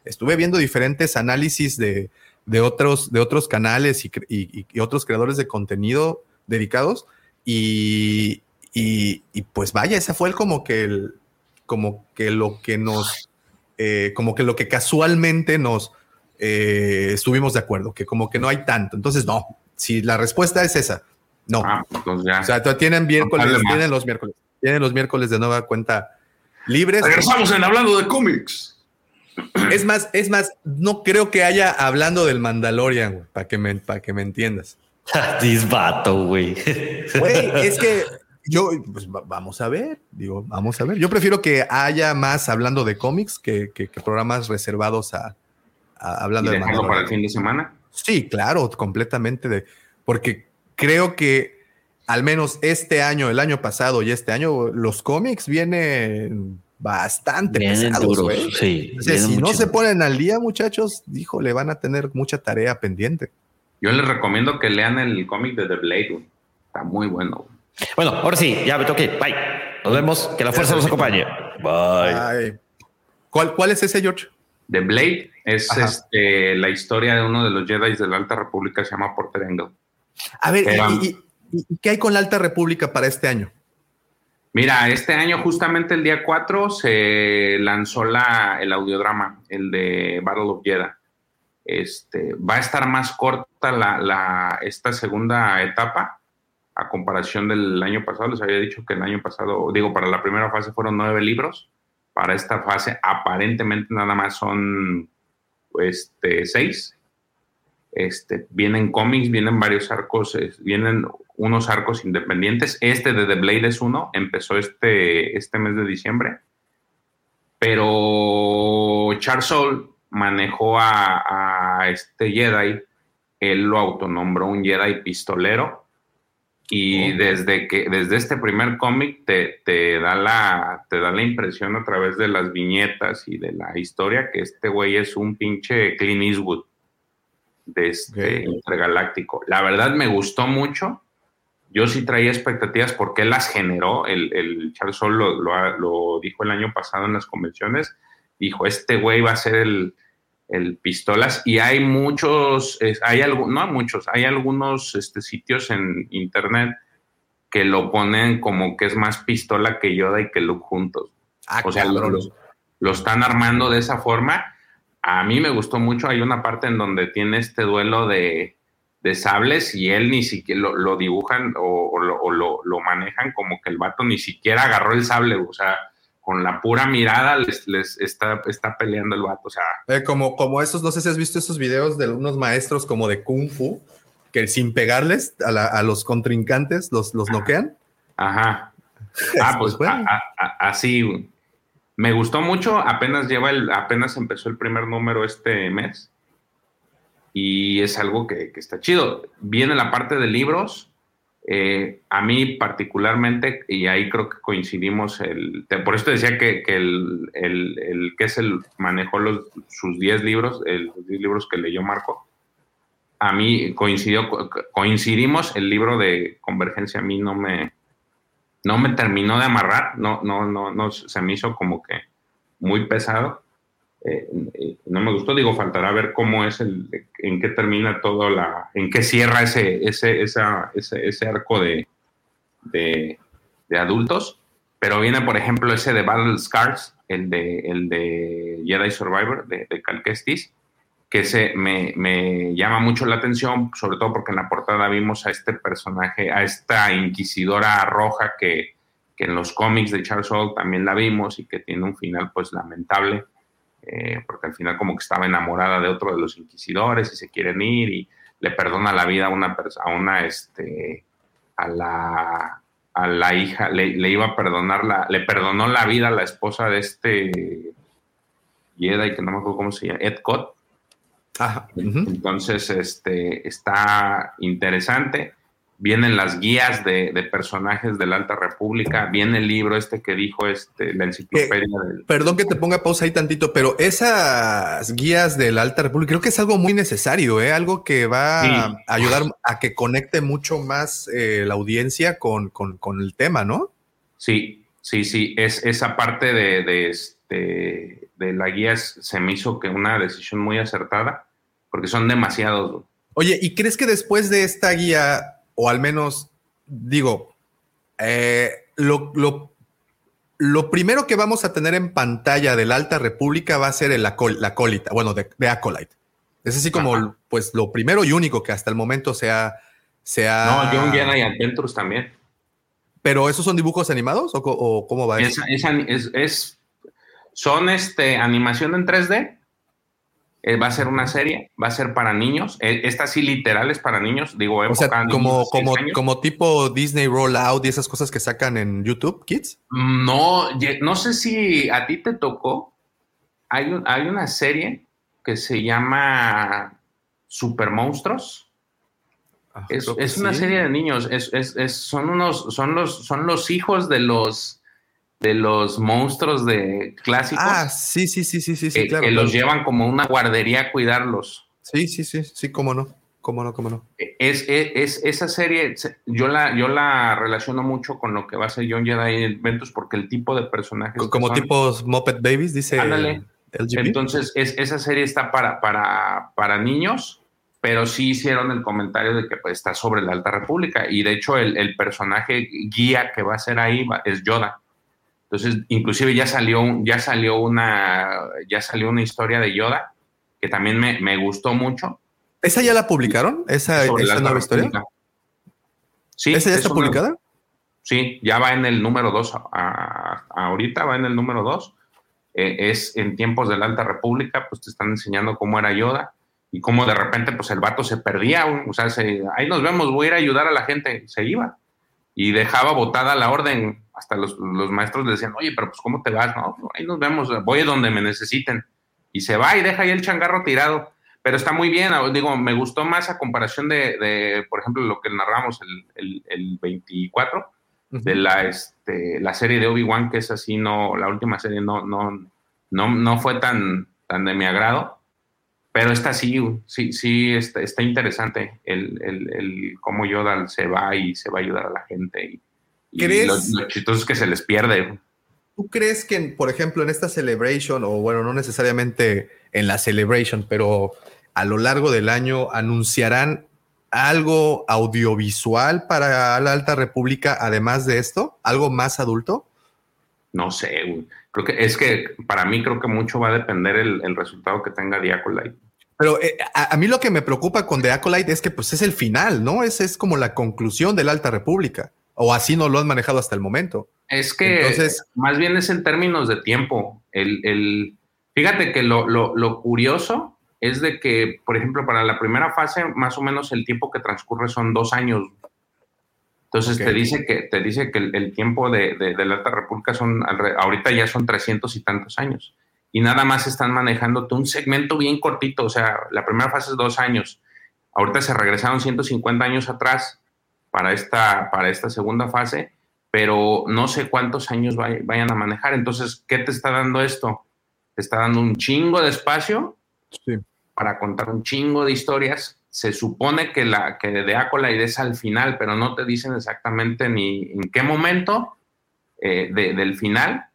Estuve viendo diferentes análisis de, de otros, de otros canales y, y- y otros creadores de contenido dedicados y, y- y, pues vaya, ese fue el como que el, como que lo que nos, eh, como que lo que casualmente nos eh, estuvimos de acuerdo, que como que no hay tanto. Entonces, no, si la respuesta es esa, no. Ah, pues ya. O sea, tienen miércoles, tienen los miércoles, tienen los miércoles de nueva cuenta libres. Regresamos en Hablando de Cómics. Es más, es más, no creo que haya hablando del Mandalorian, güey, para que me, para que me entiendas. <laughs> Disbato, güey. Güey, es que yo, pues va- vamos a ver, digo, vamos a ver. Yo prefiero que haya más hablando de cómics que, que- que programas reservados a, a- Y hablando de dejarlo para el Mandalorian. fin de semana. Sí, claro, completamente de, porque creo que al menos este año, el año pasado y este año, los cómics vienen bastante Vienen pesados, duros. güey. Sí. O sea, vienen si no se ponen al día, muchachos, híjole, van a tener mucha tarea pendiente. Yo les recomiendo que lean el cómic de The Blade. güey. Está muy bueno. güey. Bueno, ahora sí, ya me toqué. Bye. Nos vemos. Que la fuerza nos acompañe. Bye. Ay. ¿Cuál, ¿Cuál es ese, George? The Blade es Ajá. este, la historia de uno de los Jedi de la Alta República, se llama Porter Engel. A ver, ¿y- Eran- y, y- y qué hay con la Alta República para este año? Mira, este año, justamente el día 4, se lanzó la, el audiodrama, el de Battle of Jeddah. Este, va a estar más corta la, la- esta segunda etapa a comparación del año pasado. Les había dicho que el año pasado, digo, para la primera fase fueron nueve libros. Para esta fase, aparentemente nada más son este, seis. Este, vienen cómics, vienen varios arcos, es- vienen unos arcos independientes. Este de The Blade es uno, empezó este, este mes de diciembre. Pero Charles Soule manejó a, a este Jedi, él lo autonombró un Jedi pistolero. Y Oh. desde que, desde este primer cómic te, te da la, te da la impresión a través de las viñetas y de la historia que este güey es un pinche Clint Eastwood de este intergaláctico. La verdad me gustó mucho. Yo sí traía expectativas porque él las generó. El, el Charles Soule lo, lo lo dijo el año pasado en las convenciones. Dijo, este güey va a ser el, el pistolas. Y hay muchos, es- hay algo, no muchos, hay algunos este, sitios en internet que lo ponen como que es más pistola que Yoda y que Luke juntos. Ah, O sea, lo- lo están armando de esa forma. A mí me gustó mucho. Hay una parte en donde tiene este duelo de, de sables y él ni siquiera lo, lo dibujan o, o lo, o lo- lo manejan como que el vato ni siquiera agarró el sable. O sea, con la pura mirada les, les está, está peleando el vato. O sea, Eh, como, como esos, no sé si has visto esos videos de unos maestros como de Kung Fu, que sin pegarles a, la- a los contrincantes los, los noquean. Ajá. Ah, <laughs> pues Pues, bueno. a- a- a- así. Me gustó mucho. Apenas lleva el, apenas empezó el primer número este mes. Y es algo que, que está chido. Viene la parte de libros. Eh, a mí particularmente, y ahí creo que coincidimos, el, por eso te decía que, que el, el- el que es el manejó los, sus 10 libros, los 10 libros que leyó Marco. A mí coincidió, co- coincidimos, el libro de Convergencia a mí no me, no me terminó de amarrar, no, no, no, no, se me hizo como que muy pesado. eh, eh, no me gustó, digo, faltará ver cómo es el, en qué termina todo la, en qué cierra ese, ese, esa, ese, ese arco de, de, de, adultos, pero viene, por ejemplo, ese de Battle Scars, el de, el de Jedi Survivor, de, de Cal Kestis, que se me, me, llama mucho la atención, sobre todo porque en la portada vimos a este personaje, a esta inquisidora roja que, que en los cómics de Charles Hall también la vimos y que tiene un final pues lamentable eh, porque al final como que estaba enamorada de otro de los inquisidores y se quieren ir y le perdona la vida a una a una, este, a la, a la hija, le, le, iba a perdonar la, le perdonó la vida a la esposa de este Jedi, que no me acuerdo cómo se llama, Ed Cott. Ajá. Uh -huh. Entonces, este, está interesante vienen las guías de, de, personajes de la Alta República, viene el libro este que dijo este, la enciclopedia. Eh, del... Perdón que te ponga pausa ahí tantito, pero esas guías de la Alta República creo que es algo muy necesario, ¿eh? algo que va sí. a ayudar a que conecte mucho más eh, la audiencia con, con, con, el tema, ¿no? Sí, sí, sí, es esa parte de, de, este, de la guía se me hizo que una decisión muy acertada, porque son demasiados. Oye, ¿y crees que después de esta guía o al menos digo, eh, lo, lo, lo, primero que vamos a tener en pantalla de la Alta República va a ser el acol, la acólita, bueno, de, de, Acolyte. Es así como, Ajá. pues, lo primero y único que hasta el momento sea... sea no, John Jedi Adventures también. ¿Pero esos son dibujos animados o, o cómo va es, eso? Es, son este, animación en 3D eh, va a ser una serie, va a ser para niños. Eh, esta sí literal es para niños, digo, o sea, como, como, como tipo Disney Rollout y esas cosas que sacan en YouTube, Kids. No, no sé si a ti te tocó. Hay, un, hay una serie que se llama Super Monstruos. Ah, es, es una sí. serie de niños. Es, es, son unos, son los, son los hijos de los de los monstruos de clásicos. Ah, sí, sí, sí, sí, sí, que, claro. Que los llevan como una guardería a cuidarlos. Sí, sí, sí, sí, cómo no, cómo no, cómo no. Es, es, es, esa serie, yo la, yo la relaciono mucho con lo que va a ser John Jedi Adventures porque el tipo de personajes. Como son, tipos Muppet Babies, dice. Ándale. Entonces, es, esa serie está para, para, para niños, pero sí hicieron el comentario de que pues, está sobre la Alta República. Y de hecho, el, el personaje guía que va a ser ahí va, es Yoda. Entonces, inclusive ya salió, ya salió una, ya salió una historia de Yoda que también me, me gustó mucho. ¿Esa ya la publicaron? ¿Esa, esa nueva historia? Sí. ¿Esa ya está publicada? Sí, ya va en el número 2. ahorita va en el número 2. Eh, es en tiempos de la Alta República, pues te están enseñando cómo era Yoda y cómo de repente pues el vato se perdía. O sea, se, ahí nos vemos, voy a ir a ayudar a la gente. Se iba y dejaba botada la orden. Hasta los, los, maestros le decían, oye, pero pues ¿cómo te vas? No, ahí nos vemos, voy a donde me necesiten. Y se va y deja ahí el changarro tirado. Pero está muy bien, digo, me gustó más a comparación de, de por ejemplo, lo que narramos el, el, el 24, uh -huh. de la, este, la serie de Obi-Wan, que es así, no, la última serie no, no, no, no fue tan, tan de mi agrado. Pero esta sí, sí, sí, está, está interesante el, el, el, cómo Yoda se va y se va a ayudar a la gente. Y, y lo, lo chistoso es que se les pierde. ¿Tú crees que, por ejemplo, en esta celebration, o bueno, no necesariamente en la celebration, pero a lo largo del año anunciarán algo audiovisual para la Alta República, además de esto? ¿Algo más adulto? No sé, güey. Creo que es que para mí creo que mucho va a depender el, el resultado que tenga The Acolyte. Pero eh, a, a, mí lo que me preocupa con The Acolyte es que pues es el final, ¿no? Es, es como la conclusión de la Alta República. O así no lo han manejado hasta el momento. Es que Entonces, más bien es en términos de tiempo. El, el, fíjate que lo, lo, lo, curioso es de que, por ejemplo, para la primera fase, más o menos el tiempo que transcurre son dos años. Entonces okay. te dice que, te dice que el, el tiempo de, de, de, la Alta República son, ahorita ya son 300 y tantos años. Y nada más están manejándote un segmento bien cortito. O sea, la primera fase es dos años. Ahorita se regresaron 150 años atrás para esta, para esta segunda fase, pero no sé cuántos años vay, vayan a manejar. Entonces, ¿qué te está dando esto? Te está dando un chingo de espacio sí. para contar un chingo de historias. Se supone que, la, que de Acolyte es al final, pero no te dicen exactamente ni en qué momento eh, de, del final,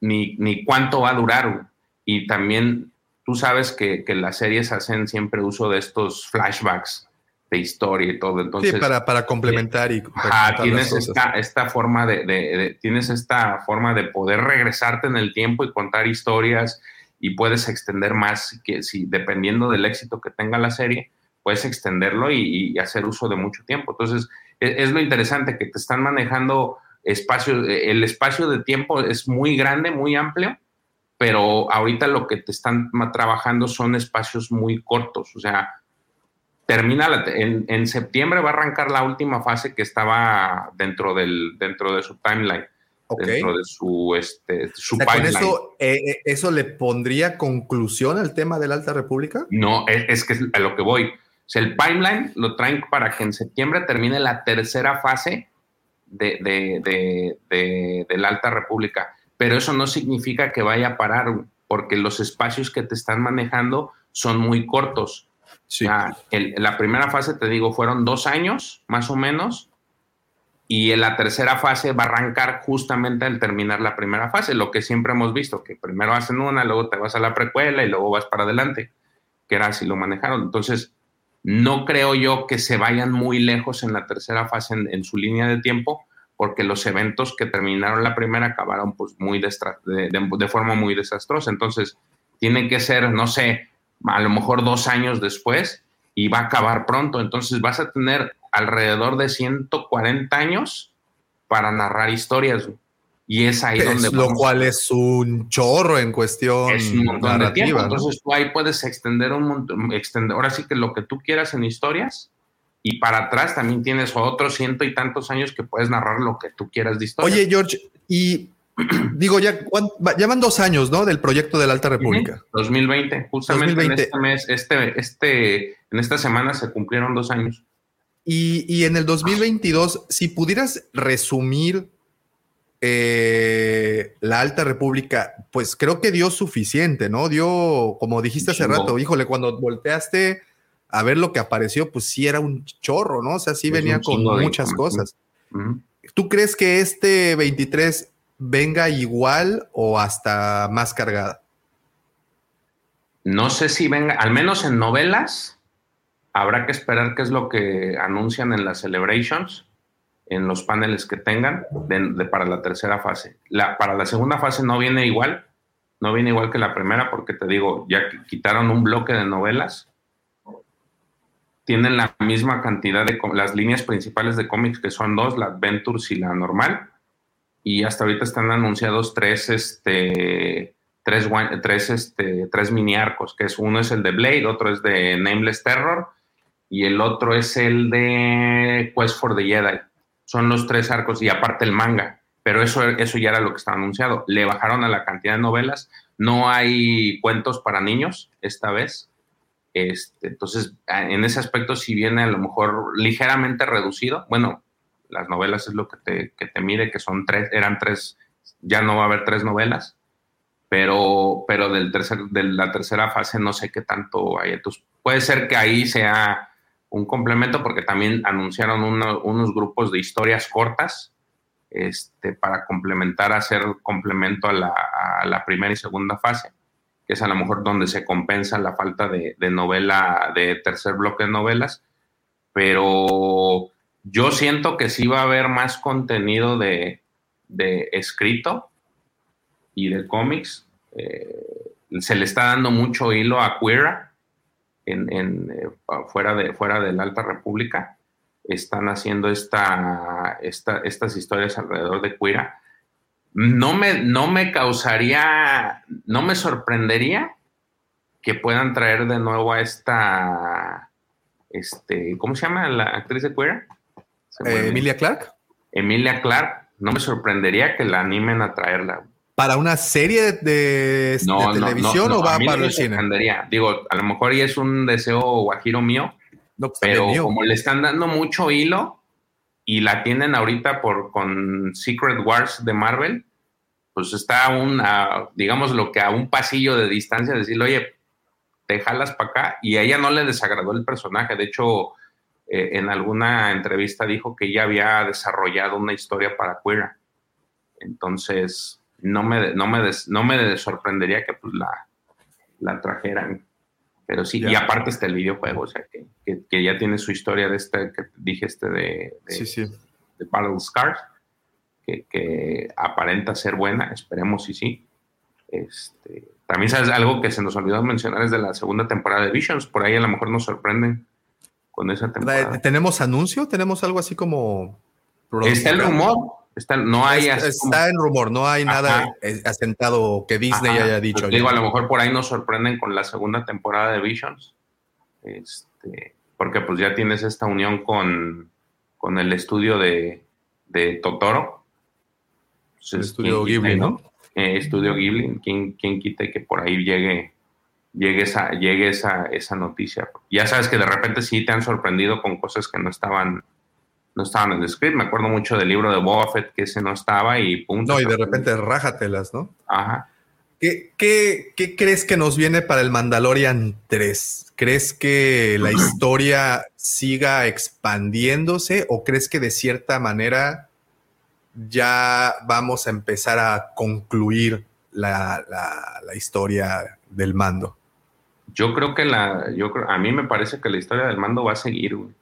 ni, ni, cuánto va a durar. y también tú sabes que, que las series hacen siempre uso de estos flashbacks de historia y todo. Entonces, sí, para, para complementar y ajá, tienes esta, esta, forma de, de, tienes esta forma de poder regresarte en el tiempo y contar historias y puedes extender más que si dependiendo del éxito que tenga la serie puedes extenderlo y, y hacer uso de mucho tiempo entonces es, es, lo interesante que te están manejando espacio el espacio de tiempo es muy grande muy amplio pero ahorita lo que te están trabajando son espacios muy cortos o sea termina la, en, en, septiembre va a arrancar la última fase que estaba dentro del dentro de su timeline okay. dentro de su este su o sea, pipeline. Eso, eh, eso le pondría conclusión al tema de la Alta República no es, es que es a lo que voy o sea, el pipeline lo traen para que en septiembre termine la tercera fase de, de, de, de, de la Alta República pero eso no significa que vaya a parar porque los espacios que te están manejando son muy cortos Sí. La, el, la, primera fase, te digo, fueron dos años, más o menos, y en la tercera fase va a arrancar justamente al terminar la primera fase, lo que siempre hemos visto, que primero hacen una, luego te vas a la precuela y luego vas para adelante, que era así lo manejaron. Entonces, no creo yo que se vayan muy lejos en la tercera fase en, su línea de tiempo, porque los eventos que terminaron la primera acabaron pues muy de forma muy desastrosa. Entonces, tiene que ser, no sé, a lo mejor dos años después y va a acabar pronto. Entonces vas a tener alrededor de 140 años para narrar historias. Y es ahí es donde... Lo cual es un chorro en cuestión es un montón. De tiempo. Entonces tú ahí puedes extender un montón, extender, ahora sí que lo que tú quieras en historias. Y para atrás también tienes otros ciento y tantos años que puedes narrar lo que tú quieras de historia. Oye, George, y <clears throat> digo, ya, ya van dos años, ¿no? Del proyecto de la Alta República. 2020, justamente 2020. en este mes, este, este, en esta semana se cumplieron dos años. Y, y en el 2022, si pudieras resumir eh, la Alta República, pues creo que dio suficiente, ¿no? Dio, como dijiste hace rato, híjole, cuando volteaste a ver lo que apareció, pues sí era un chorro, ¿no? O sea, sí es venía con muchas cosas. Uh -huh. ¿Tú crees que este 23 venga igual o hasta más cargada? No sé si venga, al menos en novelas, habrá que esperar qué es lo que anuncian en las celebrations, en los paneles que tengan para la tercera fase. Para la segunda fase no viene igual, no viene igual que la primera, porque te digo, ya quitaron un bloque de novelas, tienen la misma cantidad de las líneas principales de cómics, que son dos, la Adventures y la normal, y hasta ahorita están anunciados tres, este, tres, tres, este, tres mini arcos, que es uno es el de Blade, otro es de Nameless Terror y el otro es el de Quest for the Jedi. Son los tres arcos y aparte el manga, pero eso, eso ya era lo que estaba anunciado. Le bajaron a la cantidad de novelas, no hay cuentos para niños esta vez. Este, entonces, en ese aspecto sí viene a lo mejor ligeramente reducido. Bueno, las novelas es lo que te, que te mide, que son tres, eran tres, ya no va a haber tres novelas, pero, pero del tercer, de la tercera fase no sé qué tanto hay. Entonces, puede ser que ahí sea un complemento, porque también anunciaron uno, unos grupos de historias cortas este, para complementar, hacer complemento a la, a la, primera y segunda fase, que es a lo mejor donde se compensa la falta de, de novela, de tercer bloque de novelas, pero yo siento que sí va a haber más contenido de, de escrito y de cómics. Eh, se le está dando mucho hilo a Queera en, en eh, fuera, de, fuera de la Alta República. Están haciendo esta, esta, estas historias alrededor de Queera. No me, no me causaría, no me sorprendería que puedan traer de nuevo a esta, este, ¿cómo se llama la actriz de Queera? Eh, Emilia Clark. Emilia Clark, no me sorprendería que la animen a traerla. ¿Para una serie de, no, de televisión no, o va a para el cine? Digo, a lo mejor y es un deseo guajiro mío, No, pues, pero mío. como le están dando mucho hilo y la tienen ahorita por con Secret Wars de Marvel, pues está a un, a, digamos lo que a un pasillo de distancia, decirle, oye, te jalas para acá, y a ella no le desagradó el personaje, de hecho, eh, en alguna entrevista dijo que ella había desarrollado una historia para Queera. Entonces, no me, no me, des, no me sorprendería que pues, la, la trajeran. Pero sí, y aparte está el videojuego, o sea, que, que, ya tiene su historia de este, que dije este de, de, sí, sí. de Battle Scars, que, que, aparenta ser buena, esperemos si sí. Este, también sabes algo que se nos olvidó mencionar es de la segunda temporada de Visions, por ahí a lo mejor nos sorprenden con esa temporada. ¿Tenemos anuncio? ¿Tenemos algo así como... Está el rumor, Está, no hay está, en rumor, no hay nada asentado que Disney haya dicho. digo, a lo mejor por ahí nos sorprenden con la segunda temporada de Visions. Este, porque pues ya tienes esta unión con, con el estudio de, de Totoro. Pues, el estudio Ghibli, ¿no? Eh, estudio Ghibli, ¿quién, quién quite que por ahí llegue, llegue, esa, llegue esa, esa noticia? Ya sabes que de repente sí te han sorprendido con cosas que no estaban no estaban en el script. Me acuerdo mucho del libro de Buffett que ese no estaba y punto. No, y de repente rájatelas, ¿no? Ajá. ¿Qué, qué, crees que nos viene para el Mandalorian 3? ¿Crees que la <clears throat> historia siga expandiéndose o crees que de cierta manera ya vamos a empezar a concluir la, la, historia del mando? Yo creo que la, yo creo, a mí me parece que la historia del mando va a seguir, güey.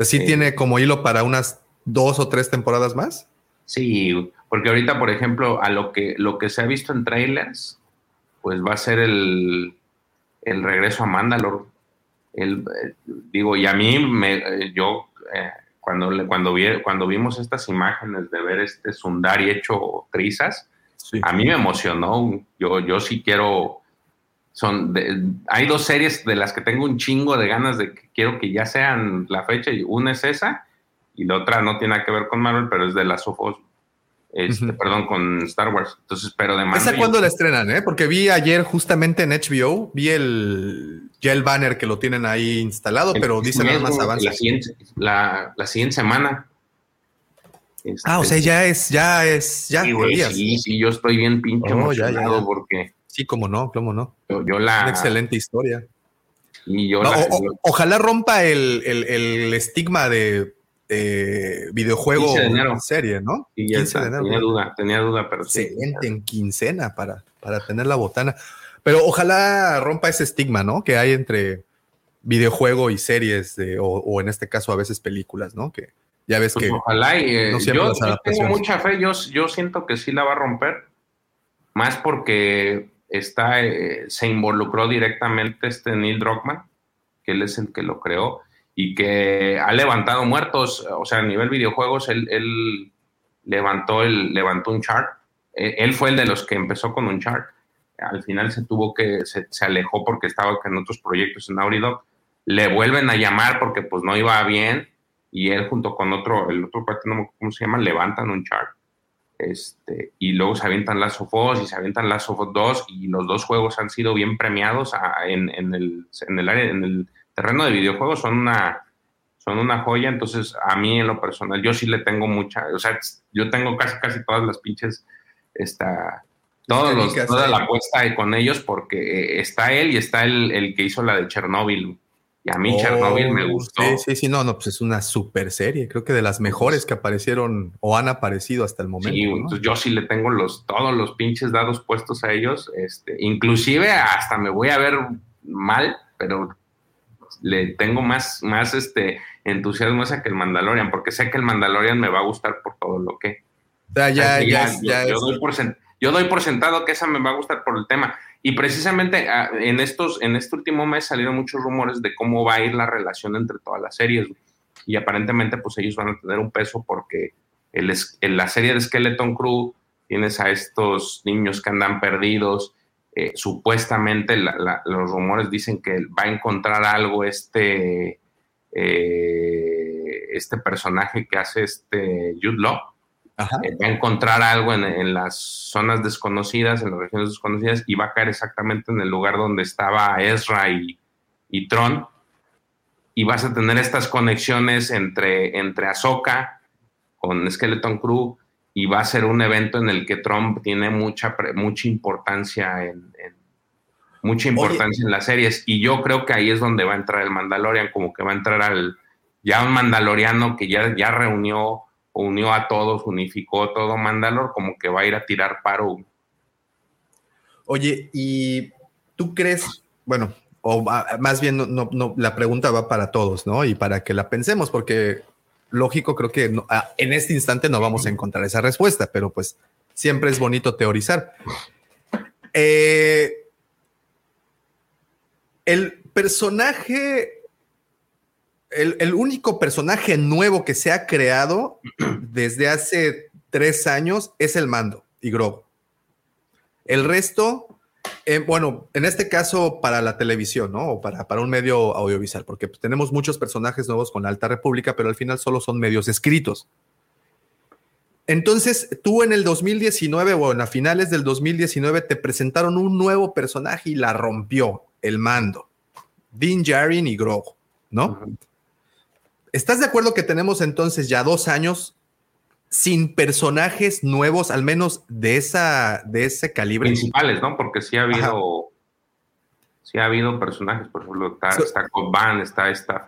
¿Sí tiene como hilo para unas dos o tres temporadas más? Sí, porque ahorita, por ejemplo, a lo que, lo que se ha visto en trailers, pues va a ser el, el regreso a Mandalore. El, eh, digo, y a mí, me, eh, yo, eh, cuando, cuando, vi, cuando vimos estas imágenes de ver este Sundari hecho trizas, a mí me emocionó. Yo, yo sí quiero son hay dos series de las que tengo un chingo de ganas de que quiero que ya sean la fecha y una es esa y la otra no tiene nada que ver con Marvel pero es de las of este, perdón con Star Wars. Entonces pero de ¿Esa cuándo la estrenan eh? porque vi ayer justamente en HBO vi el ya el banner que lo tienen ahí instalado pero dice nada más avance la siguiente, la, siguiente semana. Ah o sea este, ya es ya es ya sí, sí, yo estoy bien pinche oh, emocionado porque Sí, cómo no, cómo no. Yo, la... Una excelente historia. Y yo ojalá rompa el, estigma de videojuego en serie, ¿no? 15 de enero. Tenía duda, tenía duda, pero sí. Excelente en quincena para, para tener la botana. Pero ojalá rompa ese estigma, ¿no? Que hay entre videojuego y series, o, en este caso a veces películas, ¿no? Que ya ves pues que... Ojalá, y, eh, yo, tengo mucha fe, yo, yo siento que sí la va a romper, más porque está, eh, se involucró directamente este Neil Druckmann, que él es el que lo creó y que ha levantado muertos, o sea, a nivel videojuegos, él, levantó, el, levantó un chart. Eh, él fue el de los que empezó con un chart. Al final se tuvo que, se, alejó porque estaba en otros proyectos en Auridoc. Le vuelven a llamar porque pues no iba bien y él junto con otro, el otro parte, no cómo se llama, levantan un chart. Este, y luego se avientan Last of Us y se avientan Last of Us 2 y los dos juegos han sido bien premiados en, el, en, el, área, en el terreno de videojuegos, son una, son una joya, entonces a mí en lo personal yo sí le tengo mucha, o sea, yo tengo casi casi todas las pinches, esta, todos los, toda la apuesta con ellos porque está él y está el, el que hizo la de Chernobyl. Y a mí Chernobyl me oh, gustó. Sí, sí, sí, no, no, pues es una super serie. Creo que de las mejores que aparecieron o han aparecido hasta el momento. Sí, entonces yo sí le tengo los, todos los pinches dados puestos a ellos. Este, inclusive hasta me voy a ver mal, pero le tengo más, más este entusiasmo esa que el Mandalorian, porque sé que el Mandalorian me va a gustar por todo lo que. ya, ya, ya, yo, doy por, yo doy por sentado que esa me va a gustar por el tema. Y precisamente ah, en, estos, en este último mes salieron muchos rumores de cómo va a ir la relación entre todas las series. Y aparentemente, pues ellos van a tener un peso porque en la serie de Skeleton Crew tienes a estos niños que andan perdidos. Eh, supuestamente los rumores dicen que va a encontrar algo este, eh, este personaje que hace este Jude Law eh, va a encontrar algo en, las zonas desconocidas, en las regiones desconocidas, y va a caer exactamente en el lugar donde estaba Ezra y, y Tron. Y vas a tener estas conexiones entre, entre Ahsoka con Skeleton Crew, y va a ser un evento en el que Trump tiene mucha, mucha importancia en, mucha importancia en las series. Y yo creo que ahí es donde va a entrar el Mandalorian, como que va a entrar al ya un mandaloriano que ya, ya reunió unió a todos, unificó todo Mandalor, como que va a ir a tirar paro. Oye, y ¿tú crees, bueno, o más bien no, no, la pregunta va para todos, ¿no? Y para que la pensemos, porque lógico, creo que en este instante no vamos a encontrar esa respuesta, pero pues siempre es bonito teorizar. Eh, el personaje, el, único personaje nuevo que se ha creado <clears throat> desde hace tres años es el mando y Grogu. El resto, eh, bueno, en este caso para la televisión, ¿no? O para, para un medio audiovisual, porque tenemos muchos personajes nuevos con la Alta República, pero al final solo son medios escritos. Entonces, tú en el 2019 o en a finales del 2019 te presentaron un nuevo personaje y la rompió, el mando. Dean Jarin y Grogu, ¿no? ¿Estás de acuerdo que tenemos entonces ya dos años sin personajes nuevos, al menos de esa, de ese calibre? Principales, ¿no? Porque sí ha habido, sí ha habido personajes, por ejemplo, está, está Van, está esta.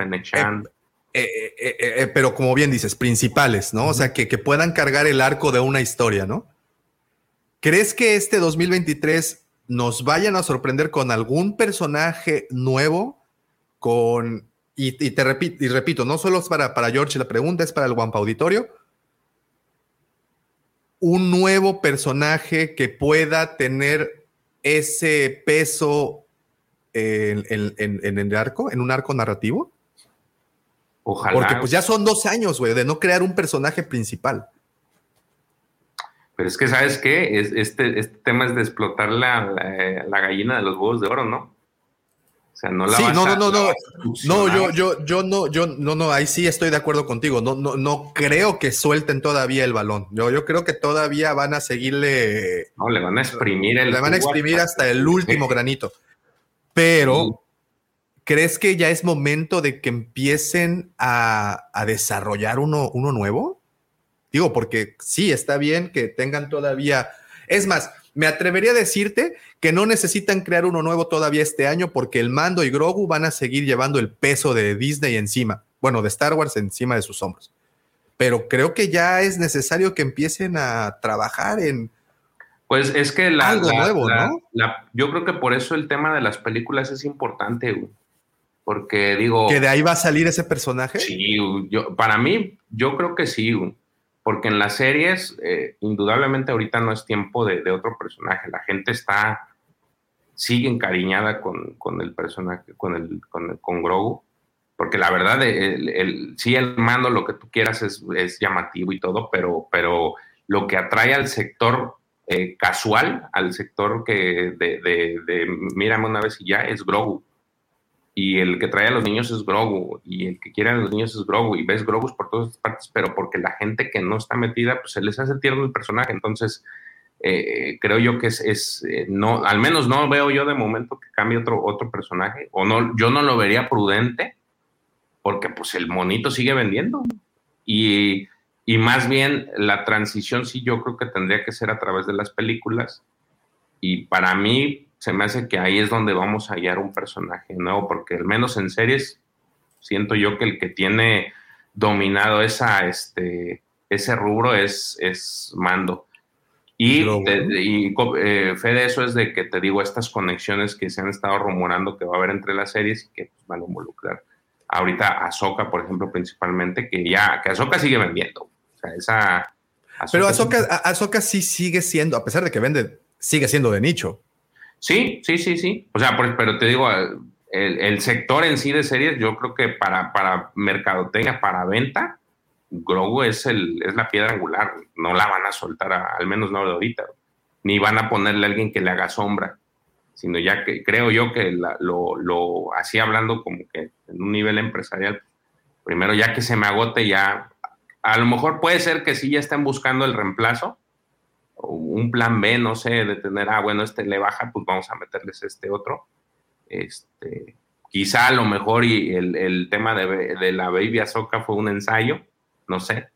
Eh, eh, eh, pero como bien dices, principales, ¿no? O sea, que, que, puedan cargar el arco de una historia, ¿no? ¿Crees que este 2023 nos vayan a sorprender con algún personaje nuevo? Con, y, te repito, y repito, no solo es para, para George, la pregunta es para el Guampa Auditorio. Un nuevo personaje que pueda tener ese peso en, en el arco, en un arco narrativo. Ojalá. Porque pues ya son dos años, güey, de no crear un personaje principal. Pero es que, ¿sabes qué? Es, este, este tema es de explotar la, la, gallina de los huevos de oro, ¿no? Sea, no la sí, no, no, no, no, no, yo, yo, yo no, yo, no, no, ahí sí estoy de acuerdo contigo. No, no, no creo que suelten todavía el balón. Yo, yo creo que todavía van a seguirle. No, le van a exprimir el. Le van a exprimir hasta el último granito. Pero ¿Crees que ya es momento de que empiecen a, desarrollar uno, uno nuevo? Digo, porque sí, está bien que tengan todavía... Es más, me atrevería a decirte que no necesitan crear uno nuevo todavía este año porque el mando y Grogu van a seguir llevando el peso de Disney encima, bueno, de Star Wars encima de sus hombros. Pero creo que ya es necesario que empiecen a trabajar en... Pues es que la, algo nuevo, ¿no? yo creo que por eso el tema de las películas es importante. Porque digo. ¿Que de ahí va a salir ese personaje? Sí, yo, para mí, yo creo que sí. Porque en las series, eh, indudablemente ahorita no es tiempo de, otro personaje. La gente está. sigue encariñada con, con el personaje, con, el, con, con Grogu. Porque la verdad, el, el, sí, el mando, lo que tú quieras es, es llamativo y todo, pero, pero lo que atrae al sector eh, casual, al sector que de, de, de mírame una vez y ya, es Grogu y el que trae a los niños es Grogu, y el que quiere a los niños es Grogu, y ves Grogu por todas partes, pero porque la gente que no está metida, pues se les hace tierno el personaje, entonces eh, creo yo que es, eh, no, al menos no veo yo de momento que cambie otro, otro personaje, o no, yo no lo vería prudente, porque pues el monito sigue vendiendo, y, y más bien la transición sí yo creo que tendría que ser a través de las películas, y para mí se me hace que ahí es donde vamos a hallar un personaje nuevo, porque al menos en series siento yo que el que tiene dominado esa, este, ese rubro es, es Mando. Y, y eh, fe de eso es de que te digo estas conexiones que se han estado rumorando que va a haber entre las series y que pues, van a involucrar ahorita a por ejemplo, principalmente, que ya, que Ahsoka sigue vendiendo. O sea, esa... Pero Ahsoka, sí sigue siendo, a pesar de que vende, sigue siendo de nicho. Sí, sí, sí, sí. O sea, pero te digo, el, sector en sí de series, yo creo que para, para mercadotecnia, para venta, Grogu es, el, es la piedra angular. No la van a soltar, al menos no de ahorita. Ni van a ponerle a alguien que le haga sombra. Sino ya que creo yo que lo, lo así hablando como que en un nivel empresarial, primero ya que se me agote, ya a lo mejor puede ser que sí ya estén buscando el reemplazo, un plan B, no sé, de tener, ah, bueno, este le baja, pues vamos a meterles este otro. Este, quizá a lo mejor y el, tema de, la Baby Azoka fue un ensayo, no sé,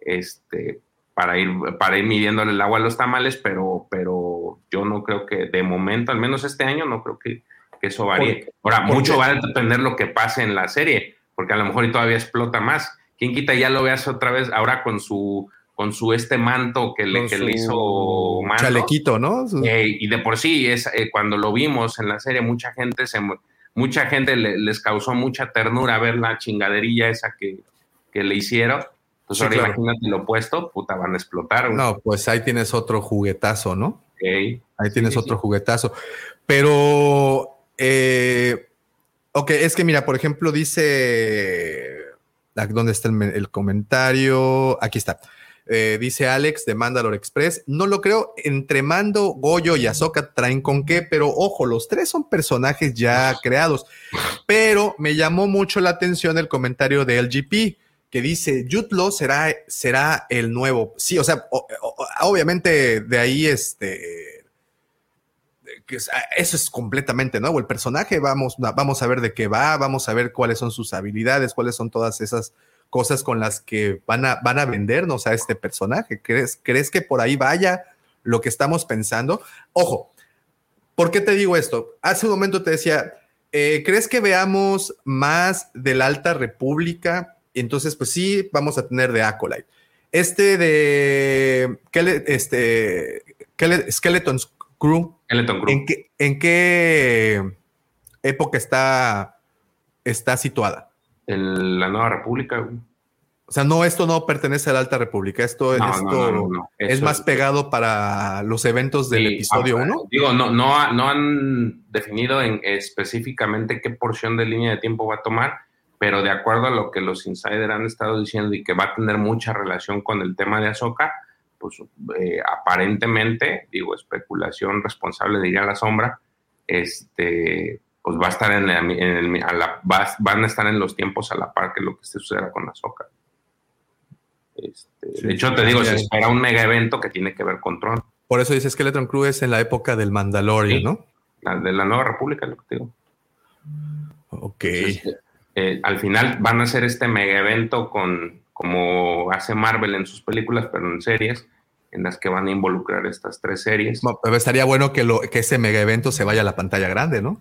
este, para ir, para ir midiéndole el agua a los tamales, pero, pero yo no creo que de momento, al menos este año, no creo que, eso varíe. Ahora, mucho va a depender lo que pase en la serie, porque a lo mejor y todavía explota más. ¿Quién quita ya lo veas otra vez ahora con su con su este manto que le, que le hizo. Chalequito, ¿no? Eh, y de por sí, es, eh, cuando lo vimos en la serie, mucha gente se mu- mucha gente le- les causó mucha ternura ver la chingaderilla esa que, que le hicieron. Pues Sí, ahora claro. imagínate lo opuesto, puta, van a explotar. güey. No, pues ahí tienes otro juguetazo, ¿no? Ok. Ahí tienes sí, otro juguetazo. Pero, eh, ok, es que mira, por ejemplo, dice, ah, ¿dónde está el comentario? Aquí está. Eh, dice Alex de Mandalore Express. No lo creo. Entre Mando, Goyo y Ahsoka traen con qué, pero ojo, los tres son personajes ya creados. Pero me llamó mucho la atención el comentario de LGP que dice Jude Law será, será el nuevo. Sí, o sea, o- o- obviamente de ahí este. que es- eso es completamente nuevo. El personaje, vamos, vamos a ver de qué va, vamos a ver cuáles son sus habilidades, cuáles son todas esas cosas con las que van a, van a vendernos a este personaje. ¿Crees, ¿Crees que por ahí vaya lo que estamos pensando? Ojo, ¿por qué te digo esto? Hace un momento te decía, eh, ¿crees que veamos más de la Alta República? Entonces, pues sí, vamos a tener de Acolyte. Este de este, Skele- Skeleton Crew, Skeleton Crew. ¿en qué, en qué época está, está situada? En la Nueva República. güey. O sea, no, esto no pertenece a la Alta República, esto, No, esto no, no, no. es más pegado para los eventos del Sí, episodio ah, 1. Digo, no, no, no han definido en específicamente qué porción de línea de tiempo va a tomar, pero de acuerdo a lo que los insiders han estado diciendo y que va a tener mucha relación con el tema de Ahsoka, pues eh, aparentemente, digo, especulación responsable diría la sombra, este, pues va a estar en, la- en el- a la- va- van a estar en los tiempos a la par que lo que se suceda con Ahsoka. Este, Sí, de hecho, sí, te digo, ya. se espera un mega evento que tiene que ver con Tron, Por eso dice Skeleton Crew es en la época del Mandalorian, Sí. ¿no? la de la Nueva República, lo que te digo. Ok. Entonces, eh, al final van a hacer este mega evento con, como hace Marvel en sus películas, pero en series, en las que van a involucrar estas tres series. Bueno, pero estaría bueno que, lo, que ese mega evento se vaya a la pantalla grande, ¿no?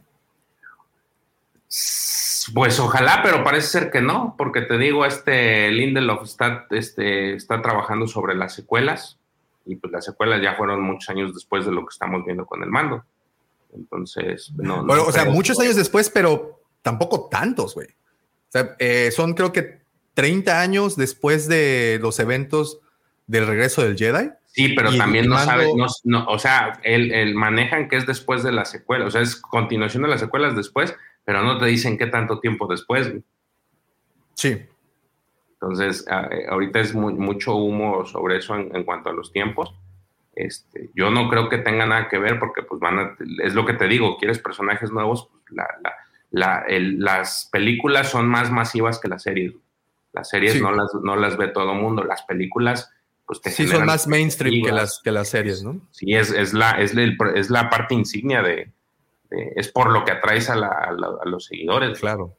Pues ojalá, pero parece ser que no, porque te digo, este Lindelof está, este, está trabajando sobre las secuelas, y pues las secuelas ya fueron muchos años después de lo que estamos viendo con el mando. Entonces, no. no Bueno, o sea, muchos años después, pero tampoco tantos, güey. O sea, eh, son creo que 30 años después de los eventos del regreso del Jedi. Sí, pero Y- también no sabes, no, no, o sea, el, el manejan que es después de la secuela, o sea, es continuación de las secuelas después, pero no te dicen qué tanto tiempo después. güey. Sí. Entonces, a- eh, ahorita es mu- mucho humo sobre eso en, en cuanto a los tiempos. Este, yo no creo que tenga nada que ver porque, pues, van a, es lo que te digo, quieres personajes nuevos, pues, la, la- la- el- las películas son más masivas que las series. Las series Sí. no, las, no las ve todo el mundo, las películas, pues, te Sí, son más mainstream que las, que las series, ¿no? Sí, es, es, la, es, el- es la parte insignia de, de- es por lo que atraes a, la- a la- a los seguidores. Claro.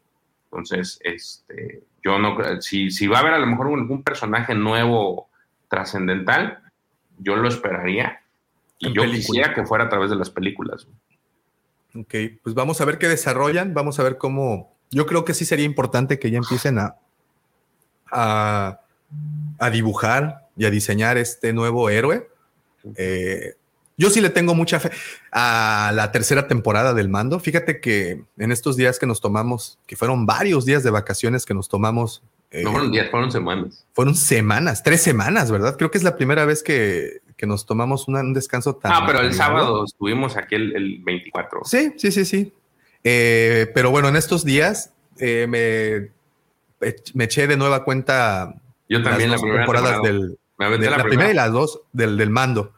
Entonces, este, yo no si, si va a haber a lo mejor algún personaje nuevo trascendental, yo lo esperaría. Y yo película. quisiera que fuera a través de las películas. Ok, pues vamos a ver qué desarrollan, vamos a ver cómo. Yo creo que sí sería importante que ya empiecen a, a, a dibujar y a diseñar este nuevo héroe. Eh, yo sí le tengo mucha fe a la tercera temporada del mando. Fíjate que en estos días que nos tomamos, que fueron varios días de vacaciones que nos tomamos, eh, No fueron días, fueron semanas. fueron semanas, tres semanas, ¿verdad? Creo que es la primera vez que, que nos tomamos una- un descanso tan. Ah, pero el sábado estuvimos aquí el, el 24. Sí, sí, sí, sí. Eh, pero bueno, en estos días eh, me, me eché de nueva cuenta Yo también la las dos primera temporadas temporada. del, Me de- la, la, primera y las dos del, del mando.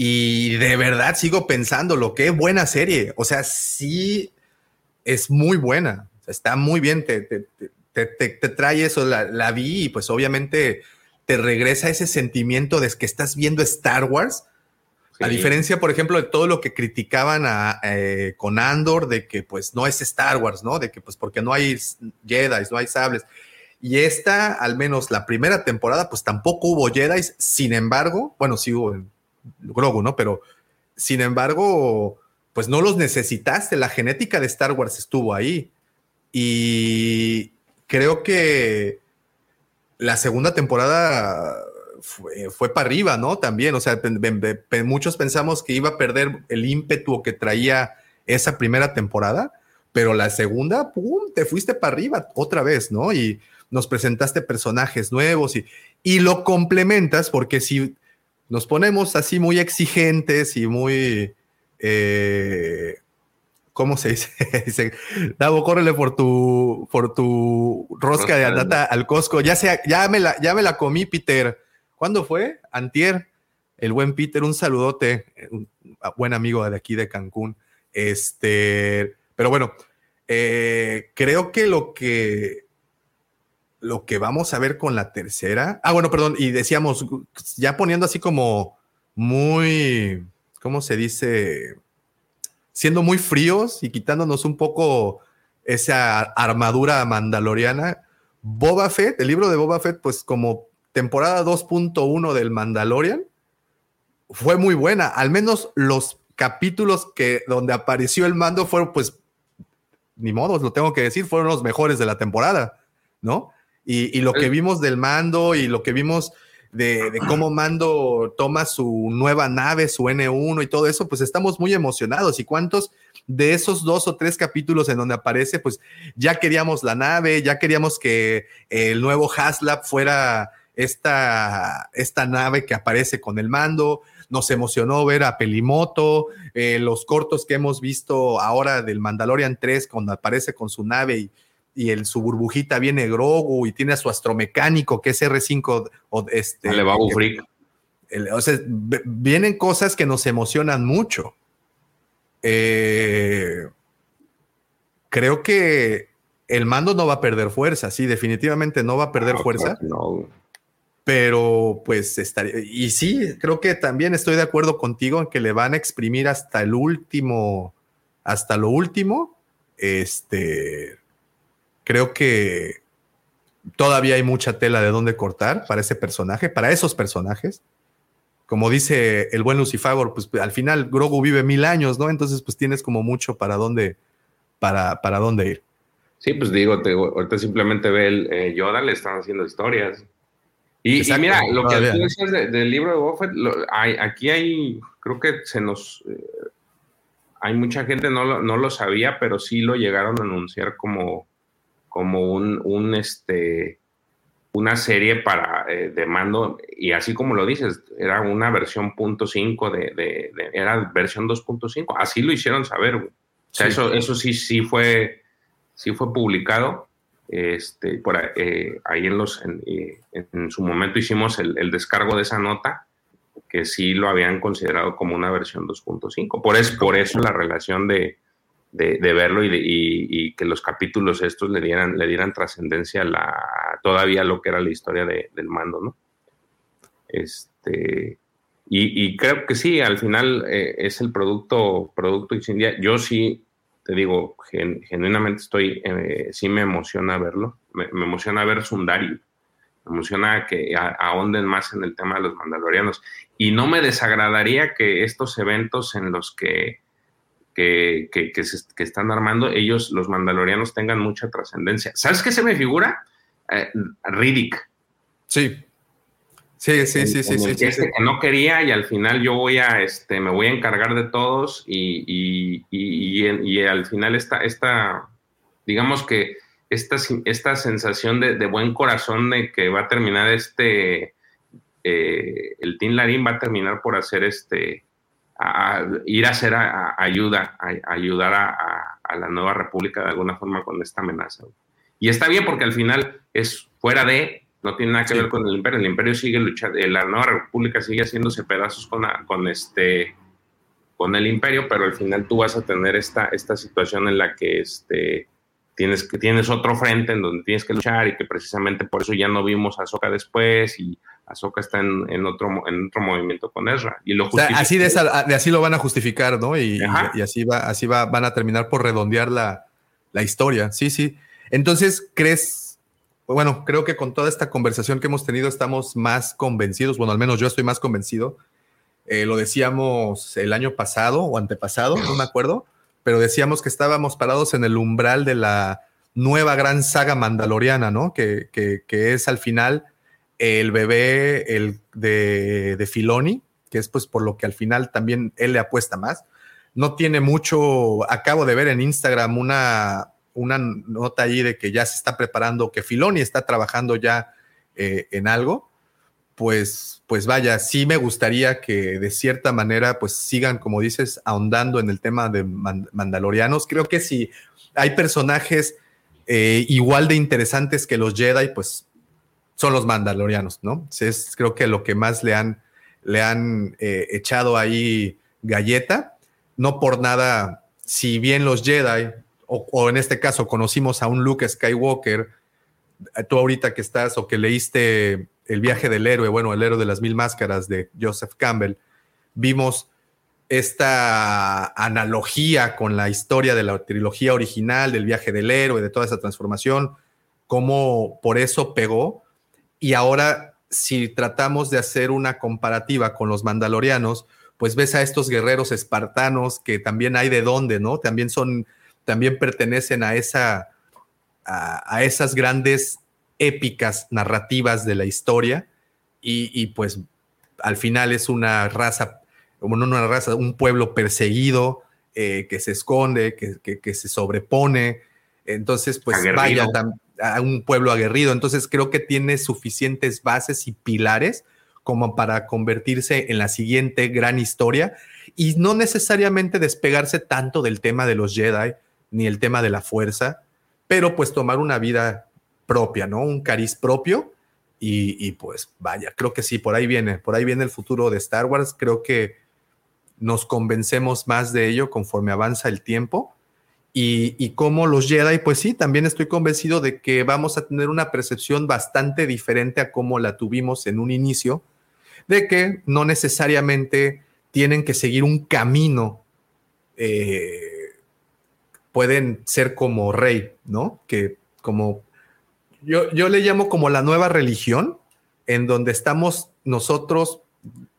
Y de verdad sigo pensando lo que buena serie. O sea, sí es muy buena. Está muy bien. Te, te, te, te- te trae eso. La, la vi y pues obviamente te regresa ese sentimiento de que estás viendo Star Wars. A Sí. diferencia, por ejemplo, de todo lo que criticaban a, eh, con Andor, de que pues no es Star Wars, ¿no? De que pues porque no hay Jedi, no hay sables. Y esta, al menos la primera temporada, pues tampoco hubo Jedi. Sin embargo, bueno, sí hubo en Grogu, ¿no? Pero sin embargo, pues no los necesitaste. La genética de Star Wars estuvo ahí. Y creo que la segunda temporada fue, fue para arriba, ¿no? También, o sea, muchos pensamos que iba a perder el ímpetu que traía esa primera temporada, pero la segunda, ¡pum!, te fuiste para arriba otra vez, ¿no? Y nos presentaste personajes nuevos y, y lo complementas porque si nos ponemos así muy exigentes y muy... Eh, ¿Cómo se dice? <laughs> dice, Davo, córrele por tu, por tu rosca de andata al Costco. Ya, sea, ya, me la, ya me la comí, Peter. ¿Cuándo fue? Antier. El buen Peter, un saludote, un buen amigo de aquí de Cancún. Este, pero bueno, eh, creo que lo que lo que vamos a ver con la tercera. Ah, bueno, perdón, y decíamos, ya poniendo así como muy, ¿cómo se dice? Siendo muy fríos y quitándonos un poco esa armadura mandaloriana. Boba Fett, el libro de Boba Fett, pues como temporada 2.1 del Mandalorian, fue muy buena. Al menos los capítulos que donde apareció el mando fueron, pues, ni modo, lo tengo que decir, fueron los mejores de la temporada, ¿no? Y, lo que vimos del mando y lo que vimos de, cómo Mando toma su nueva nave, su N1 y todo eso, pues estamos muy emocionados. ¿Y cuántos de esos dos o tres capítulos en donde aparece, pues ya queríamos la nave, ya queríamos que el nuevo Haslab fuera esta, esta nave que aparece con el mando? Nos emocionó ver a Pelimoto, eh, los cortos que hemos visto ahora del Mandalorian 3, cuando aparece con su nave y y el, su burbujita viene Grogu y tiene a su astromecánico que es R5 o este. Le va o sea, vienen cosas que nos emocionan mucho. Eh, creo que el mando no va a perder fuerza, sí, definitivamente no va a perder fuerza. No. Pero pues estaría. Y sí, creo que también estoy de acuerdo contigo en que le van a exprimir hasta el último, hasta lo último. Este Creo que todavía hay mucha tela de dónde cortar para ese personaje, para esos personajes. Como dice el buen Lucifagor, pues al final Grogu vive mil años, ¿no? Entonces, pues tienes como mucho para dónde, para, para dónde ir. Sí, pues digo, te, ahorita simplemente ve el eh, Yoda, le están haciendo historias. Y, mira, lo que tú decías del libro de Buffett, aquí hay, creo que se nos, eh, hay mucha gente no no lo sabía, pero sí lo llegaron a anunciar como, como un, un este, una serie para eh, de mando, y así como lo dices, era una versión .5 de, de, era versión 2.5, así lo hicieron saber, O sea, eso, eso sí, sí fue, sí fue publicado. Este, por eh, ahí en los eh, en, su momento hicimos el, el, descargo de esa nota que sí lo habían considerado como una versión 2.5 por es por eso la relación de, de, verlo y, que los capítulos estos le dieran, le dieran trascendencia a la, todavía lo que era la historia del mando, ¿no? Este, y, creo que sí, al final eh, es el producto, producto Incendia. Yo sí, te digo, genuinamente estoy, eh, sí me emociona verlo, me, emociona ver Sundari, emociona que ahonden más en el tema de los mandalorianos. Y no me desagradaría que estos eventos en los que que, que, se, están armando, ellos, los mandalorianos, tengan mucha trascendencia. ¿Sabes qué se me figura? Eh, Riddick. Sí. Sí, sí, sí, sí, sí, este que no quería y al final yo voy a, este, me voy a encargar de todos y, y, y, y al final esta, esta, digamos que esta, esta sensación de, de, buen corazón de que va a terminar este, eh, el Team Larín va a terminar por hacer este, a ir a hacer ayuda, a, ayudar a, la nueva república de alguna forma con esta amenaza. Y está bien porque al final es fuera de, no tiene nada que ver con el imperio, el imperio sigue luchando, la nueva república sigue haciéndose pedazos con, con, este, con el imperio, pero al final tú vas a tener esta, esta situación en la que este, tienes, que tienes otro frente en donde tienes que luchar y que precisamente por eso ya no vimos a Soka después y Ahsoka está en, otro, en otro movimiento con Ezra. Y lo así de, así lo van a justificar, ¿no? Y, y, así, va, así va, van a terminar por redondear la, historia. Sí, sí. Entonces, ¿crees? Bueno, creo que con toda esta conversación que hemos tenido estamos más convencidos, bueno, al menos yo estoy más convencido. Eh, lo decíamos el año pasado o antepasado, no me acuerdo, pero decíamos que estábamos parados en el umbral de la nueva gran saga mandaloriana, ¿no? Que, que, que es al final el bebé el de, de Filoni, que es pues por lo que al final también él le apuesta más. No tiene mucho, acabo de ver en Instagram una, una nota ahí de que ya se está preparando, que Filoni está trabajando ya eh, en algo, pues, pues vaya, sí me gustaría que de cierta manera pues sigan, como dices, ahondando en el tema de Mandalorianos. Creo que si hay personajes eh, igual de interesantes que los Jedi, pues son los Mandalorianos, ¿no? Es creo que lo que más le han, le han eh, echado ahí galleta. No por nada, si bien los Jedi, o, en este caso conocimos a un Luke Skywalker, eh, tú ahorita que estás o que leíste El viaje del héroe, bueno, el héroe de las mil máscaras de Joseph Campbell, vimos esta analogía con la historia de la trilogía original, del viaje del héroe, de toda esa transformación, cómo por eso pegó y ahora, si tratamos de hacer una comparativa con los mandalorianos, pues ves a estos guerreros espartanos que también hay de dónde, ¿no? También son, también pertenecen a esa, a, esas grandes épicas narrativas de la historia y, pues al final es una raza, no una raza, un pueblo perseguido eh, que se esconde, que, se sobrepone. Entonces, pues vaya, a un pueblo aguerrido. Entonces creo que tiene suficientes bases y pilares como para convertirse en la siguiente gran historia y no necesariamente despegarse tanto del tema de los Jedi ni el tema de la fuerza, pero pues tomar una vida propia, ¿no? Un cariz propio y, pues vaya, creo que sí, por ahí viene, por ahí viene el futuro de Star Wars, creo que nos convencemos más de ello conforme avanza el tiempo y, como los Jedi, pues sí, también estoy convencido de que vamos a tener una percepción bastante diferente a como la tuvimos en un inicio, de que no necesariamente tienen que seguir un camino, eh, pueden ser como rey, ¿no? Que como yo, yo le llamo como la nueva religión, en donde estamos nosotros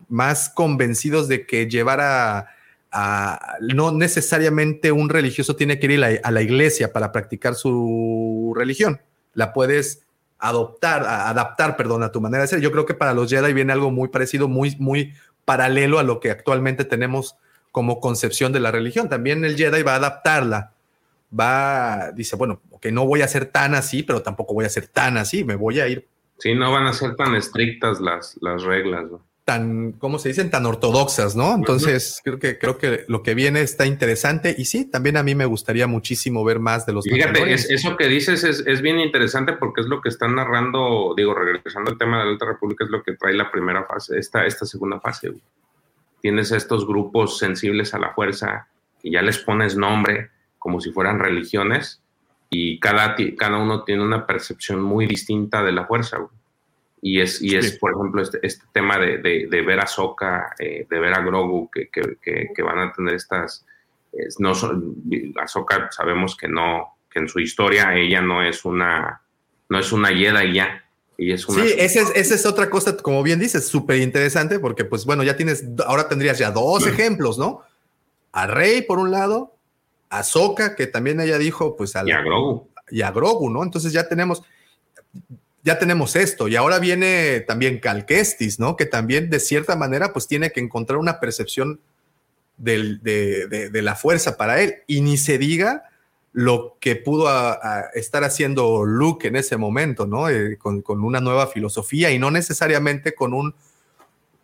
más convencidos de que llevar a no necesariamente un religioso tiene que ir a la, iglesia para practicar su religión. La puedes adoptar, adaptar, perdón, a tu manera de ser. Yo creo que para los Jedi viene algo muy parecido, muy, muy paralelo a lo que actualmente tenemos como concepción de la religión. También el Jedi va a adaptarla. Va, dice, bueno, que no voy a ser tan así, pero tampoco voy a ser tan así, me voy a ir. Sí, no van a ser tan estrictas las, las reglas tan, ¿cómo se dicen? Tan ortodoxas, ¿no? Entonces, creo que, creo que lo que viene está interesante y sí, también a mí me gustaría muchísimo ver más de los. Fíjate, eso que dices es, bien interesante porque es lo que están narrando, digo, regresando al tema de la Alta República, es lo que trae la primera fase, esta, esta segunda fase. Tienes estos grupos sensibles a la fuerza y ya les pones nombre como si fueran religiones y cada, cada uno tiene una percepción muy distinta de la fuerza. Güey. Y es, y es por ejemplo, este, este tema de, de, ver a Soka, eh, de ver a Grogu, que, que, que, van a tener estas. no son, Ahsoka sabemos que no, que en su historia ella no es una, no es una Jedi ya. Y es una sí, esa es, esa es otra cosa, como bien dices, súper interesante, porque pues bueno, ya tienes, ahora tendrías ya dos ejemplos, ¿no? A Rey por un lado, a Soka, que también ella dijo, pues a, y a Grogu. Y a Grogu, ¿no? Entonces ya tenemos, ya tenemos esto y ahora viene también Calquestis, ¿no? Que también de cierta manera pues tiene que encontrar una percepción de, la fuerza para él y ni se diga lo que pudo estar haciendo Luke en ese momento, ¿no? Eh, con, una nueva filosofía y no necesariamente con un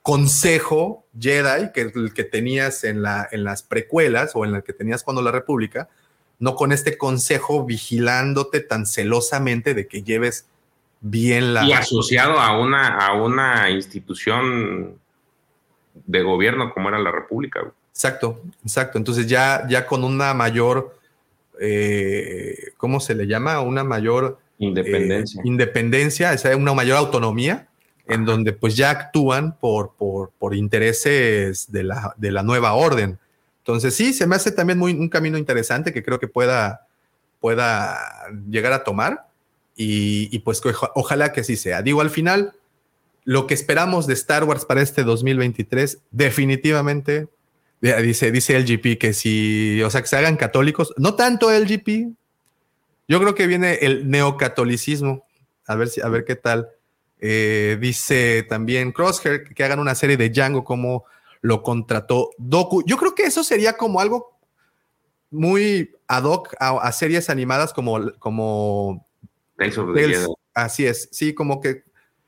consejo Jedi que el que tenías en, en las precuelas o en el que tenías cuando la República, no con este consejo vigilándote tan celosamente de que lleves bien la... Y asociado a una, a una institución de gobierno como era la República. Exacto, exacto. Entonces ya, ya con una mayor, eh, ¿cómo se le llama? Una mayor... Independencia. Eh, independencia, o una mayor autonomía, en donde pues ya actúan por, por, por intereses de la, de la, nueva orden. Entonces sí, se me hace también muy, un camino interesante que creo que pueda, pueda llegar a tomar. Y, pues ojalá que así sea. Digo, al final, lo que esperamos de Star Wars para este 2023, definitivamente, dice, dice LGP que si, o sea, que se hagan católicos, no tanto LGP, yo creo que viene el neocatolicismo, a ver, si, a ver qué tal Eh, dice también Crosshair que hagan una serie de Django como lo contrató Doku. Yo creo que eso sería como algo muy ad hoc a, series animadas como, como Así es, sí, como que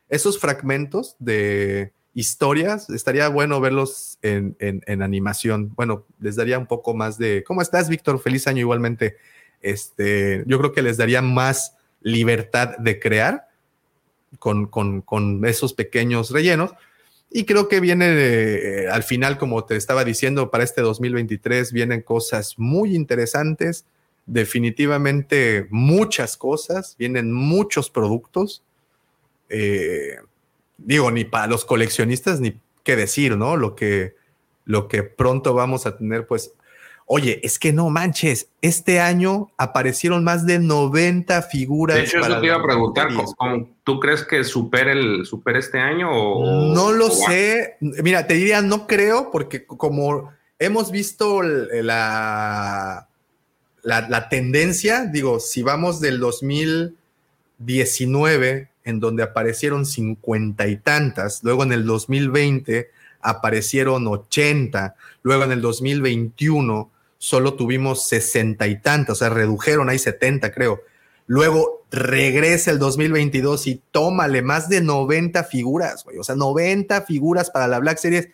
esos fragmentos de historias, estaría bueno verlos en, en, animación. Bueno, les daría un poco más de... ¿Cómo estás, Víctor? Feliz año igualmente. Este, yo creo que les daría más libertad de crear con, con, con esos pequeños rellenos. Y creo que viene eh, al final, como te estaba diciendo, para este 2023 vienen cosas muy interesantes, definitivamente muchas cosas, vienen muchos productos. Eh, digo, ni para los coleccionistas, ni qué decir, ¿no? Lo que, lo que pronto vamos a tener, pues, Oye, es que no manches, este año aparecieron más de 90 figuras. De hecho, eso te iba a preguntar, ¿tú crees que supere, el, supere este año? O, no lo sé. Mira, te diría, no creo, porque como hemos visto la, la, tendencia, digo, si vamos del 2019, en donde aparecieron cincuenta y tantas, luego en el 2020 aparecieron 80, luego en el 2021 solo tuvimos sesenta y tantas, o sea, redujeron ahí 70, creo. Luego regresa el 2022 y tómale más de 90 figuras, güey. O sea, 90 figuras para la Black Series.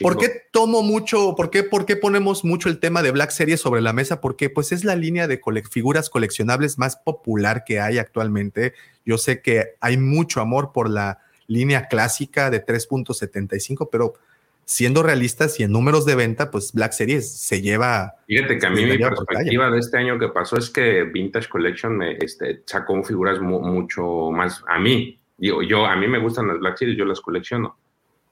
¿Por qué tomo mucho, por qué, por qué ponemos mucho el tema de Black Series sobre la mesa? Porque pues es la línea de figuras coleccionables más popular que hay actualmente. Yo sé que hay mucho amor por la línea clásica de 3.75, pero siendo realistas y en números de venta, pues Black Series se lleva. Fíjate que a mí mi perspectiva de este año que pasó es que Vintage Collection me este, sacó figuras mucho más a mí. Yo, yo, a mí me gustan las Black Series, yo las colecciono,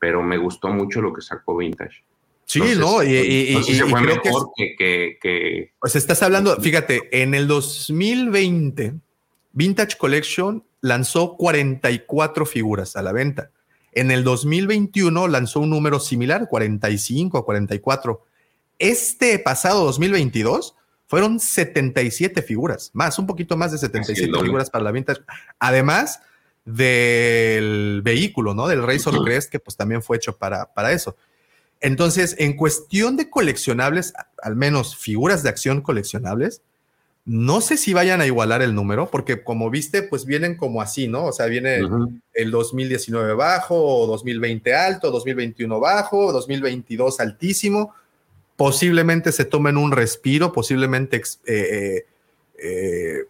pero me gustó mucho lo que sacó Vintage. Sí, no, y, y, se fue mejor que, que, Pues estás hablando, fíjate, en el 2020, Vintage Collection lanzó 44 figuras a la venta en el 2021 lanzó un número similar, 45 o 44. Este pasado 2022 fueron 77 figuras, más, un poquito más de 77 figuras para la venta. Además del vehículo, ¿no? Del Razor Crest, que pues también fue hecho para, para eso. Entonces, en cuestión de coleccionables, al menos figuras de acción coleccionables, no sé si vayan a igualar el número, porque como viste, pues vienen como así, ¿no? O sea, viene el 2019 bajo, o 2020 alto, 2021 bajo, 2022 altísimo. Posiblemente se tomen un respiro, posiblemente eh, eh, eh,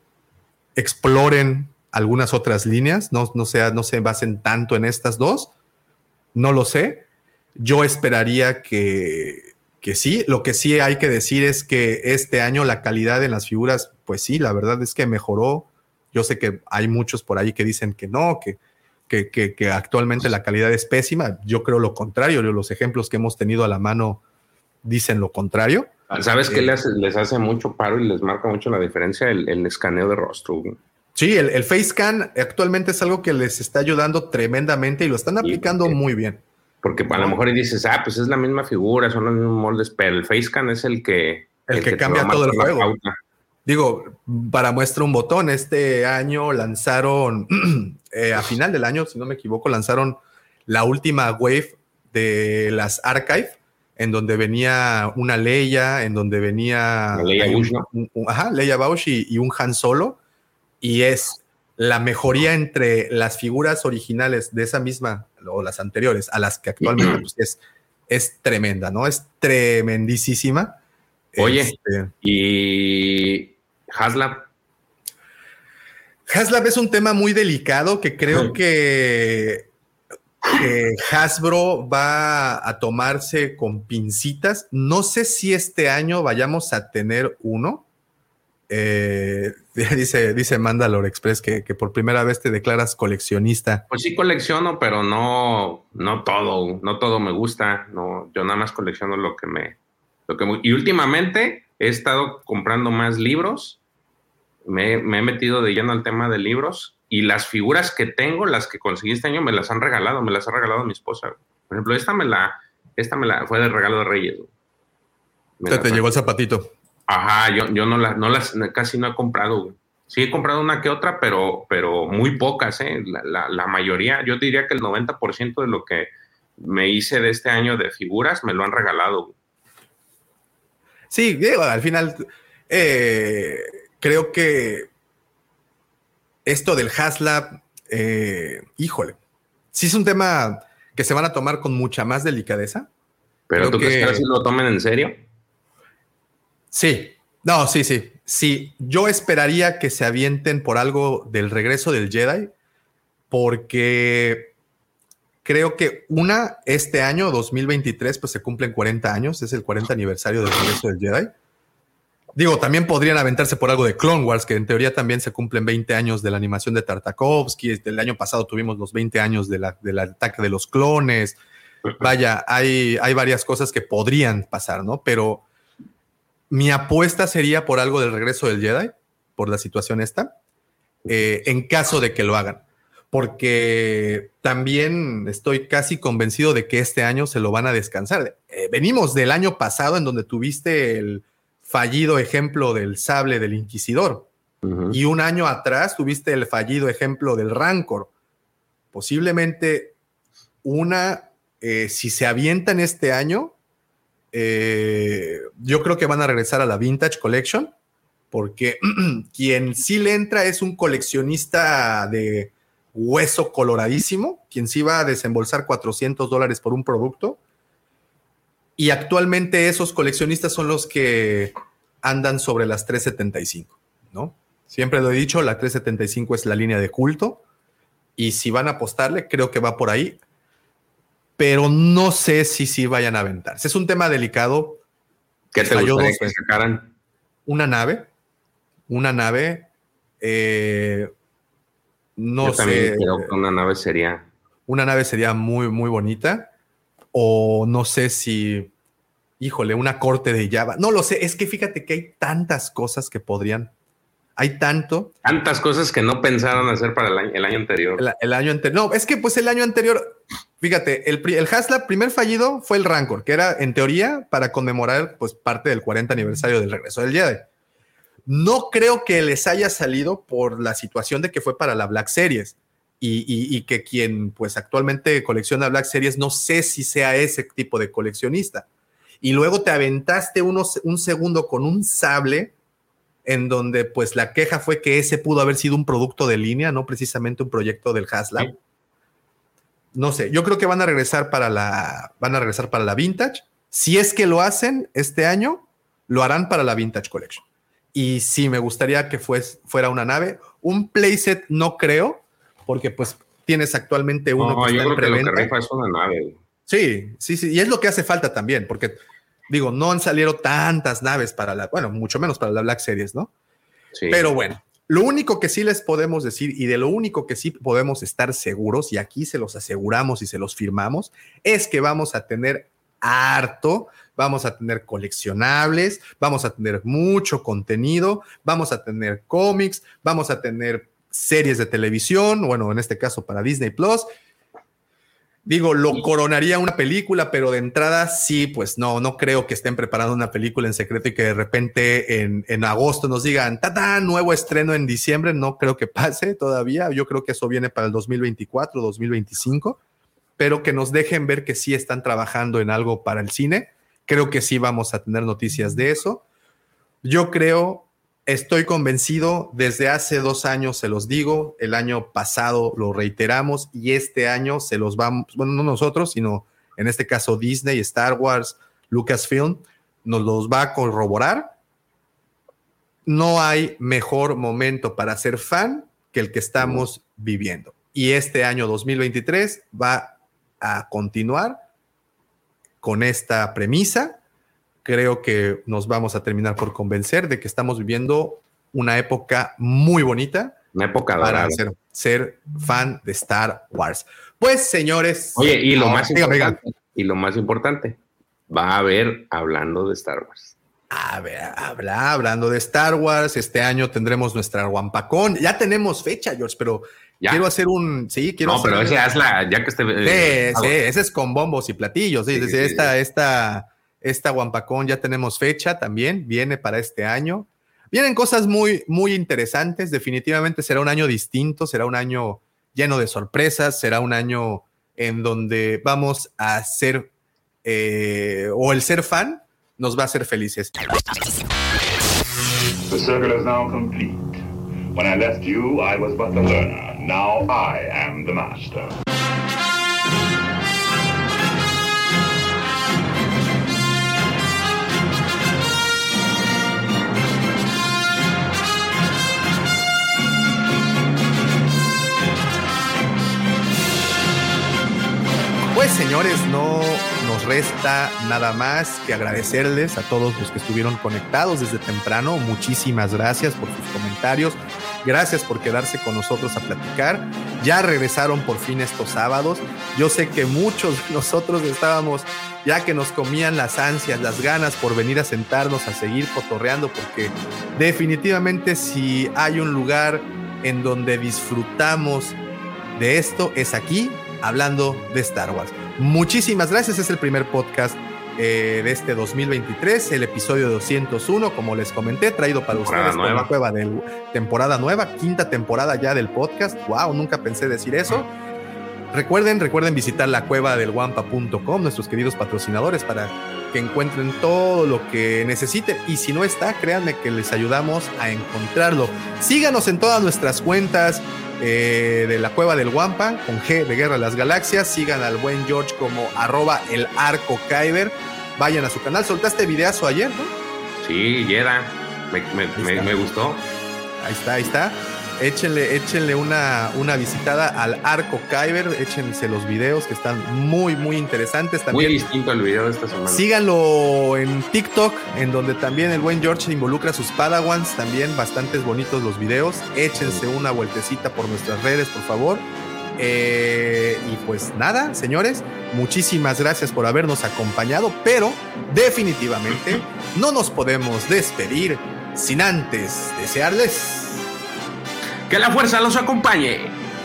exploren algunas otras líneas, no, no, sea, no se basen tanto en estas dos. No lo sé. Yo esperaría que que sí, lo que sí hay que decir es que este año la calidad en las figuras, pues sí, la verdad es que mejoró. Yo sé que hay muchos por ahí que dicen que no, que, que, que, actualmente la calidad es pésima. Yo creo lo contrario. Los ejemplos que hemos tenido a la mano dicen lo contrario. ¿Sabes qué eh, les, les, hace mucho paro y les marca mucho la diferencia? El, el escaneo de rostro. Sí, el, el face scan actualmente es algo que les está ayudando tremendamente y lo están aplicando muy bien. Porque a lo mejor dices, ah, pues es la misma figura, son los mismos moldes, pero el Facecan es el que... El, que, cambia todo el juego. Digo, para muestra un botón, este año lanzaron, <clears throat> eh, a final del año, si no me equivoco, lanzaron la última wave de las Archive, en donde venía una Leia, en donde venía... Leia Bush, ajá, Leia Bausch y, y un Han Solo, y es la mejoría entre las figuras originales de esa misma o las anteriores a las que actualmente <clears throat> pues, es, es tremenda, ¿no? Es tremendísima. Oye, este, y Haslab. Haslab es un tema muy delicado que creo que, que Hasbro va a tomarse con pincitas. No sé si este año vayamos a tener uno. Eh, <laughs> dice, dice Mandalore Express que, por primera vez te declaras coleccionista. Pues sí colecciono, pero no, no todo, no todo me gusta. No, yo nada más colecciono lo que me, lo que y últimamente he estado comprando más libros. Me, me, he metido de lleno al tema de libros y las figuras que tengo, las que conseguí este año, me las han regalado, me las ha regalado mi esposa. Por ejemplo, esta me la, esta me la fue de regalo de Reyes. te llegó el zapatito. Ajá, yo, yo no, las, no las, casi no he comprado, Sí, he comprado una que otra, pero, pero muy pocas, ¿eh? La, la- la mayoría, yo diría que el 90% de lo que me hice de este año de figuras me lo han regalado. Sí, digo, al final eh, creo que esto del HasLab, eh, híjole, sí es un tema que se van a tomar con mucha más delicadeza. Pero Creo tú crees que- que ahora sí lo tomen en serio? Sí, no, sí, sí, sí. Yo esperaría que se avienten por algo del regreso del Jedi, porque creo que una, este año, 2023, pues se cumplen 40 años, es el 40 aniversario del regreso del Jedi. Digo, también podrían aventarse por algo de Clone Wars, que en teoría también se cumplen 20 años de la animación de Tartakovsky. El año pasado tuvimos los 20 años de la- del ataque de los clones. <laughs> Vaya, hay, hay varias cosas que podrían pasar, ¿no? Pero mi apuesta sería por algo del regreso del Jedi, por la situación esta, eh, en caso de que lo hagan. Porque también estoy casi convencido de que este año se lo van a descansar. Eh, venimos del año pasado en donde tuviste el fallido ejemplo del sable del Inquisidor. Y un año atrás tuviste el fallido ejemplo del Rancor. Posiblemente una, eh, si se avientan este año, eh, yo creo que van a regresar a la Vintage Collection, porque <clears throat> quien sí le entra es un coleccionista de hueso coloradísimo, quien sí va a desembolsar 400 dólares por un producto. Y actualmente esos coleccionistas son los que andan sobre las 375, ¿no? Siempre lo he dicho, la 375 es la línea de culto. Y si van a apostarle, creo que va por ahí. Pero no sé si sí vayan a aventarse. Es un tema delicado. ¿Qué te gustaría dos que sacaran? Una nave. Una nave. eh, no Yo también sé. creo que una nave sería. Una nave sería muy, muy bonita. O no sé si. Híjole, una corte de Java. No lo sé. Es que fíjate que hay tantas cosas que podrían. Hay tanto. Tantas cosas que no pensaron hacer para el año, el año anterior. El, el año anterior. No, es que pues el año anterior, fíjate, el, el Haslab primer fallido fue el Rancor, que era en teoría para conmemorar pues parte del 40 aniversario del regreso del Jedi. No creo que les haya salido por la situación de que fue para la Black Series y, y- y que quien pues actualmente colecciona Black Series no sé si sea ese tipo de coleccionista. Y luego te aventaste unos, un segundo con un sable en donde pues la queja fue que ese pudo haber sido un producto de línea, no precisamente un proyecto del Haslab. Sí. No sé, yo creo que van a regresar para la van a regresar para la Vintage. Si es que lo hacen este año, lo harán para la Vintage Collection. Y sí, me gustaría que fues- fuera una nave. Un playset no creo, porque pues tienes actualmente uno No, que yo está en creo que lo que rifa es una nave. Sí, sí, sí. Y es lo que hace falta también, porque digo, no han salido tantas naves para la, bueno, mucho menos para la Black Series, ¿no? Sí. Pero bueno, lo único que sí les podemos decir y de lo único que sí podemos estar seguros, y aquí se los aseguramos y se los firmamos, es que vamos a tener harto, vamos a tener coleccionables, vamos a tener mucho contenido, vamos a tener cómics, vamos a tener series de televisión, bueno, en este caso para Disney Plus. Digo, lo coronaría una película, pero de entrada sí, pues no, no creo que estén preparando una película en secreto y que de repente en, en agosto nos digan, ¡tata! Nuevo estreno en diciembre. No creo que pase todavía. Yo creo que eso viene para el 2024, 2025, pero que nos dejen ver que sí están trabajando en algo para el cine. Creo que sí vamos a tener noticias de eso. Yo creo, estoy convencido, desde hace dos años se los digo, el año pasado lo reiteramos y este año se los vamos, bueno, no nosotros, sino en este caso Disney, Star Wars, Lucasfilm, nos los va a corroborar. No hay mejor momento para ser fan que el que estamos viviendo. Y este año 2023 va a continuar con esta premisa creo que nos vamos a terminar por convencer de que estamos viviendo una época muy bonita Una época para ser, ser fan de Star Wars. Pues, señores. Oye, y lo más importante, y lo más importante, va a haber hablando de Star Wars. A ver, habla, hablando de Star Wars, este año tendremos nuestra Wampacón. Ya tenemos fecha, George, pero Ya. quiero hacer un. Sí, quiero no, hacer pero ese hazla, ya que esté. eh, Sí, sí, ese es con bombos y platillos. Sí, Sí, sí, esta, esta, esta Wampacón ya tenemos fecha también, viene para este año. Vienen cosas muy, muy interesantes. Definitivamente será un año distinto, será un año lleno de sorpresas, será un año en donde vamos a ser, eh, o el ser fan nos va a hacer felices. The circle is now complete. When I left you, I was but the learner. Now I am the master. Pues señores, no nos resta nada más que agradecerles a todos los que estuvieron conectados desde temprano. Muchísimas gracias por sus comentarios. Gracias por quedarse con nosotros a platicar. Ya regresaron por fin estos sábados. Yo sé que muchos de nosotros estábamos ya que nos comían las ansias, las ganas por venir a sentarnos a seguir cotorreando, porque definitivamente si hay un lugar en donde disfrutamos de esto es aquí, hablando de Star Wars. Muchísimas gracias, es el primer podcast eh, de este 2023, el episodio 201, como les comenté, traído para Temporada ustedes por nueva. la cueva del temporada nueva, quinta temporada ya del podcast. Wow, nunca pensé decir eso. Recuerden, recuerden visitar la cueva del guampa.com, nuestros queridos patrocinadores, para que encuentren todo lo que necesiten. Y si no está, créanme que les ayudamos a encontrarlo. Síganos en todas nuestras cuentas eh, de la cueva del Guampa, con G de Guerra de las Galaxias. Sigan al buen George como arroba el arco Kyber. Vayan a su canal. Soltaste videazo ayer, ¿no? Sí, Yera. Me, me- me- está. me gustó. Ahí está, ahí está. Échenle, échenle una, una visitada al Arco Kyber, échense los videos que están muy, muy interesantes. Muy También distinto el video de esta semana. síganlo en TikTok, en donde también el buen George involucra a sus Padawans, también bastantes bonitos los videos. Échense una vueltecita por nuestras redes, por favor. Eh, y pues nada, señores, muchísimas gracias por habernos acompañado, pero definitivamente <laughs> no nos podemos despedir sin antes desearles Que la fuerza los acompañe.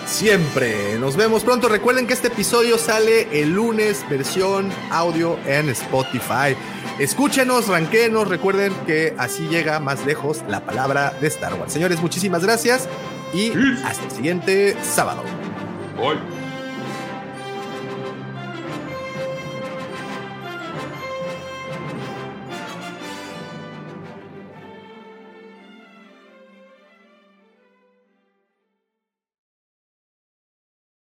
Siempre. Nos vemos pronto. Recuerden que este episodio sale el lunes, versión audio en Spotify. Escúchenos, ranquenos. Recuerden que así llega más lejos la palabra de Star Wars. Señores, muchísimas gracias y hasta el siguiente sábado.